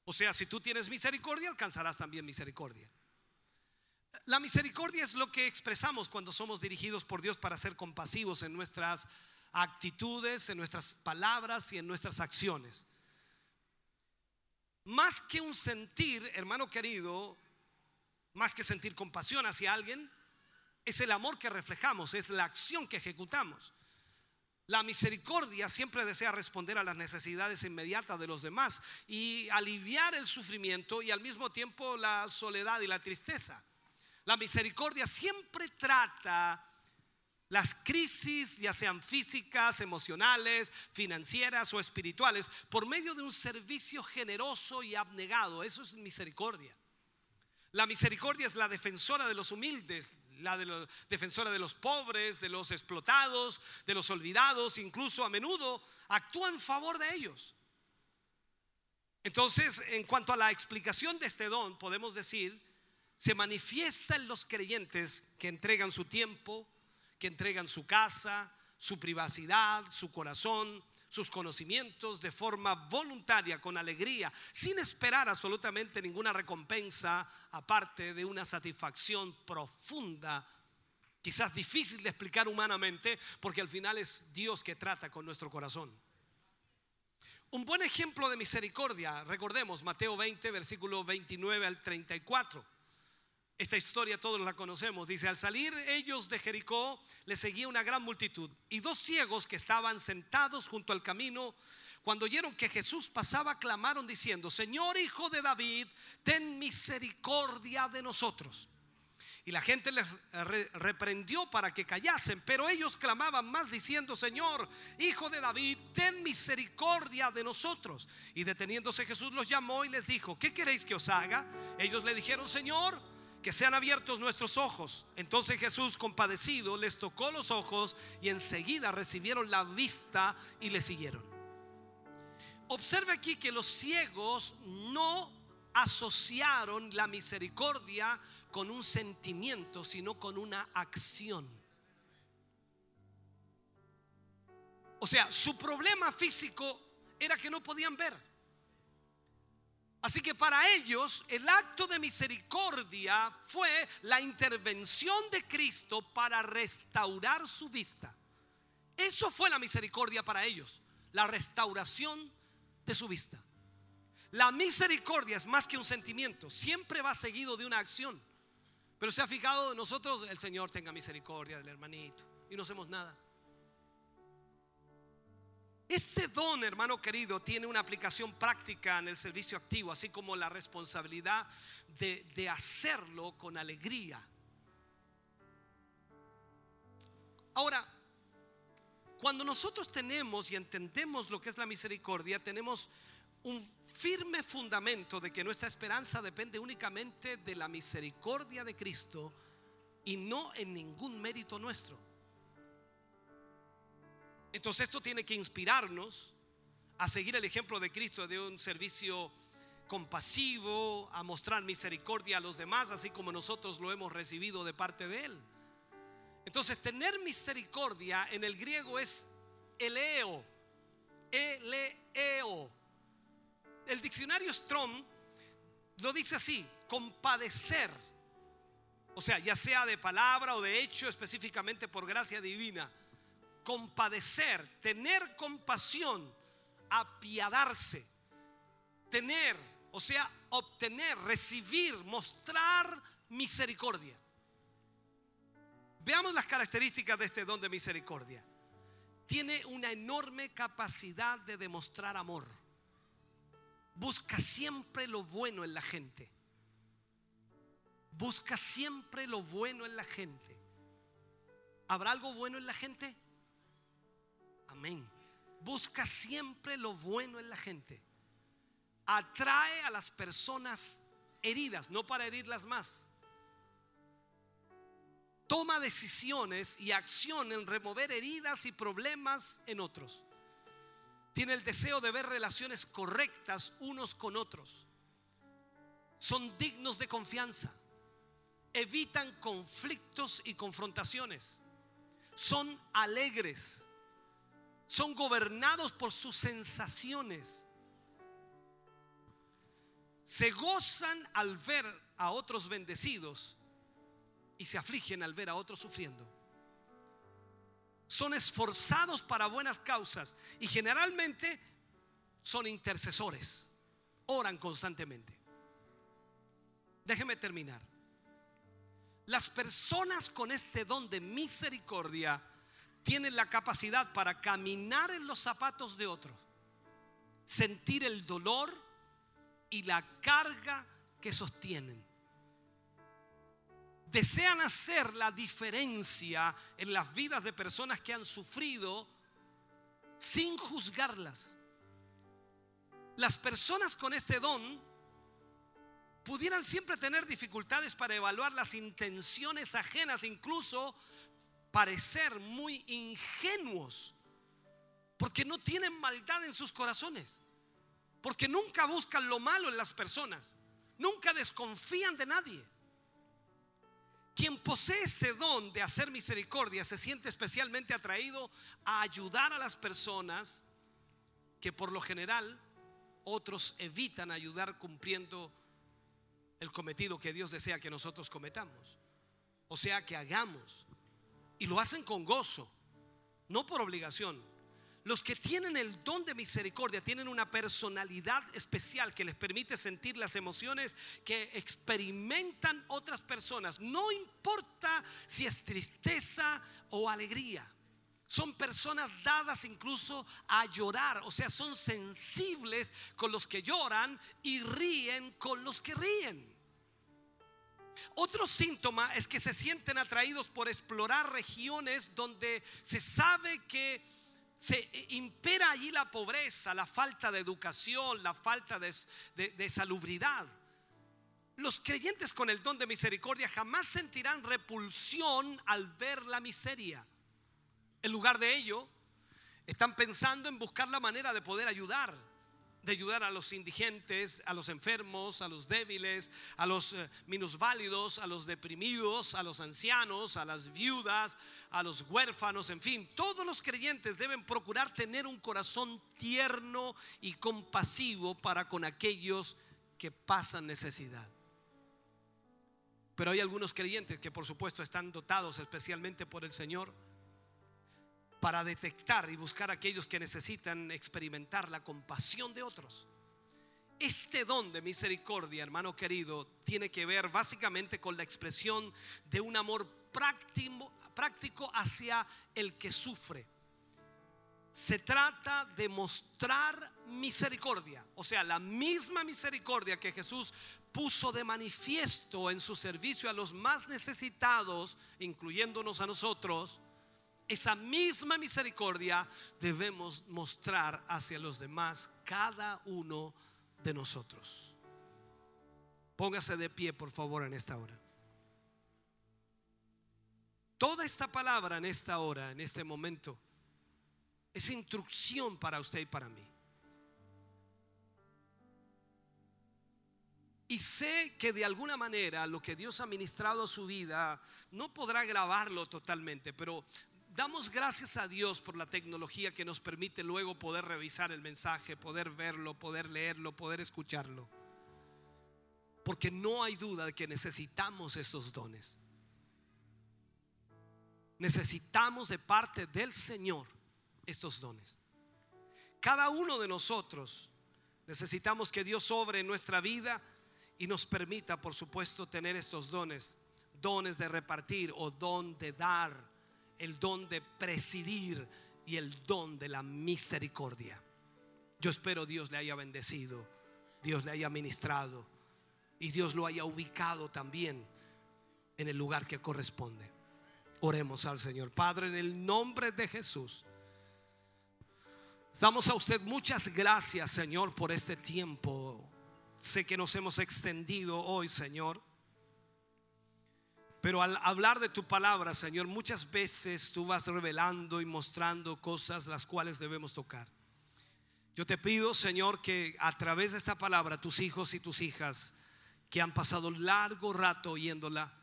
O sea, si tú tienes misericordia, alcanzarás también misericordia. La misericordia es lo que expresamos cuando somos dirigidos por Dios para ser compasivos en nuestras actitudes, en nuestras palabras y en nuestras acciones. Más que un sentir, hermano querido, más que sentir compasión hacia alguien, es el amor que reflejamos, es la acción que ejecutamos. La misericordia siempre desea responder a las necesidades inmediatas de los demás y aliviar el sufrimiento y al mismo tiempo la soledad y la tristeza. La misericordia siempre trata las crisis, ya sean físicas, emocionales, financieras o espirituales, por medio de un servicio generoso y abnegado. Eso es misericordia. La misericordia es la defensora de los humildes, la de defensora de los pobres, de los explotados, de los olvidados, incluso a menudo actúa en favor de ellos. Entonces, en cuanto a la explicación de este don, podemos decir, se manifiesta en los creyentes que entregan su tiempo, que entregan su casa, su privacidad, su corazón, sus conocimientos de forma voluntaria, con alegría, sin esperar absolutamente ninguna recompensa, aparte de una satisfacción profunda, quizás difícil de explicar humanamente, porque al final es Dios que trata con nuestro corazón. Un buen ejemplo de misericordia, recordemos Mateo 20, versículo 29 al 34. Esta historia todos la conocemos. Dice, al salir ellos de Jericó, le seguía una gran multitud. Y dos ciegos que estaban sentados junto al camino, cuando oyeron que Jesús pasaba, clamaron diciendo, Señor Hijo de David, ten misericordia de nosotros. Y la gente les re- reprendió para que callasen, pero ellos clamaban más diciendo, Señor, Hijo de David, ten misericordia de nosotros. Y deteniéndose Jesús los llamó y les dijo, ¿qué queréis que os haga? Ellos le dijeron, Señor, que sean abiertos nuestros ojos. Entonces Jesús, compadecido, les tocó los ojos y enseguida recibieron la vista y le siguieron. Observe aquí que los ciegos no asociaron la misericordia con un sentimiento, sino con una acción. O sea, su problema físico era que no podían ver. Así que para ellos el acto de misericordia fue la intervención de Cristo para restaurar su vista. Eso fue la misericordia para ellos, la restauración de su vista. La misericordia es más que un sentimiento, siempre va seguido de una acción. Pero se ha fijado nosotros, el Señor tenga misericordia del hermanito y no hacemos nada. Este don, hermano querido, tiene una aplicación práctica en el servicio activo, así como la responsabilidad de, hacerlo con alegría. Ahora, cuando nosotros tenemos y entendemos lo que es la misericordia, tenemos un firme fundamento de que nuestra esperanza depende únicamente de la misericordia de Cristo y no en ningún mérito nuestro. Entonces esto tiene que inspirarnos a seguir el ejemplo de Cristo de un servicio compasivo, a mostrar misericordia a los demás, así como nosotros lo hemos recibido de parte de Él. Entonces tener misericordia en el griego es eleo, eleo. El diccionario Strong lo dice así, compadecer. O sea, ya sea de palabra o de hecho, específicamente por gracia divina compadecer, tener compasión, apiadarse, tener, o sea, obtener, recibir, mostrar misericordia. Veamos las características de este don de misericordia. Tiene una enorme capacidad de demostrar amor. Busca siempre lo bueno en la gente. Busca siempre lo bueno en la gente. ¿Habrá algo bueno en la gente? Amén. Busca siempre lo bueno en la gente. Atrae a las personas heridas, no para herirlas más. Toma decisiones y acción en remover heridas y problemas en otros. Tiene el deseo de ver relaciones correctas unos con otros. Son dignos de confianza. Evitan conflictos y confrontaciones. Son alegres son gobernados por sus sensaciones. Se gozan al ver a otros bendecidos y se afligen al ver a otros sufriendo. Son esforzados para buenas causas y generalmente son intercesores. Oran constantemente. Déjeme terminar. Las personas con este don de misericordia tienen la capacidad para caminar en los zapatos de otros, sentir el dolor y la carga que sostienen. Desean hacer la diferencia en las vidas de personas que han sufrido sin juzgarlas. Las personas con este don pudieran siempre tener dificultades para evaluar las intenciones ajenas, incluso parecer muy ingenuos, porque no tienen maldad en sus corazones, porque nunca buscan lo malo en las personas, nunca desconfían de nadie. Quien posee este don de hacer misericordia se siente especialmente atraído a ayudar a las personas que por lo general otros evitan ayudar cumpliendo el cometido que Dios desea que nosotros cometamos. O sea, que hagamos. Y lo hacen con gozo, no por obligación. Los que tienen el don de misericordia tienen una personalidad especial que les permite sentir las emociones que experimentan otras personas. No importa si es tristeza o alegría. Son personas dadas incluso a llorar, o sea, son sensibles con los que lloran y ríen con los que ríen. Otro síntoma es que se sienten atraídos por explorar regiones donde se sabe que se impera allí la pobreza, la falta de educación, la falta de, salubridad. Los creyentes con el don de misericordia jamás sentirán repulsión al ver la miseria. En lugar de ello, están pensando en buscar la manera de poder ayudar, de ayudar a los indigentes, a los enfermos, a los débiles, a los eh, minusválidos, a los deprimidos, a los ancianos, a las viudas, a los huérfanos, en fin, todos los creyentes deben procurar tener un corazón tierno y compasivo para con aquellos que pasan necesidad. Pero hay algunos creyentes que por supuesto están dotados especialmente por el Señor para detectar y buscar a aquellos que necesitan experimentar la compasión de otros. Este don de misericordia, hermano querido, tiene que ver básicamente con la expresión de un amor práctico, práctico hacia el que sufre. Se trata de mostrar misericordia, o sea, la misma misericordia que Jesús puso de manifiesto en su servicio a los más necesitados, incluyéndonos a nosotros esa misma misericordia debemos mostrar hacia los demás, cada uno de nosotros. Póngase de pie, por favor, en esta hora. Toda esta palabra en esta hora, en este momento, es instrucción para usted y para mí. Y sé que de alguna manera lo que Dios ha ministrado a su vida no podrá grabarlo totalmente, pero damos gracias a Dios por la tecnología que nos permite luego poder revisar el mensaje, poder verlo, poder leerlo, poder escucharlo. Porque no hay duda de que necesitamos estos dones. Necesitamos de parte del Señor estos dones. Cada uno de nosotros necesitamos que Dios obre en nuestra vida y nos permita, por supuesto, tener estos dones. Dones de repartir o don de dar el don de presidir y el don de la misericordia. Yo espero Dios le haya bendecido, Dios le haya ministrado y Dios lo haya ubicado también en el lugar que corresponde. Oremos al Señor. Padre, en el nombre de Jesús, damos a usted muchas gracias, Señor, por este tiempo. Sé que nos hemos extendido hoy, Señor. Pero al hablar de tu palabra, Señor, muchas veces tú vas revelando y mostrando cosas las cuales debemos tocar. Yo te pido, Señor, que a través de esta palabra tus hijos y tus hijas que han pasado largo rato oyéndola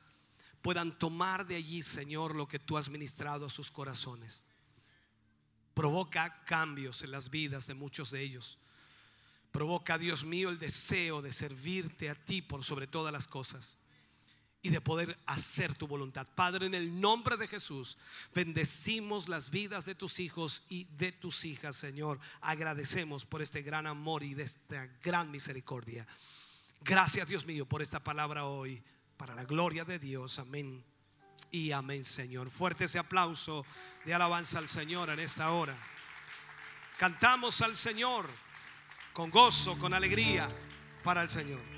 puedan tomar de allí, Señor, lo que tú has ministrado a sus corazones. Provoca cambios en las vidas de muchos de ellos. Provoca, Dios mío, el deseo de servirte a ti por sobre todas las cosas y de poder hacer tu voluntad. Padre, en el nombre de Jesús, bendecimos las vidas de tus hijos y de tus hijas, Señor. Agradecemos por este gran amor y de esta gran misericordia. Gracias, Dios mío, por esta palabra hoy, para la gloria de Dios. Amén. Y amén, Señor. Fuerte ese aplauso de alabanza al Señor en esta hora. Cantamos al Señor con gozo, con alegría para el Señor.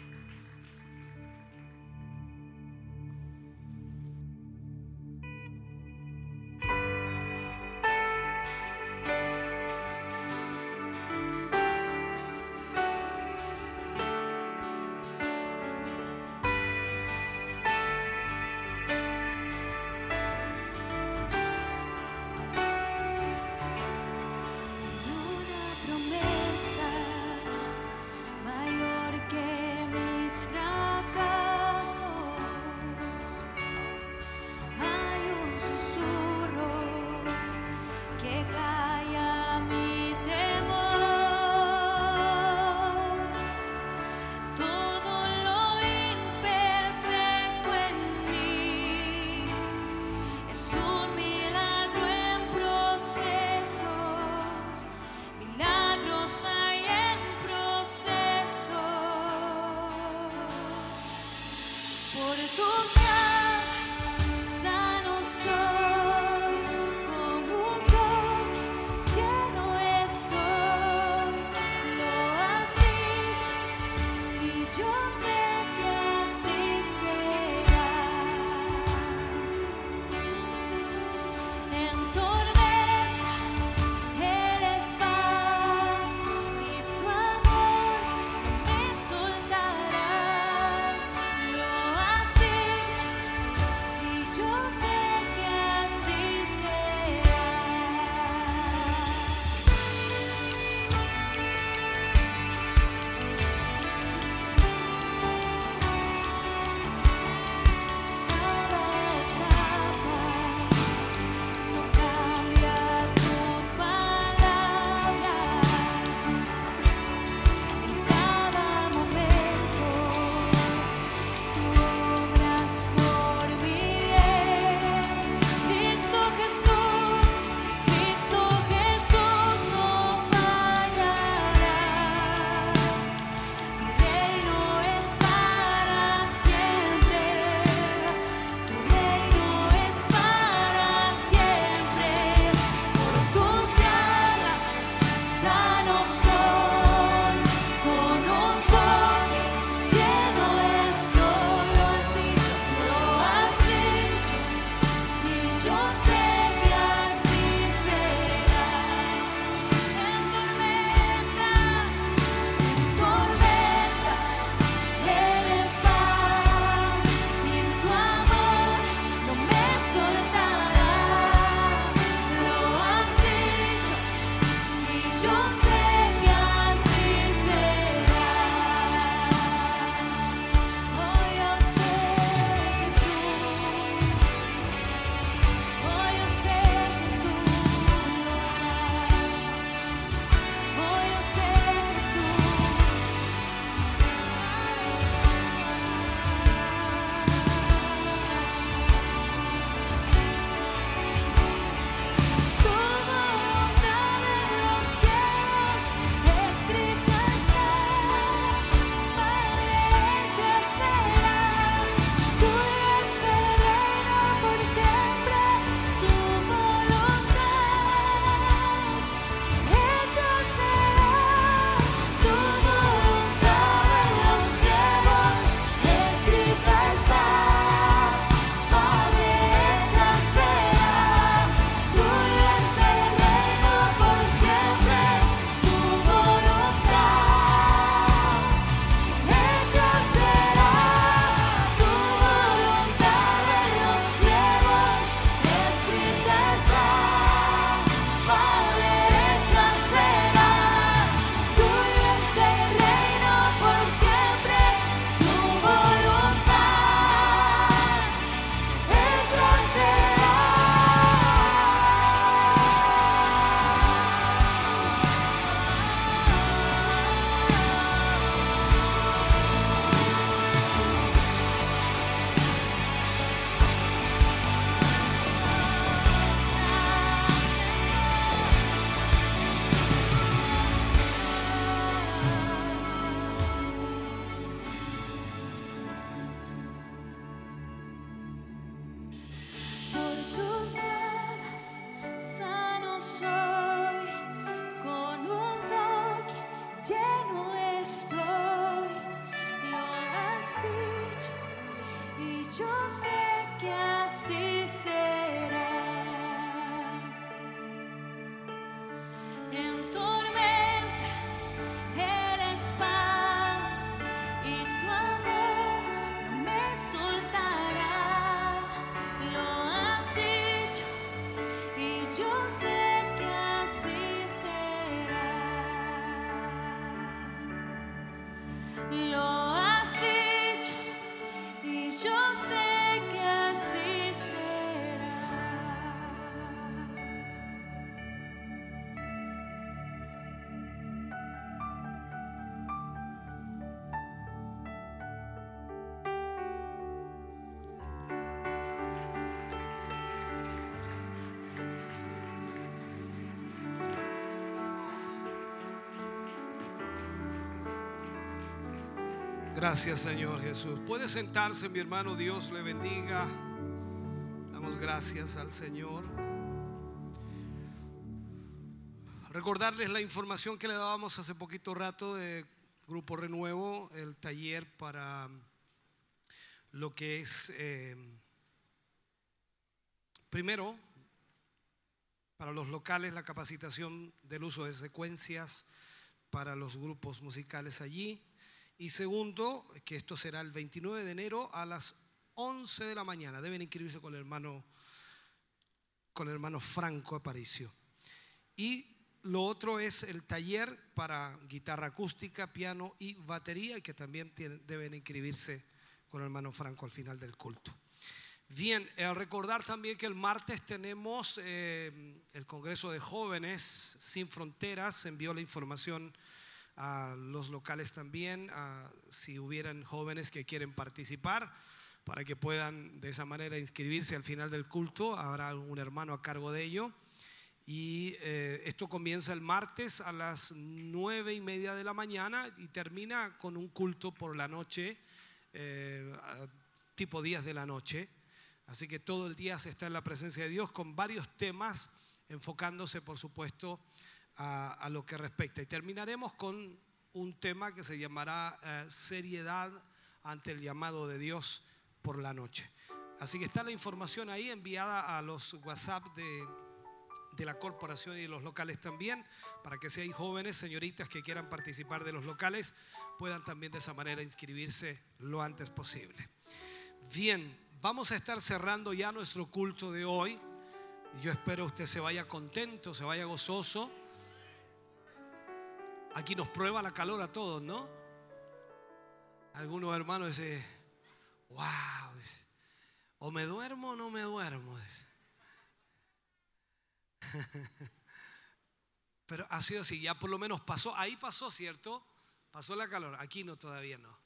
Gracias Señor Jesús. Puede sentarse mi hermano, Dios le bendiga. Damos gracias al Señor. Recordarles la información que le dábamos hace poquito rato de Grupo Renuevo, el taller para lo que es, eh, primero, para los locales, la capacitación del uso de secuencias para los grupos musicales allí. Y segundo, que esto será el 29 de enero a las 11 de la mañana. Deben inscribirse con el hermano, con el hermano Franco Aparicio. Y lo otro es el taller para guitarra acústica, piano y batería, que también tienen- deben inscribirse con el hermano Franco al final del culto. Bien, eh, recordar también que el martes tenemos eh, el Congreso de Jóvenes Sin Fronteras. Envió la información a los locales también, si hubieran jóvenes que quieren participar, para que puedan de esa manera inscribirse al final del culto. Habrá un hermano a cargo de ello. Y eh, esto comienza el martes a las nueve y media de la mañana y termina con un culto por la noche, eh, tipo días de la noche. Así que todo el día se está en la presencia de Dios con varios temas, enfocándose, por supuesto, a, lo que respecta. Y terminaremos con un tema que se llamará eh, seriedad ante el llamado de Dios por la noche. Así que está la información ahí enviada a los WhatsApp de, de la corporación y de los locales también, para que si hay jóvenes, señoritas que quieran participar de los locales, puedan también de esa manera inscribirse lo antes posible. Bien, vamos a estar cerrando ya nuestro culto de hoy. Yo espero usted se vaya contento, se vaya gozoso. Aquí nos prueba la calor a todos, ¿no? Algunos hermanos dicen, wow, o me duermo o no me duermo. Pero ha sido así, ya por lo menos pasó, ahí pasó, ¿cierto? Pasó la calor, aquí no, todavía no.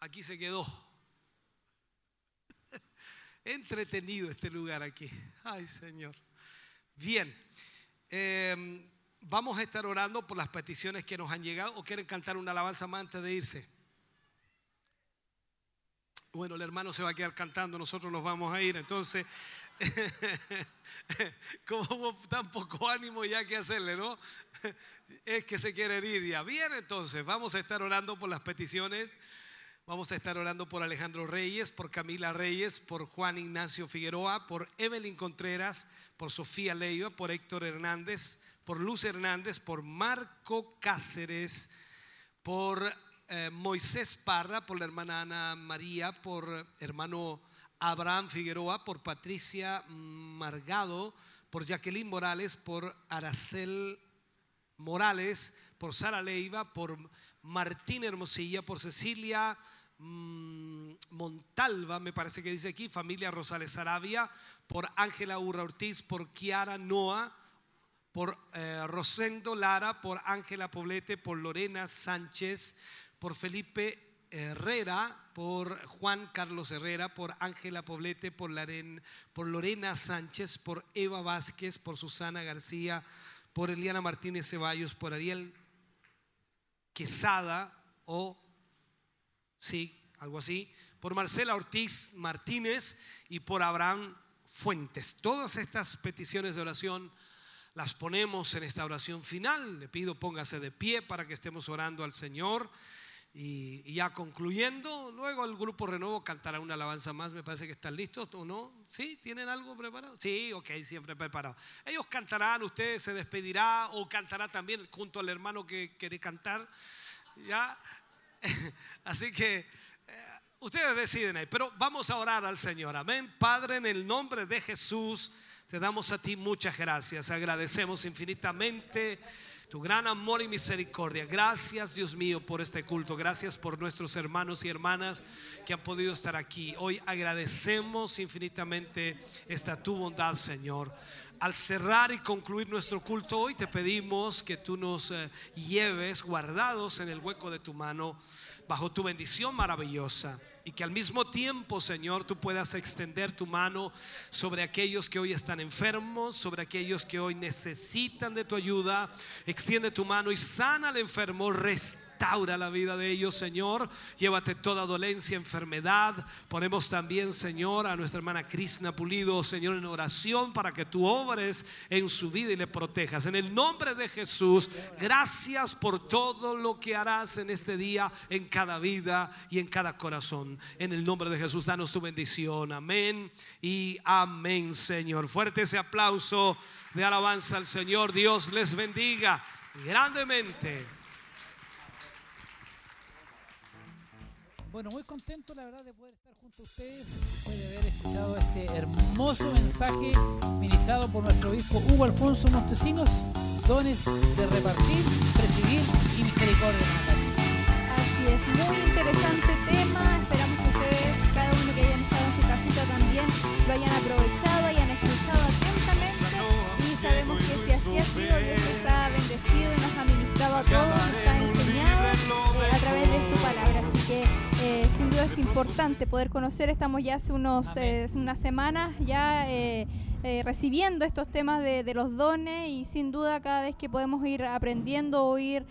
Aquí se quedó. Entretenido este lugar aquí. Ay, Señor. Bien, eh, vamos a estar orando por las peticiones que nos han llegado. ¿O quieren cantar una alabanza más antes de irse? Bueno, el hermano se va a quedar cantando, nosotros nos vamos a ir. Entonces, como hubo tan poco ánimo ya que hacerle, ¿no? Es que se quieren ir ya. Bien, entonces, vamos a estar orando por las peticiones. Vamos a estar orando por Alejandro Reyes, por Camila Reyes, por Juan Ignacio Figueroa, por Evelyn Contreras, por Sofía Leiva, por Héctor Hernández, por Luz Hernández, por Marco Cáceres, por eh, Moisés Parra, por la hermana Ana María, por hermano Abraham Figueroa, por Patricia Margado, por Jacqueline Morales, por Aracel Morales, por Sara Leiva, por Martín Hermosilla, por Cecilia mm, Montalva, me parece que dice aquí, familia Rosales Arabia, por Ángela Urra Ortiz, por Kiara Noa, por eh, Rosendo Lara, por Ángela Poblete, por Lorena Sánchez, por Felipe Herrera, por Juan Carlos Herrera, por Ángela Poblete, por, por Lorena Sánchez, por Eva Vázquez, por Susana García, por Eliana Martínez Ceballos, por Ariel Quesada o sí, algo así, por Marcela Ortiz Martínez y por Abraham Fuentes. Todas estas peticiones de oración las ponemos en esta oración final. Le pido póngase de pie para que estemos orando al Señor. Y, ya concluyendo, luego el grupo Renuevo cantará una alabanza más. Me parece que están listos o no. ¿Sí? ¿Tienen algo preparado? Sí, ok, siempre preparado. Ellos cantarán, usted se despedirá o cantará también junto al hermano que quiere cantar. Ya. Así que eh, ustedes deciden ahí. Pero vamos a orar al Señor. Amén. Padre, en el nombre de Jesús, te damos a ti muchas gracias. Agradecemos infinitamente tu gran amor y misericordia. Gracias, Dios mío, por este culto. Gracias por nuestros hermanos y hermanas que han podido estar aquí. Hoy agradecemos infinitamente esta tu bondad, Señor. Al cerrar y concluir nuestro culto hoy, te pedimos que tú nos eh, lleves guardados en el hueco de tu mano, bajo tu bendición maravillosa. Y que al mismo tiempo, Señor, tú puedas extender tu mano sobre aquellos que hoy están enfermos, sobre aquellos que hoy necesitan de tu ayuda. Extiende tu mano y sana al enfermo, restaura la vida de ellos, Señor. Llévate toda dolencia, enfermedad. Ponemos también, Señor, a nuestra hermana Krishna Pulido, Señor, en oración para que tú obres en su vida y le protejas. En el nombre de Jesús, gracias por todo lo que harás en este día, en cada vida y en cada corazón. En el nombre de Jesús, danos tu bendición. Amén y amén, Señor. Fuerte ese aplauso de alabanza al Señor. Dios les bendiga grandemente. Bueno, muy contento la verdad de poder estar junto a ustedes, después de haber escuchado este hermoso mensaje ministrado por nuestro obispo Hugo Alfonso Montesinos, dones de repartir, presidir y misericordia. Así es, muy interesante tema. Esperamos que ustedes, cada uno que hayan estado en su casita también, lo hayan aprovechado, hayan escuchado atentamente. Y sabemos que si así ha sido, Dios les ha bendecido y nos ha ministrado a todos, sin duda es importante poder conocer. Estamos ya hace unos, eh, unas semanas ya. eh, eh, recibiendo estos temas de, de los dones y sin duda cada vez que podemos ir aprendiendo o ir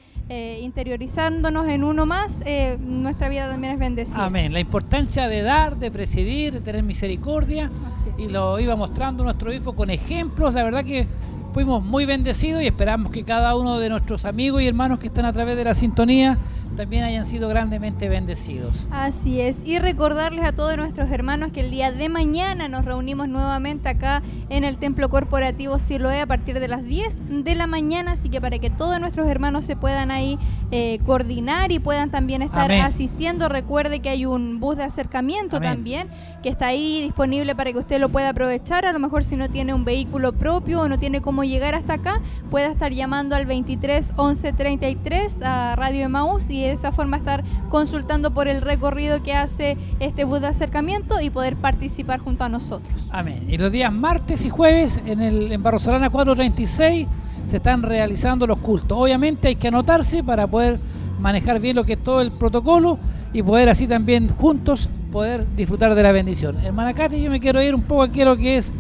interiorizándonos en uno más, nuestra vida también es bendecida. Amén. La importancia de dar, de presidir, de tener misericordia. Y lo iba mostrando nuestro hijo con ejemplos. La verdad que fuimos muy bendecidos y esperamos que cada uno de nuestros amigos y hermanos que están a través de la sintonía también hayan sido grandemente bendecidos. Así es, y recordarles a todos nuestros hermanos que el día de mañana nos reunimos nuevamente acá en el Templo Corporativo Siloé a partir de las 10 de la mañana, así que para que todos nuestros hermanos se puedan ahí eh, coordinar y puedan también estar Amén. asistiendo, recuerde que hay un bus de acercamiento Amén. también que está ahí disponible para que usted lo pueda aprovechar, a lo mejor si no tiene un vehículo propio o no tiene cómo llegar hasta acá, pueda estar llamando al 23 11 33 a Radio Emaús y de esa forma estar consultando por el recorrido que hace este bus de acercamiento y poder participar junto a nosotros. Amén. Y los días martes y jueves en el en Barrosolana 436 se están realizando los cultos. Obviamente hay que anotarse para poder manejar bien lo que es todo el protocolo y poder así también juntos poder disfrutar de la bendición. Hermana Katy, yo me quiero ir un poco aquí a lo que es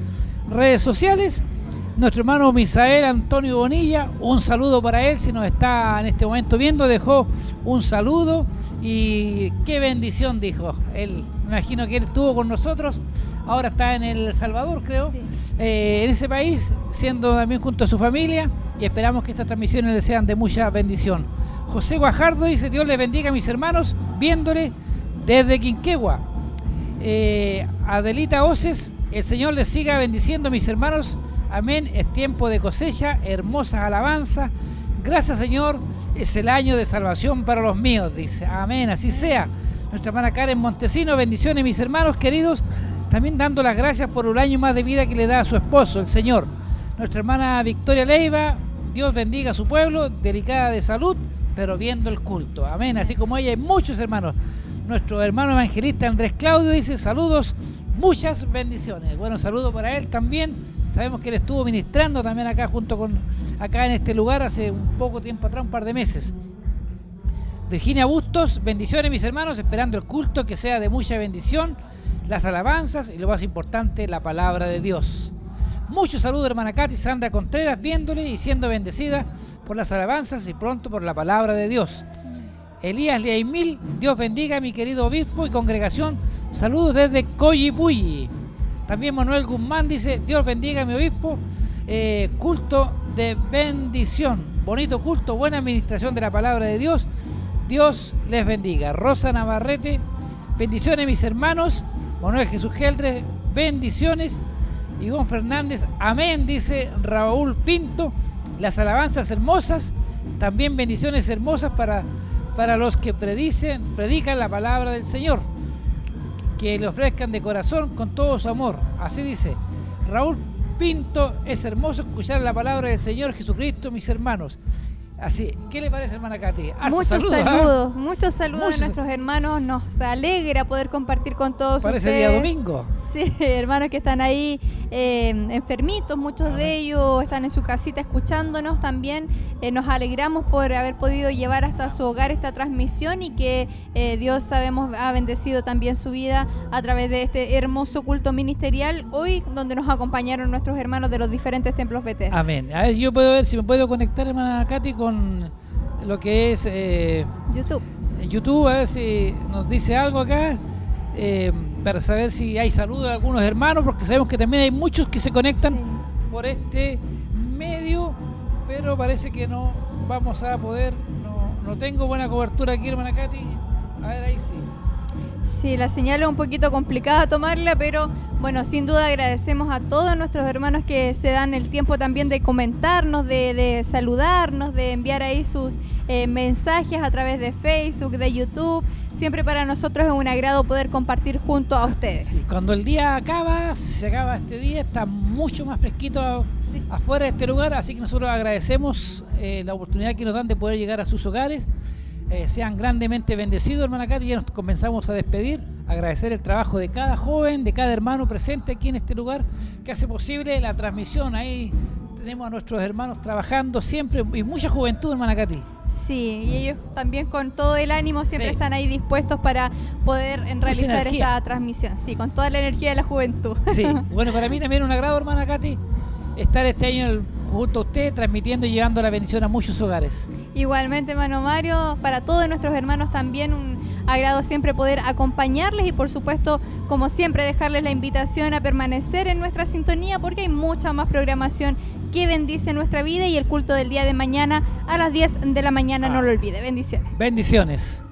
redes sociales. Nuestro hermano Misael Antonio Bonilla, un saludo para él si nos está en este momento viendo, dejó un saludo y qué bendición dijo. Él, me imagino que él estuvo con nosotros, ahora está en El Salvador creo, Sí. eh, en ese país, siendo también junto a su familia y esperamos que estas transmisiones le sean de mucha bendición. José Guajardo dice, Dios les bendiga a mis hermanos, viéndole desde Quinquegua. Eh, Adelita Oces, el Señor les siga bendiciendo mis hermanos. Amén. Es tiempo de cosecha, hermosas alabanzas. Gracias Señor, es el año de salvación para los míos, dice. Amén, así sea. Nuestra hermana Karen Montesino, bendiciones mis hermanos queridos. También dando las gracias por un año más de vida que le da a su esposo, el Señor. Nuestra hermana Victoria Leiva, Dios bendiga a su pueblo, delicada de salud, pero viendo el culto. Amén. Así como ella hay muchos hermanos. Nuestro hermano evangelista Andrés Claudio dice saludos, muchas bendiciones. Bueno, saludo para él también. Sabemos que él estuvo ministrando también acá junto con acá en este lugar hace un poco tiempo atrás, un par de meses. Virginia Bustos, bendiciones mis hermanos, esperando el culto que sea de mucha bendición, las alabanzas y lo más importante, la palabra de Dios. Muchos saludos hermana Katy, Sandra Contreras, viéndole y siendo bendecida por las alabanzas y pronto por la palabra de Dios. Elías Leaimil, Dios bendiga a mi querido obispo y congregación. Saludos desde Coyipulli. También Manuel Guzmán dice, Dios bendiga a mi obispo. Eh, culto de bendición. Bonito culto, buena administración de la palabra de Dios. Dios les bendiga. Rosa Navarrete, bendiciones mis hermanos. Manuel Jesús Geldre, bendiciones. Ivonne Fernández, amén, dice Raúl Pinto. Las alabanzas hermosas, también bendiciones hermosas para, para los que predicen, predican la palabra del Señor. Que le ofrezcan de corazón con todo su amor. Así dice Raúl Pinto, es hermoso escuchar la palabra del Señor Jesucristo, mis hermanos. Así, ¿qué le parece, hermana Katy? Harto Muchos ¿ah? saludos, muchos saludos Muchos- a nuestros hermanos. Nos alegra poder compartir con todos Parece ustedes. día domingo. Sí, hermanos que están ahí eh, enfermitos, muchos Amén. de ellos están en su casita escuchándonos también. Eh, nos alegramos por haber podido llevar hasta su hogar esta transmisión y que eh, Dios sabemos ha bendecido también su vida a través de este hermoso culto ministerial hoy donde nos acompañaron nuestros hermanos de los diferentes templos BT. Amén. A ver si yo puedo ver si me puedo conectar, hermana Katy, con lo que es eh, YouTube. YouTube, a ver si nos dice algo acá. eh, para saber si hay saludos de algunos hermanos, porque sabemos que también hay muchos que se conectan Sí. por este medio, pero parece que no vamos a poder, no, no tengo buena cobertura aquí, hermana Katy. A ver, ahí sí. Sí, la señal es un poquito complicada tomarla, pero bueno, sin duda agradecemos a todos nuestros hermanos que se dan el tiempo también de comentarnos, de, de saludarnos, de enviar ahí sus eh, mensajes a través de Facebook, de YouTube. Siempre para nosotros es un agrado poder compartir junto a ustedes. Sí, Cuando el día acaba, se acaba este día, está mucho más fresquito Sí. afuera de este lugar, así que nosotros agradecemos eh, la oportunidad que nos dan de poder llegar a sus hogares. Eh, sean grandemente bendecidos, hermana Katy, ya nos comenzamos a despedir. Agradecer el trabajo de cada joven, de cada hermano presente aquí en este lugar, que hace posible la transmisión. Ahí tenemos a nuestros hermanos trabajando siempre y mucha juventud, hermana Katy. Sí, y ellos también con todo el ánimo siempre Sí. están ahí dispuestos para poder en, realizar esta transmisión. Sí, con toda la energía de la juventud. Sí, bueno, para mí también un agrado, hermana Katy, estar este año el- junto a usted, transmitiendo y llevando la bendición a muchos hogares. Igualmente, hermano Mario, para todos nuestros hermanos también un agrado siempre poder acompañarles y por supuesto, como siempre, dejarles la invitación a permanecer en nuestra sintonía porque hay mucha más programación que bendice nuestra vida y el culto del día de mañana a las 10 de la mañana, no lo olvide. Bendiciones. Bendiciones.